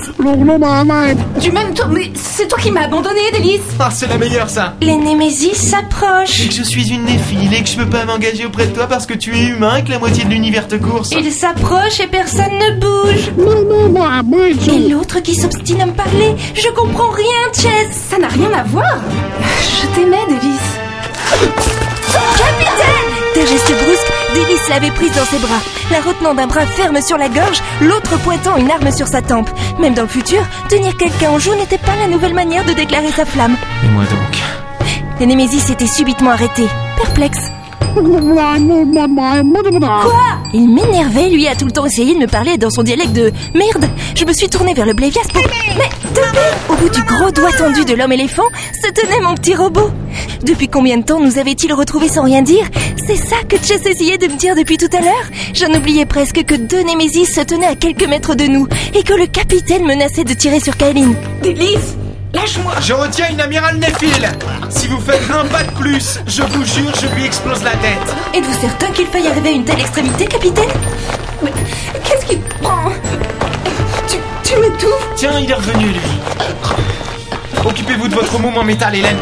Du même toi, mais c'est toi qui m'as abandonné, Délice. Ah, c'est la meilleure, ça. Les Némésis s'approchent. Et que je suis une néphile et que je peux pas m'engager auprès de toi parce que tu es humain et que la moitié de l'univers te course. Ils s'approchent et personne ne bouge. Et l'autre qui s'obstine à me parler. Je comprends rien, Chess. Ça n'a rien à voir. Je t'aimais, Délice. Capitaine D'un geste brusque, Délice l'avait prise dans ses bras, la retenant d'un bras ferme sur la gorge, l'autre pointant une arme sur sa tempe. Même dans le futur, tenir quelqu'un en joue n'était pas la nouvelle manière de déclarer sa flamme. Et moi donc? Les Némésis étaient subitement arrêtés, perplexes. Quoi? Il m'énervait, lui a tout le temps essayé de me parler dans son dialecte de merde. Je me suis tournée vers le Blévias pour. Mais Topé Au bout du gros doigt tendu de l'homme éléphant se tenait mon petit robot. Depuis combien de temps nous avait-il retrouvé sans rien dire? C'est ça que Chess essayait de me dire depuis tout à l'heure J'en oubliais presque que deux Némésis se tenaient à quelques mètres de nous et que le capitaine menaçait de tirer sur Kailin. Délice Lâche-moi. Je retiens une amirale néphile Si vous faites un pas de plus, je vous jure, je lui explose la tête. Êtes-vous certain qu'il faille arriver à une telle extrémité, capitaine? Mais qu'est-ce qui te prend? Tu, tu m'étouffes Tiens, il est revenu, lui. Occupez-vous de votre mouvement métal, Hélène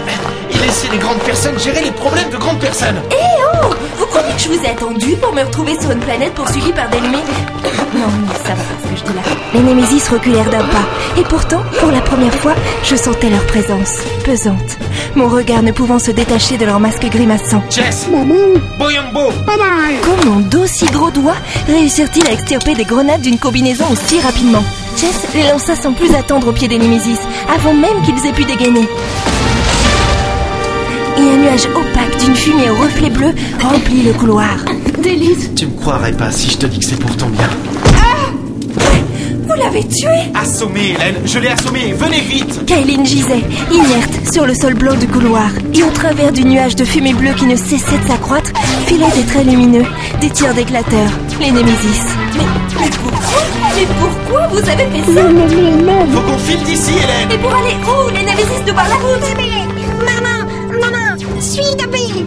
Et laissez les grandes personnes gérer les problèmes de grandes personnes Eh oh Vous croyez Je vous ai attendu pour me retrouver sur une planète poursuivie par des lumières. *coughs* Non, mais ça va pas ce que je dis là. Les Némésis reculèrent d'un pas. Et pourtant, pour la première fois, je sentais leur présence, pesante. Mon regard ne pouvant se détacher de leur masque grimaçant. Jess Boyambo Comment d'aussi gros doigts réussirent-ils à extirper des grenades d'une combinaison aussi rapidement? Jess les lança sans plus attendre au pied des Némésis, avant même qu'ils aient pu dégainer. Et un nuage opaque d'une fumée au reflet bleu remplit le couloir. *laughs* Délice Tu me croirais pas si je te dis que c'est pour ton bien. Vous l'avez tué Assommé, Hélène Je l'ai assommé Venez vite Kaylin gisait, inerte, sur le sol blanc du couloir. Et au travers du nuage de fumée bleue qui ne cessait de s'accroître, filaient des traits lumineux, des tirs d'éclateurs, les Némésis. Mais, mais pourquoi Mais pourquoi vous avez fait ça Faut qu'on file d'ici, Hélène Et pour aller où Les Némésis nous barrent la route suis Dobby.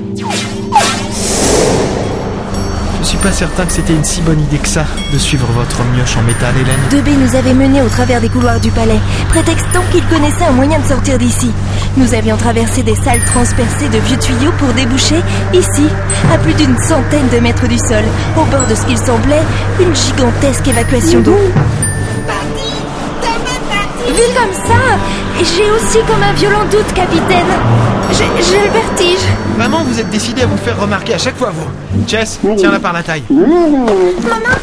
Je suis pas certain que c'était une si bonne idée que ça, de suivre votre mioche en métal, Hélène. Debé nous avait menés au travers des couloirs du palais, prétextant qu'il connaissait un moyen de sortir d'ici. Nous avions traversé des salles transpercées de vieux tuyaux pour déboucher, ici, à plus d'une centaine de mètres du sol, au bord de ce qu'il semblait une gigantesque évacuation d'eau. Vu comme ça, j'ai aussi comme un violent doute, capitaine. J'ai le vertige. Vraiment, vous êtes décidé à vous faire remarquer à chaque fois, vous. Jess, tiens-la par la taille. Maman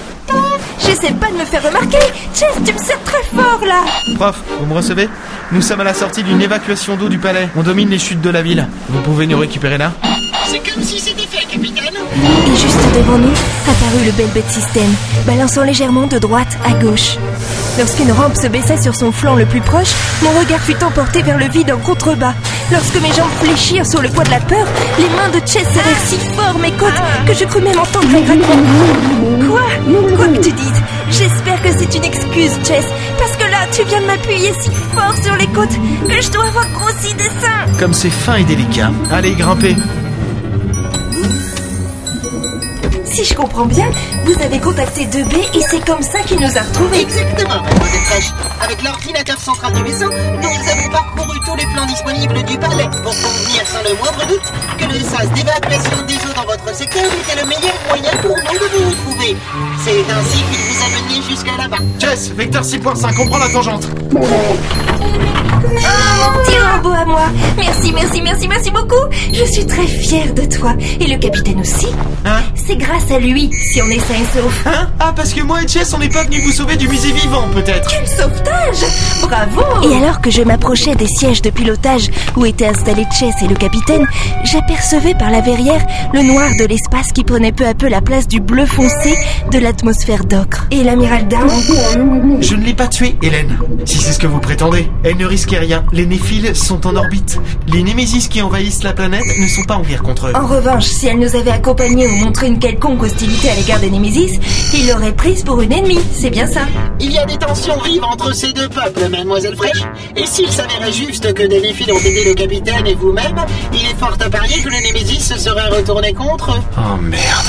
J'essaie pas de me faire remarquer. Chess, tu me sers très fort là. Prof, vous me recevez? Nous sommes à la sortie d'une évacuation d'eau du palais. On domine les chutes de la ville. Vous pouvez nous récupérer là? C'est comme si c'était fait, capitaine. Et juste devant nous apparut le Belbet System, balançant légèrement de droite à gauche. Lorsqu'une rampe se baissa sur son flanc le plus proche, mon regard fut emporté vers le vide en contrebas. Lorsque mes jambes fléchirent sur le poids de la peur, les mains de Chess serrèrent si fort mes côtes que je crus même entendre un grattement. Quoi? Quoi que tu dises, j'espère que c'est une excuse, Chess, parce que là, tu viens de m'appuyer si fort sur les côtes que je dois avoir grossi des seins. Comme c'est fin et délicat. Allez, grimpez. Si je comprends bien, vous avez contacté 2B et c'est comme ça qu'il nous a retrouvés. Exactement, mademoiselle Fraîche. Avec l'ordinateur central du vaisseau, nous avons parcouru tous les plans disponibles du palais pour convenir sans le moindre doute que le sas d'évacuation des eaux dans votre secteur était le meilleur moyen pour nous de vous retrouver. C'est ainsi qu'il vous a mené jusqu'à là-bas. Jess, vecteur 6.5, on prend la tangente. Ah, mon petit robot à moi Merci, merci, merci, merci beaucoup Je suis très fière de toi. Et le capitaine aussi. Hein C'est grâce à lui si on est sain et sauf. Hein Ah, parce que moi et Jess, on n'est pas venus vous sauver du musée vivant, peut-être Quel sauvetage Bravo Et alors que je m'approchais des sièges de pilotage où étaient installés Chess et le capitaine, j'apercevais par la verrière le noir de l'espace qui prenait peu à peu la place du bleu foncé de l'atmosphère d'ocre. Et l'amiral Down Je ne l'ai pas tuée, Hélène. Si c'est ce que vous prétendez, elle ne risquait rien. Les néphiles sont en orbite. Les Némésis qui envahissent la planète ne sont pas en guerre contre eux. En revanche, si elle nous avait accompagnés ou montré une quelconque hostilité à l'égard des Némésis, il l'aurait prise pour une ennemie, c'est bien ça Il y a des tensions vives entre ces deux peuples, mademoiselle Fraîche. Et s'il s'avérait juste que des Néphiles ont aidé le capitaine et vous-même, il est fort à parier que le Némésis se serait retourné contre eux. Oh merde.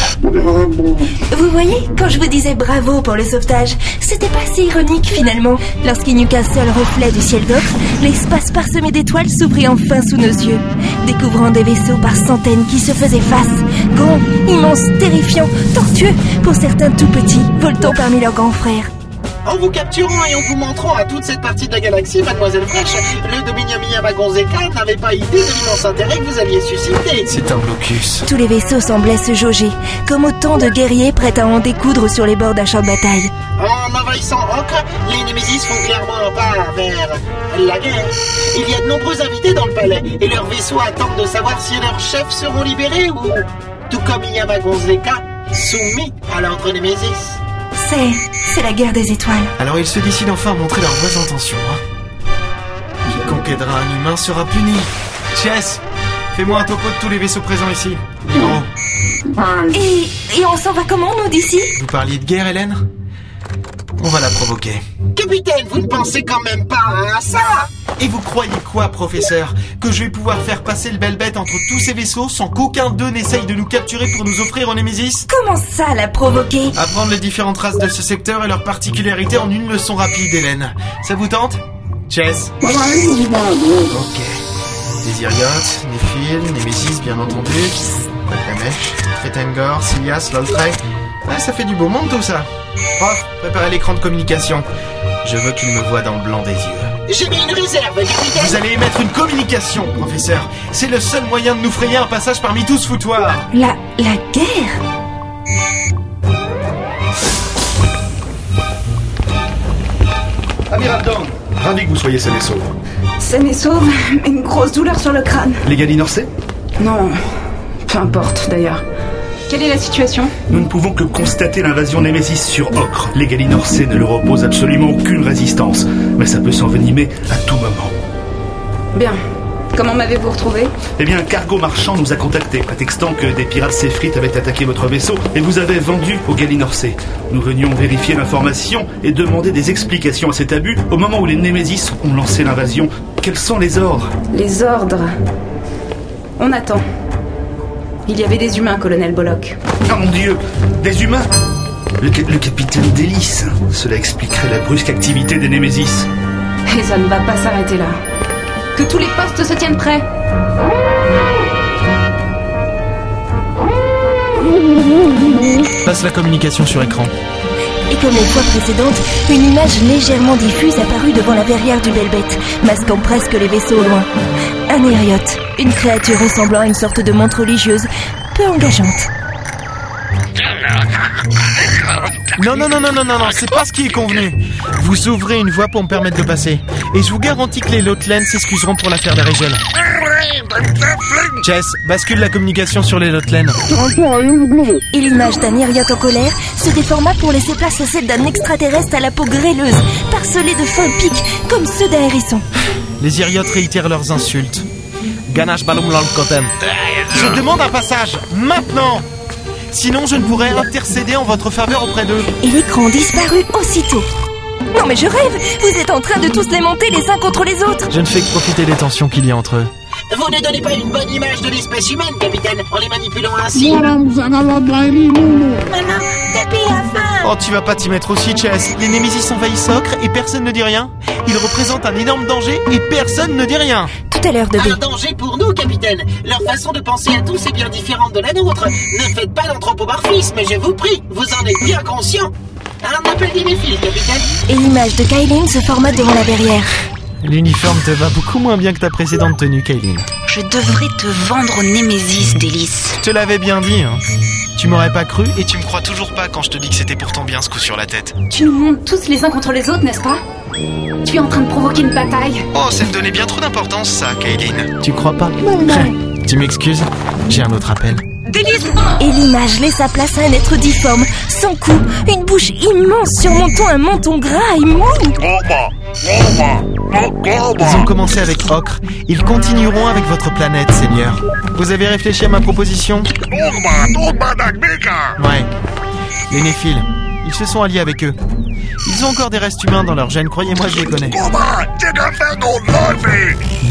Vous voyez, quand je vous disais bravo pour le sauvetage, c'était pas si ironique finalement. Lorsqu'il n'y eut qu'un seul reflet du ciel d'ocre, l'espace parsemé d'étoiles s'ouvrit enfin sous nos yeux, découvrant des vaisseaux par centaines qui se faisaient face, grands, immenses, terrifiants, tortueux, pour certains tout petits, voltant parmi leurs grands frères. En vous capturant et en vous montrant à toute cette partie de la galaxie, mademoiselle Fraîche, le Dominium Yamagon Zeka n'avait pas idée de l'immense intérêt que vous alliez susciter. C'est un blocus. Tous les vaisseaux semblaient se jauger, comme autant de guerriers prêts à en découdre sur les bords d'un champ de bataille. En envahissant Ocre, les Némésis font clairement un pas vers la guerre. Il y a de nombreux invités dans le palais, et leurs vaisseaux attendent de savoir si leurs chefs seront libérés ou, tout comme Yamagon Zeka, soumis à l'ordre Némésis. C'est... c'est la guerre des étoiles. Alors ils se décident enfin à montrer leurs vraies intentions. Hein. Quiconque aidera un humain sera puni. Chess, fais-moi un topo de tous les vaisseaux présents ici. Libéraux. Et... et on s'en va comment, nous, d'ici? Vous parliez de guerre, Hélène? On va la provoquer. Capitaine, vous ne pensez quand même pas à ça Et vous croyez quoi, professeur Que je vais pouvoir faire passer le bel bête entre tous ces vaisseaux sans qu'aucun d'eux n'essaye de nous capturer pour nous offrir en Némésis Comment ça, la provoquer Apprendre les différentes races de ce secteur et leurs particularités en une leçon rapide, Hélène. Ça vous tente Chess Ok. Des Iriotes, Néphil, Némésis, bien entendu. Tretengor, Silias, Lolfrey. Ah, ça fait du beau monde tout ça. Prof, préparez l'écran de communication. Je veux qu'il me voie dans le blanc des yeux. J'ai mis une réserve, capitaine. Vous allez émettre une communication, professeur. C'est le seul moyen de nous frayer un passage parmi tous foutoirs. La, la guerre Amiral Dawn, ravi que vous soyez sain et sauf. Saine et sauve, mais une grosse douleur sur le crâne. Les Galinorsais Non, peu importe d'ailleurs. Quelle est la situation Nous ne pouvons que constater l'invasion Némésis sur Ocre. Les Galinorsais ne leur opposent absolument aucune résistance, mais ça peut s'envenimer à tout moment. Bien. Comment m'avez-vous retrouvé Eh bien, un cargo marchand nous a contactés, prétextant que des pirates séfrites avaient attaqué votre vaisseau et vous avez vendu aux Galinorsais. Nous venions vérifier l'information et demander des explications à cet abus au moment où les Némésis ont lancé l'invasion. Quels sont les ordres? Les ordres. On attend. Il y avait des humains, colonel Bollock. Ah mon dieu Des humains le, ca- le capitaine Délice. Cela expliquerait la brusque activité des Némésis. Et ça ne va pas s'arrêter là. Que tous les postes se tiennent prêts. Passe la communication sur écran. Comme les fois précédentes, une image légèrement diffuse apparut devant la verrière du Belbet, masquant presque les vaisseaux au loin. Un hériote, une créature ressemblant à une sorte de montre religieuse, peu engageante. Non, non, non, non, non, non, non, c'est pas ce qui est convenu. Vous ouvrez une voie pour me permettre de passer. Et je vous garantis que les Lotlen s'excuseront pour l'affaire d'Arigel. Chess, bascule la communication sur les Lotlen. Et l'image d'un hériote en colère se déforma pour laisser place à celle d'un extraterrestre à la peau grêleuse, parcelé de fins pics, comme ceux d'un hérisson. Les Iriotes réitèrent leurs insultes. Ganache. Je demande un passage, maintenant Sinon, je ne pourrai intercéder en votre faveur auprès d'eux. Et l'écran disparut aussitôt. Non mais je rêve Vous êtes en train de tous les monter les uns contre les autres Je ne fais que profiter des tensions qu'il y a entre eux. Vous ne donnez pas une bonne image de l'espèce humaine, capitaine, en les manipulant ainsi. Oh, tu vas pas t'y mettre aussi, Chess. Les Némésis envahissent Ocre et personne ne dit rien. Ils représentent un énorme danger et personne ne dit rien. Tout à l'heure, Un danger pour nous, capitaine. Leur façon de penser à tous est bien différente de la nôtre. Ne faites pas d'anthropomorphisme, je vous prie. Vous en êtes bien conscient. Un appel d'inéphile, capitaine. Et l'image de Kailin se forma devant la verrière. L'uniforme te va beaucoup moins bien que ta précédente tenue, Kaylin. Je devrais te vendre Némésis, Délice. Je te l'avais bien dit, hein. Tu m'aurais pas cru et tu me crois toujours pas quand je te dis que c'était pourtant bien ce coup sur la tête. Tu nous montes tous les uns contre les autres, n'est-ce pas? Tu es en train de provoquer une bataille. Oh, ça me donnait bien trop d'importance, ça, Kaylin. Tu crois pas? Tu m'excuses? J'ai un autre appel. Délice Et l'image laissa place à un être difforme, sans cou, une bouche immense surmontant un menton gras et mou. Ils ont commencé avec Ocre. Ils continueront avec votre planète, Seigneur. Vous avez réfléchi à ma proposition? Ouais. Les Néphiles. Ils se sont alliés avec eux. Ils ont encore des restes humains dans leur gène, croyez-moi, je les connais.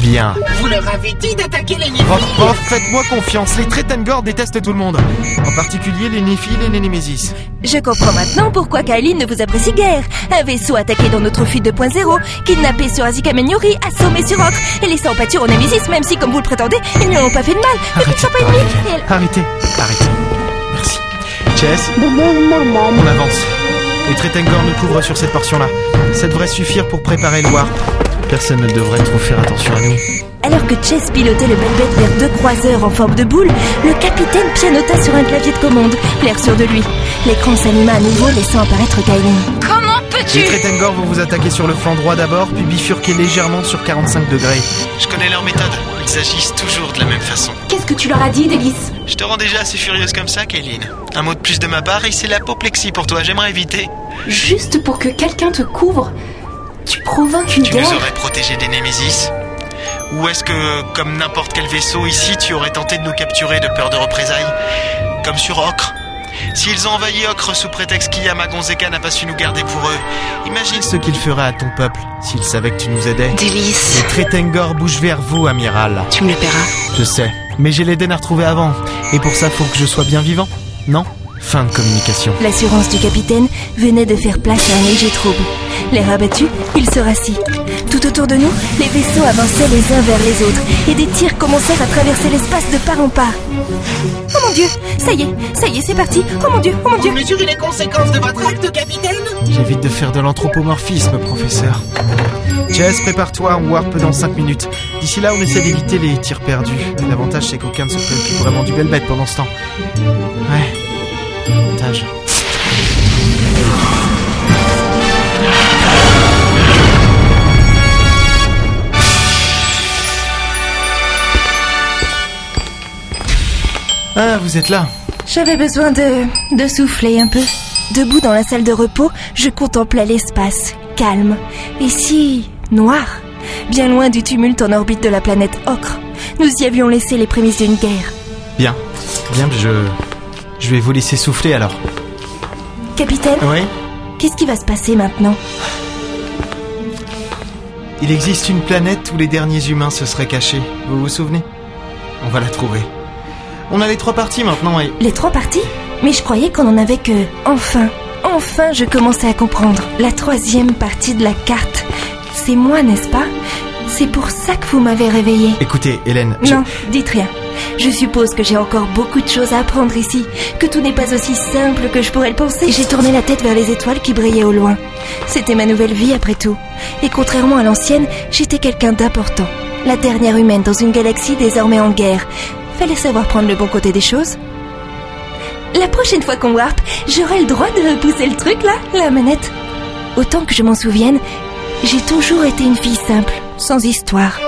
Bien. Vous leur avez dit d'attaquer les Prof, Néphiles. prof, faites-moi confiance. Les Tretengor détestent tout le monde. En particulier les Néphiles et les Némésis. Je comprends maintenant pourquoi Kailin ne vous apprécie guère. Un vaisseau attaqué dans notre fuite 2.0, kidnappé sur Azika Menyori, assommé sur Ocre, et laissant en pâture aux Némésis, même si, comme vous le prétendez, ils ne lui ont pas fait de mal, mais qu'ils ne sont pas ennemis. Arrêtez, arrêtez. Chess, on avance. Les Tretengor nous couvrent sur cette portion-là. Ça devrait suffire pour préparer le warp. Personne ne devrait trop faire attention à nous. Alors que Chess pilotait le Belbet vers deux croiseurs en forme de boule, le capitaine pianota sur un clavier de commande, l'air sûr de lui. L'écran s'anima à nouveau, laissant apparaître Kailin. Peux-tu Les Tretengor vont vous attaquer sur le flanc droit d'abord, puis bifurquer légèrement sur 45 degrés. Je connais leur méthode. Ils agissent toujours de la même façon. Qu'est-ce que tu leur as dit, Délice Je te rends déjà assez furieuse comme ça, Kaylin. Un mot de plus de ma part et c'est l'apoplexie pour toi. J'aimerais éviter. Juste pour que quelqu'un te couvre Tu provoques une Tu guerre nous aurais protégés des Némésis Ou est-ce que, comme n'importe quel vaisseau ici, tu aurais tenté de nous capturer de peur de représailles? Comme sur Ocre S'ils ont envahi Ocre sous prétexte qu'Iyama Gonzeka n'a pas su nous garder pour eux, imagine ce qu'ils feraient à ton peuple s'ils savaient que tu nous aidais. Délice. Les Tretengor bougent vers vous, amiral. Tu me le paieras. Je sais, mais j'ai l'Eden à retrouver avant. Et pour ça, faut que je sois bien vivant. Non? Fin de communication. L'assurance du capitaine venait de faire place à un léger trouble. L'air abattu, il se rassit. Tout autour de nous, les vaisseaux avançaient les uns vers les autres et des tirs commencèrent à traverser l'espace de part en part. Oh mon dieu, ça y est, ça y est, c'est parti. Oh mon dieu, oh mon dieu. Vous mesurez les conséquences de votre acte, capitaine J'évite de faire de l'anthropomorphisme, professeur. Jess, prépare-toi, on warp dans 5 minutes. D'ici là, on essaie d'éviter les tirs perdus. L'avantage, c'est qu'aucun ne se préoccupe vraiment du bel bête pendant ce temps. Ouais. Avantage. Ah, vous êtes là. J'avais besoin de, de souffler un peu. Debout dans la salle de repos, je contemplais l'espace, calme, et si noir, bien loin du tumulte en orbite de la planète Ocre. Nous y avions laissé les prémices d'une guerre. Bien. Bien, je. Je vais vous laisser souffler alors. Capitaine, Oui qu'est-ce qui va se passer maintenant Il existe une planète où les derniers humains se seraient cachés. Vous vous souvenez On va la trouver. On a les trois parties maintenant et. Les trois parties Mais je croyais qu'on en avait que... Enfin, enfin je commençais à comprendre. La troisième partie de la carte. C'est moi, n'est-ce pas? C'est pour ça que vous m'avez réveillé. Écoutez, Hélène. je- Non, dites rien. Je suppose que j'ai encore beaucoup de choses à apprendre ici, que tout n'est pas aussi simple que je pourrais le penser. J'ai tourné la tête vers les étoiles qui brillaient au loin. C'était ma nouvelle vie après tout. Et contrairement à l'ancienne, j'étais quelqu'un d'important. La dernière humaine dans une galaxie désormais en guerre. Fallait savoir prendre le bon côté des choses. La prochaine fois qu'on warp, j'aurai le droit de repousser le truc là, la manette. Autant que je m'en souvienne, j'ai toujours été une fille simple, sans histoire.